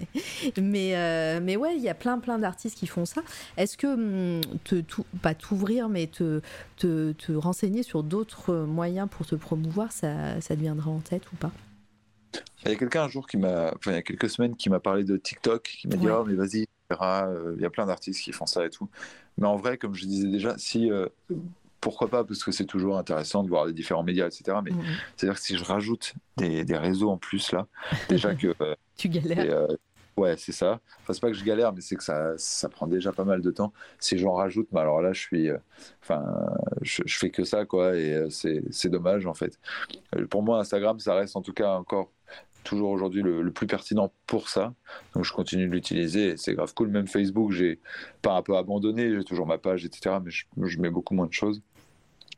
[SPEAKER 3] mais, euh, mais ouais, il y a plein plein d'artistes qui font ça. Est-ce que hum, te, tout, pas t'ouvrir, mais te, te, te renseigner sur d'autres moyens pour te promouvoir, ça, ça te viendra en tête ou pas?
[SPEAKER 4] Il y a quelqu'un un jour qui m'a, enfin il y a quelques semaines, qui m'a parlé de TikTok, qui m'a dit
[SPEAKER 3] Ouais.
[SPEAKER 4] oh mais vas-y, euh, il y a plein d'artistes qui font ça et tout. Mais en vrai, comme je disais déjà, si euh, pourquoi pas, parce que c'est toujours intéressant de voir les différents médias, etc. Mais
[SPEAKER 3] Mhm.
[SPEAKER 4] c'est-à-dire que si je rajoute des, des réseaux en plus là, déjà que euh,
[SPEAKER 3] Tu galères.
[SPEAKER 4] et, euh, ouais, c'est ça. Enfin, c'est pas que je galère, mais c'est que ça, ça prend déjà pas mal de temps. Si j'en rajoute, bah alors là, je suis, euh, enfin, je, je fais que ça, quoi, et c'est, dommage en fait. Pour moi, Instagram, ça reste en tout cas encore toujours aujourd'hui le, le plus pertinent pour ça. Donc, je continue de l'utiliser. et C'est grave cool. Même Facebook, j'ai pas un peu abandonné. J'ai toujours ma page, etc. Mais je, je mets beaucoup moins de choses.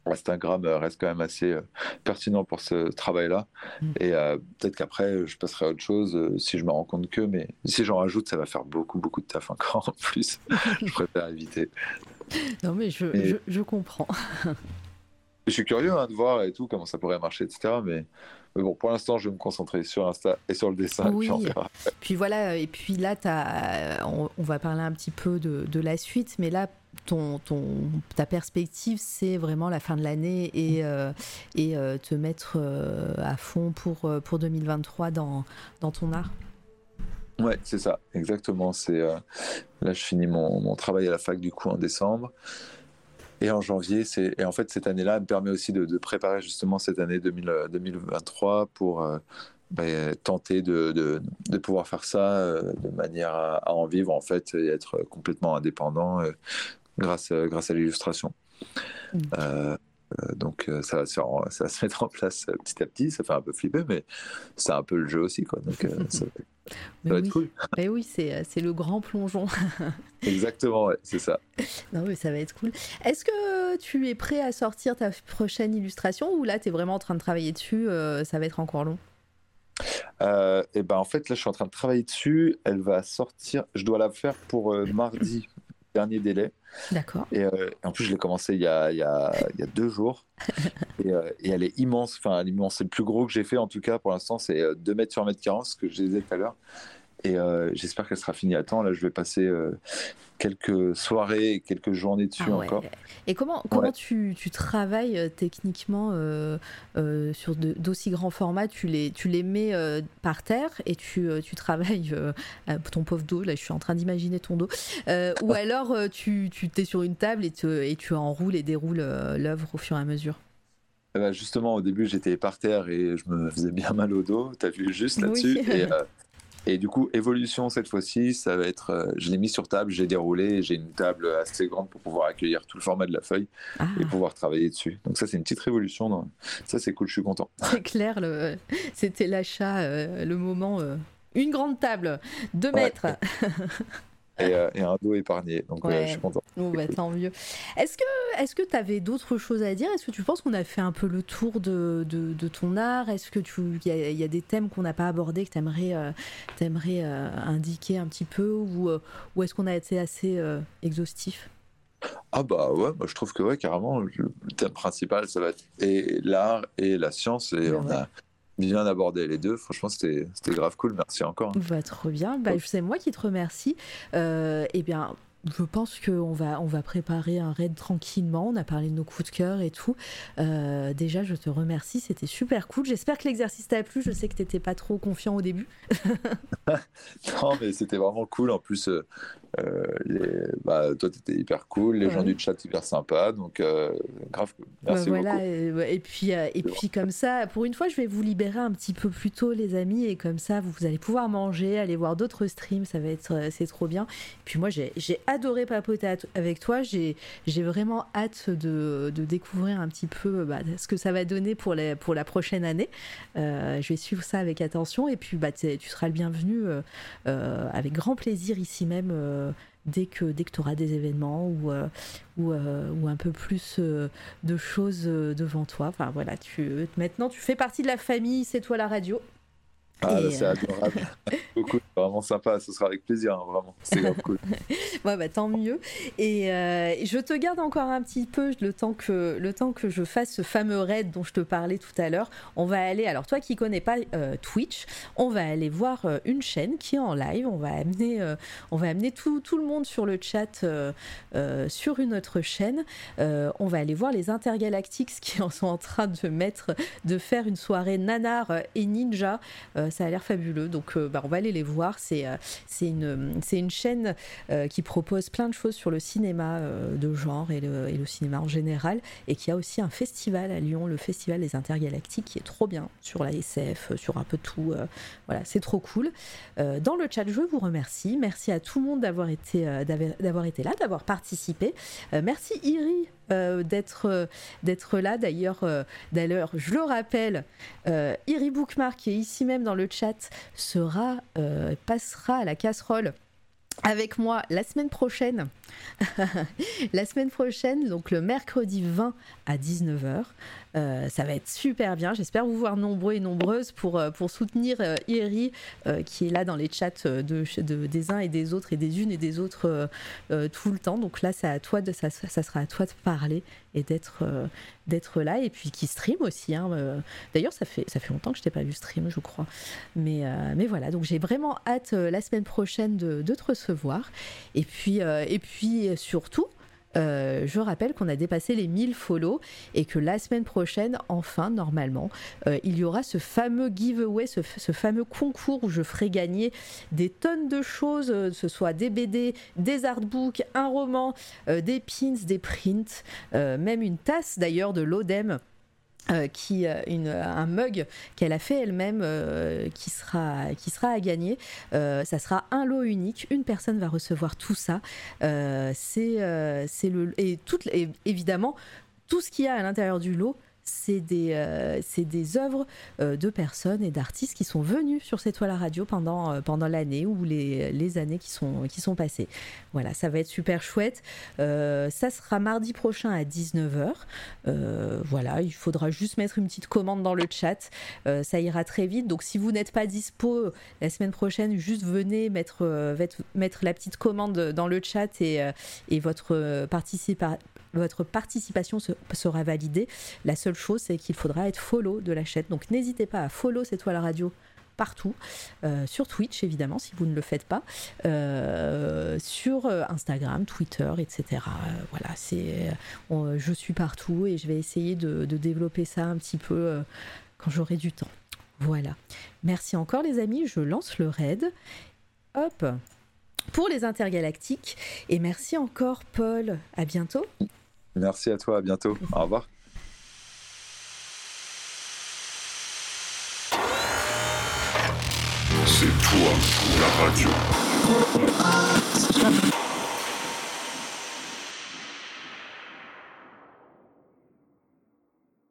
[SPEAKER 4] Instagram euh, reste quand même assez euh, pertinent pour ce travail-là.
[SPEAKER 3] Mm.
[SPEAKER 4] Et euh, peut-être qu'après, je passerai à autre chose euh, si je me rends compte que. Mais si j'en rajoute, ça va faire beaucoup, beaucoup de taf encore en plus. je préfère éviter.
[SPEAKER 3] Non, mais je, je comprends.
[SPEAKER 4] Je suis curieux hein, de voir et tout, comment ça pourrait marcher, etc. Mais Mais bon, pour l'instant, je vais me concentrer sur Insta et sur le dessin.
[SPEAKER 3] Oui.
[SPEAKER 4] Et puis.
[SPEAKER 3] Puis voilà, et puis là, t'as- on, on va parler un petit peu de, de la suite, mais là, ton, ton, ta perspective, c'est vraiment la fin de l'année et, euh, et euh, te mettre euh, à fond pour, euh, pour 2023 dans, dans ton art.
[SPEAKER 4] Ouais, c'est ça, exactement. C'est euh, là, je finis mon, mon travail à la fac du coup en décembre. Et en janvier, c'est et en fait cette année-là me permet aussi de, de préparer justement cette année 2000, euh, 2023 pour euh, ben, tenter de, de, de pouvoir faire ça euh, de manière à, à en vivre en fait et être complètement indépendant euh, grâce euh, grâce à l'illustration.
[SPEAKER 3] Mm.
[SPEAKER 4] Euh, donc euh, ça va, se, en- ça va se mettre en place euh, petit à petit, ça fait un peu flipper, mais c'est un peu le jeu aussi quoi. Donc ça, va
[SPEAKER 3] oui,
[SPEAKER 4] être cool.
[SPEAKER 3] mais oui c'est le grand plongeon.
[SPEAKER 4] Exactement, ouais, c'est ça.
[SPEAKER 3] non, mais ça va être cool. Est-ce que tu es prêt à sortir ta prochaine illustration ou là, tu es vraiment en train de travailler dessus Ça va être encore long?
[SPEAKER 4] Euh, et ben en fait là je suis en train de travailler dessus. Elle va sortir. Je dois la faire pour euh, mardi dernier délai.
[SPEAKER 3] D'accord.
[SPEAKER 4] Et, euh, et en plus je l'ai commencé il y a, il y a, il y a deux jours. Et, euh, et elle est immense. Enfin elle est immense. C'est le plus gros que j'ai fait en tout cas pour l'instant. C'est euh, 2 mètres sur 1 mètre 40 ce que je disais tout à l'heure. Et euh, j'espère qu'elle sera finie à temps. Là je vais passer euh, quelques soirées, et quelques journées dessus
[SPEAKER 3] Ah ouais.
[SPEAKER 4] encore.
[SPEAKER 3] Et comment, comment
[SPEAKER 4] Ouais.
[SPEAKER 3] tu, tu travailles euh, techniquement euh, euh, sur d'aussi grands formats? Tu les, tu les mets euh, par terre et tu, tu travailles ton pauvre dos, là je suis en train d'imaginer ton dos, ou alors tu, tu t'es sur une table et, te- et tu enroules et déroules l'œuvre au fur et à mesure?
[SPEAKER 4] Eh ben, justement, au début, j'étais par terre et je me faisais bien mal au dos. T'as vu juste
[SPEAKER 3] Oui.
[SPEAKER 4] là-dessus. Et, euh, et du coup, évolution cette fois-ci, ça va être. euh, je l'ai mis sur table, j'ai déroulé. J'ai une table assez grande pour pouvoir accueillir tout le format de la feuille
[SPEAKER 3] Ah,
[SPEAKER 4] et pouvoir travailler dessus. Donc ça, c'est une petite révolution. dans- Ça, c'est cool. Je suis content.
[SPEAKER 3] c'est clair, le- c'était l'achat, euh, le moment. euh, une grande table, deux
[SPEAKER 4] Ouais. Et, euh, et un dos épargné. Donc euh, je suis content.
[SPEAKER 3] Bon, bah, tant mieux. Est-ce que est-ce que tu avais d'autres choses à dire? Est-ce que tu penses qu'on a fait un peu le tour de, de, de ton art? Est-ce que tu il y, a- il y a des thèmes qu'on n'a pas abordés que tu aimerais, indiquer un petit peu ou, euh, ou est-ce qu'on a été assez euh, exhaustif?
[SPEAKER 4] Ah bah ouais, moi je trouve que ouais, carrément, le thème principal, ça va être et l'art et la science. Et on
[SPEAKER 3] ouais.
[SPEAKER 4] a bien abordé les deux. Franchement, c'était grave cool. Merci encore.
[SPEAKER 3] Bah, trop bien. Bah, c'est moi qui te remercie. Euh, eh bien, je pense qu'on va, on va préparer un raid tranquillement. On a parlé de nos coups de cœur et tout. Euh, déjà, je te remercie. C'était super cool. J'espère que l'exercice t'a plu. Je sais que tu n'étais pas trop confiant au début.
[SPEAKER 4] Non, mais c'était vraiment cool. En plus, euh, euh, les... bah, toi, t'étais hyper cool. Les gens du chat, hyper sympas. Donc, euh, grave.
[SPEAKER 3] Bah,
[SPEAKER 4] Merci
[SPEAKER 3] voilà,
[SPEAKER 4] beaucoup.
[SPEAKER 3] et, et puis, euh, et puis comme ça, pour une fois, je vais vous libérer un petit peu plus tôt, les amis, et comme ça, vous, vous allez pouvoir manger, aller voir d'autres streams, ça va être, c'est trop bien. Puis moi, j'ai adoré papoter avec toi, j'ai vraiment hâte de, de découvrir un petit peu bah, ce que ça va donner pour, les, pour la prochaine année. Je vais suivre ça avec attention, et puis bah, tu seras le bienvenu euh, euh, avec grand plaisir ici même. euh, Dès que, dès tu auras des événements ou, ou, un peu plus de choses devant toi. Enfin voilà, tu, maintenant tu fais partie de la famille, c'est toi la radio.
[SPEAKER 4] Ah, là, c'est
[SPEAKER 3] euh,
[SPEAKER 4] adorable. Beaucoup. Vraiment sympa. Ce sera avec plaisir. hein, vraiment. C'est cool.
[SPEAKER 3] Ouais, bah, tant mieux. Et euh, je te garde encore un petit peu le temps, que, le temps que je fasse ce fameux raid dont je te parlais tout à l'heure. On va aller, alors toi qui connais pas euh, Twitch, on va aller voir euh, une chaîne qui est en live. On va amener, euh, on va amener tout, tout le monde sur le chat euh, euh, sur une autre chaîne. Euh, on va aller voir les Intergalactics qui en sont en train de mettre, de faire une soirée nanar et ninja. Ça a l'air fabuleux. Donc euh, bah, on va aller les voir. C'est euh, une, chaîne euh, qui propose plein de choses sur le cinéma de genre et le, cinéma en général, et qui a aussi un festival à Lyon, le Festival des Intergalactiques, qui est trop bien sur la SF, sur un peu tout. voilà, c'est trop cool. Dans le chat, je vous remercie. Merci à tout le monde d'avoir été, d'avoir été là, d'avoir participé. Merci Iri. Euh, d'être euh, d'être là d'ailleurs euh, d'ailleurs je le rappelle Iri Bookmark qui est ici même dans le chat sera passera à la casserole avec moi la semaine prochaine la semaine prochaine, donc le mercredi 20 à 19h. Euh, ça va être super bien. J'espère vous voir nombreux et nombreuses pour, euh, pour soutenir euh, Iri, euh, qui est là dans les chats de, de- des uns et des autres et des unes et des autres tout le temps. Donc là, à toi de, ça, sera à toi de parler et d'être d'être là. Et puis qui stream aussi. hein. D'ailleurs, ça fait, ça fait longtemps que je t'ai pas vu stream, je crois. Mais, mais voilà, donc j'ai vraiment hâte la semaine prochaine de, de te recevoir. Et puis, et puis surtout, euh, je rappelle qu'on a dépassé les 1000 follow et que la semaine prochaine, enfin, normalement, euh, il y aura ce fameux giveaway, ce, fameux concours où je ferai gagner des tonnes de choses, euh, ce soit des BD, des artbooks, un roman, des pins, des prints, même une tasse d'ailleurs de l'ODEM. Euh, qui euh, une, un mug qu'elle a fait elle-même euh, qui sera qui sera à gagner. Ça sera un lot unique. Une personne va recevoir tout ça. C'est c'est le et toute et évidemment tout ce qu'il y a à l'intérieur du lot c'est des, euh, c'est des œuvres euh, de personnes et d'artistes qui sont venus sur cette toile à radio pendant, euh, pendant l'année ou les, années qui sont, passées. Voilà, ça va être super chouette. Ça sera mardi prochain à 19h. Euh, voilà, il faudra juste mettre une petite commande dans le chat. Ça ira très vite. Donc si vous n'êtes pas dispo la semaine prochaine, juste venez mettre, la petite commande dans le chat et, votre, participa- votre participation se- sera validée. La seule chose, c'est qu'il faudra être follow de la chaîne. Donc n'hésitez pas à follow cette toile radio partout, euh, sur Twitch évidemment si vous ne le faites pas, euh, sur euh, Instagram, Twitter, etc. Voilà, c'est, je suis partout et je vais essayer de, développer ça un petit peu quand j'aurai du temps. Voilà. Merci encore les amis, je lance le raid. Hop pour les intergalactiques et merci encore Paul. À bientôt.
[SPEAKER 4] Merci à toi, à bientôt. Au revoir.
[SPEAKER 6] C'est toi, la radio.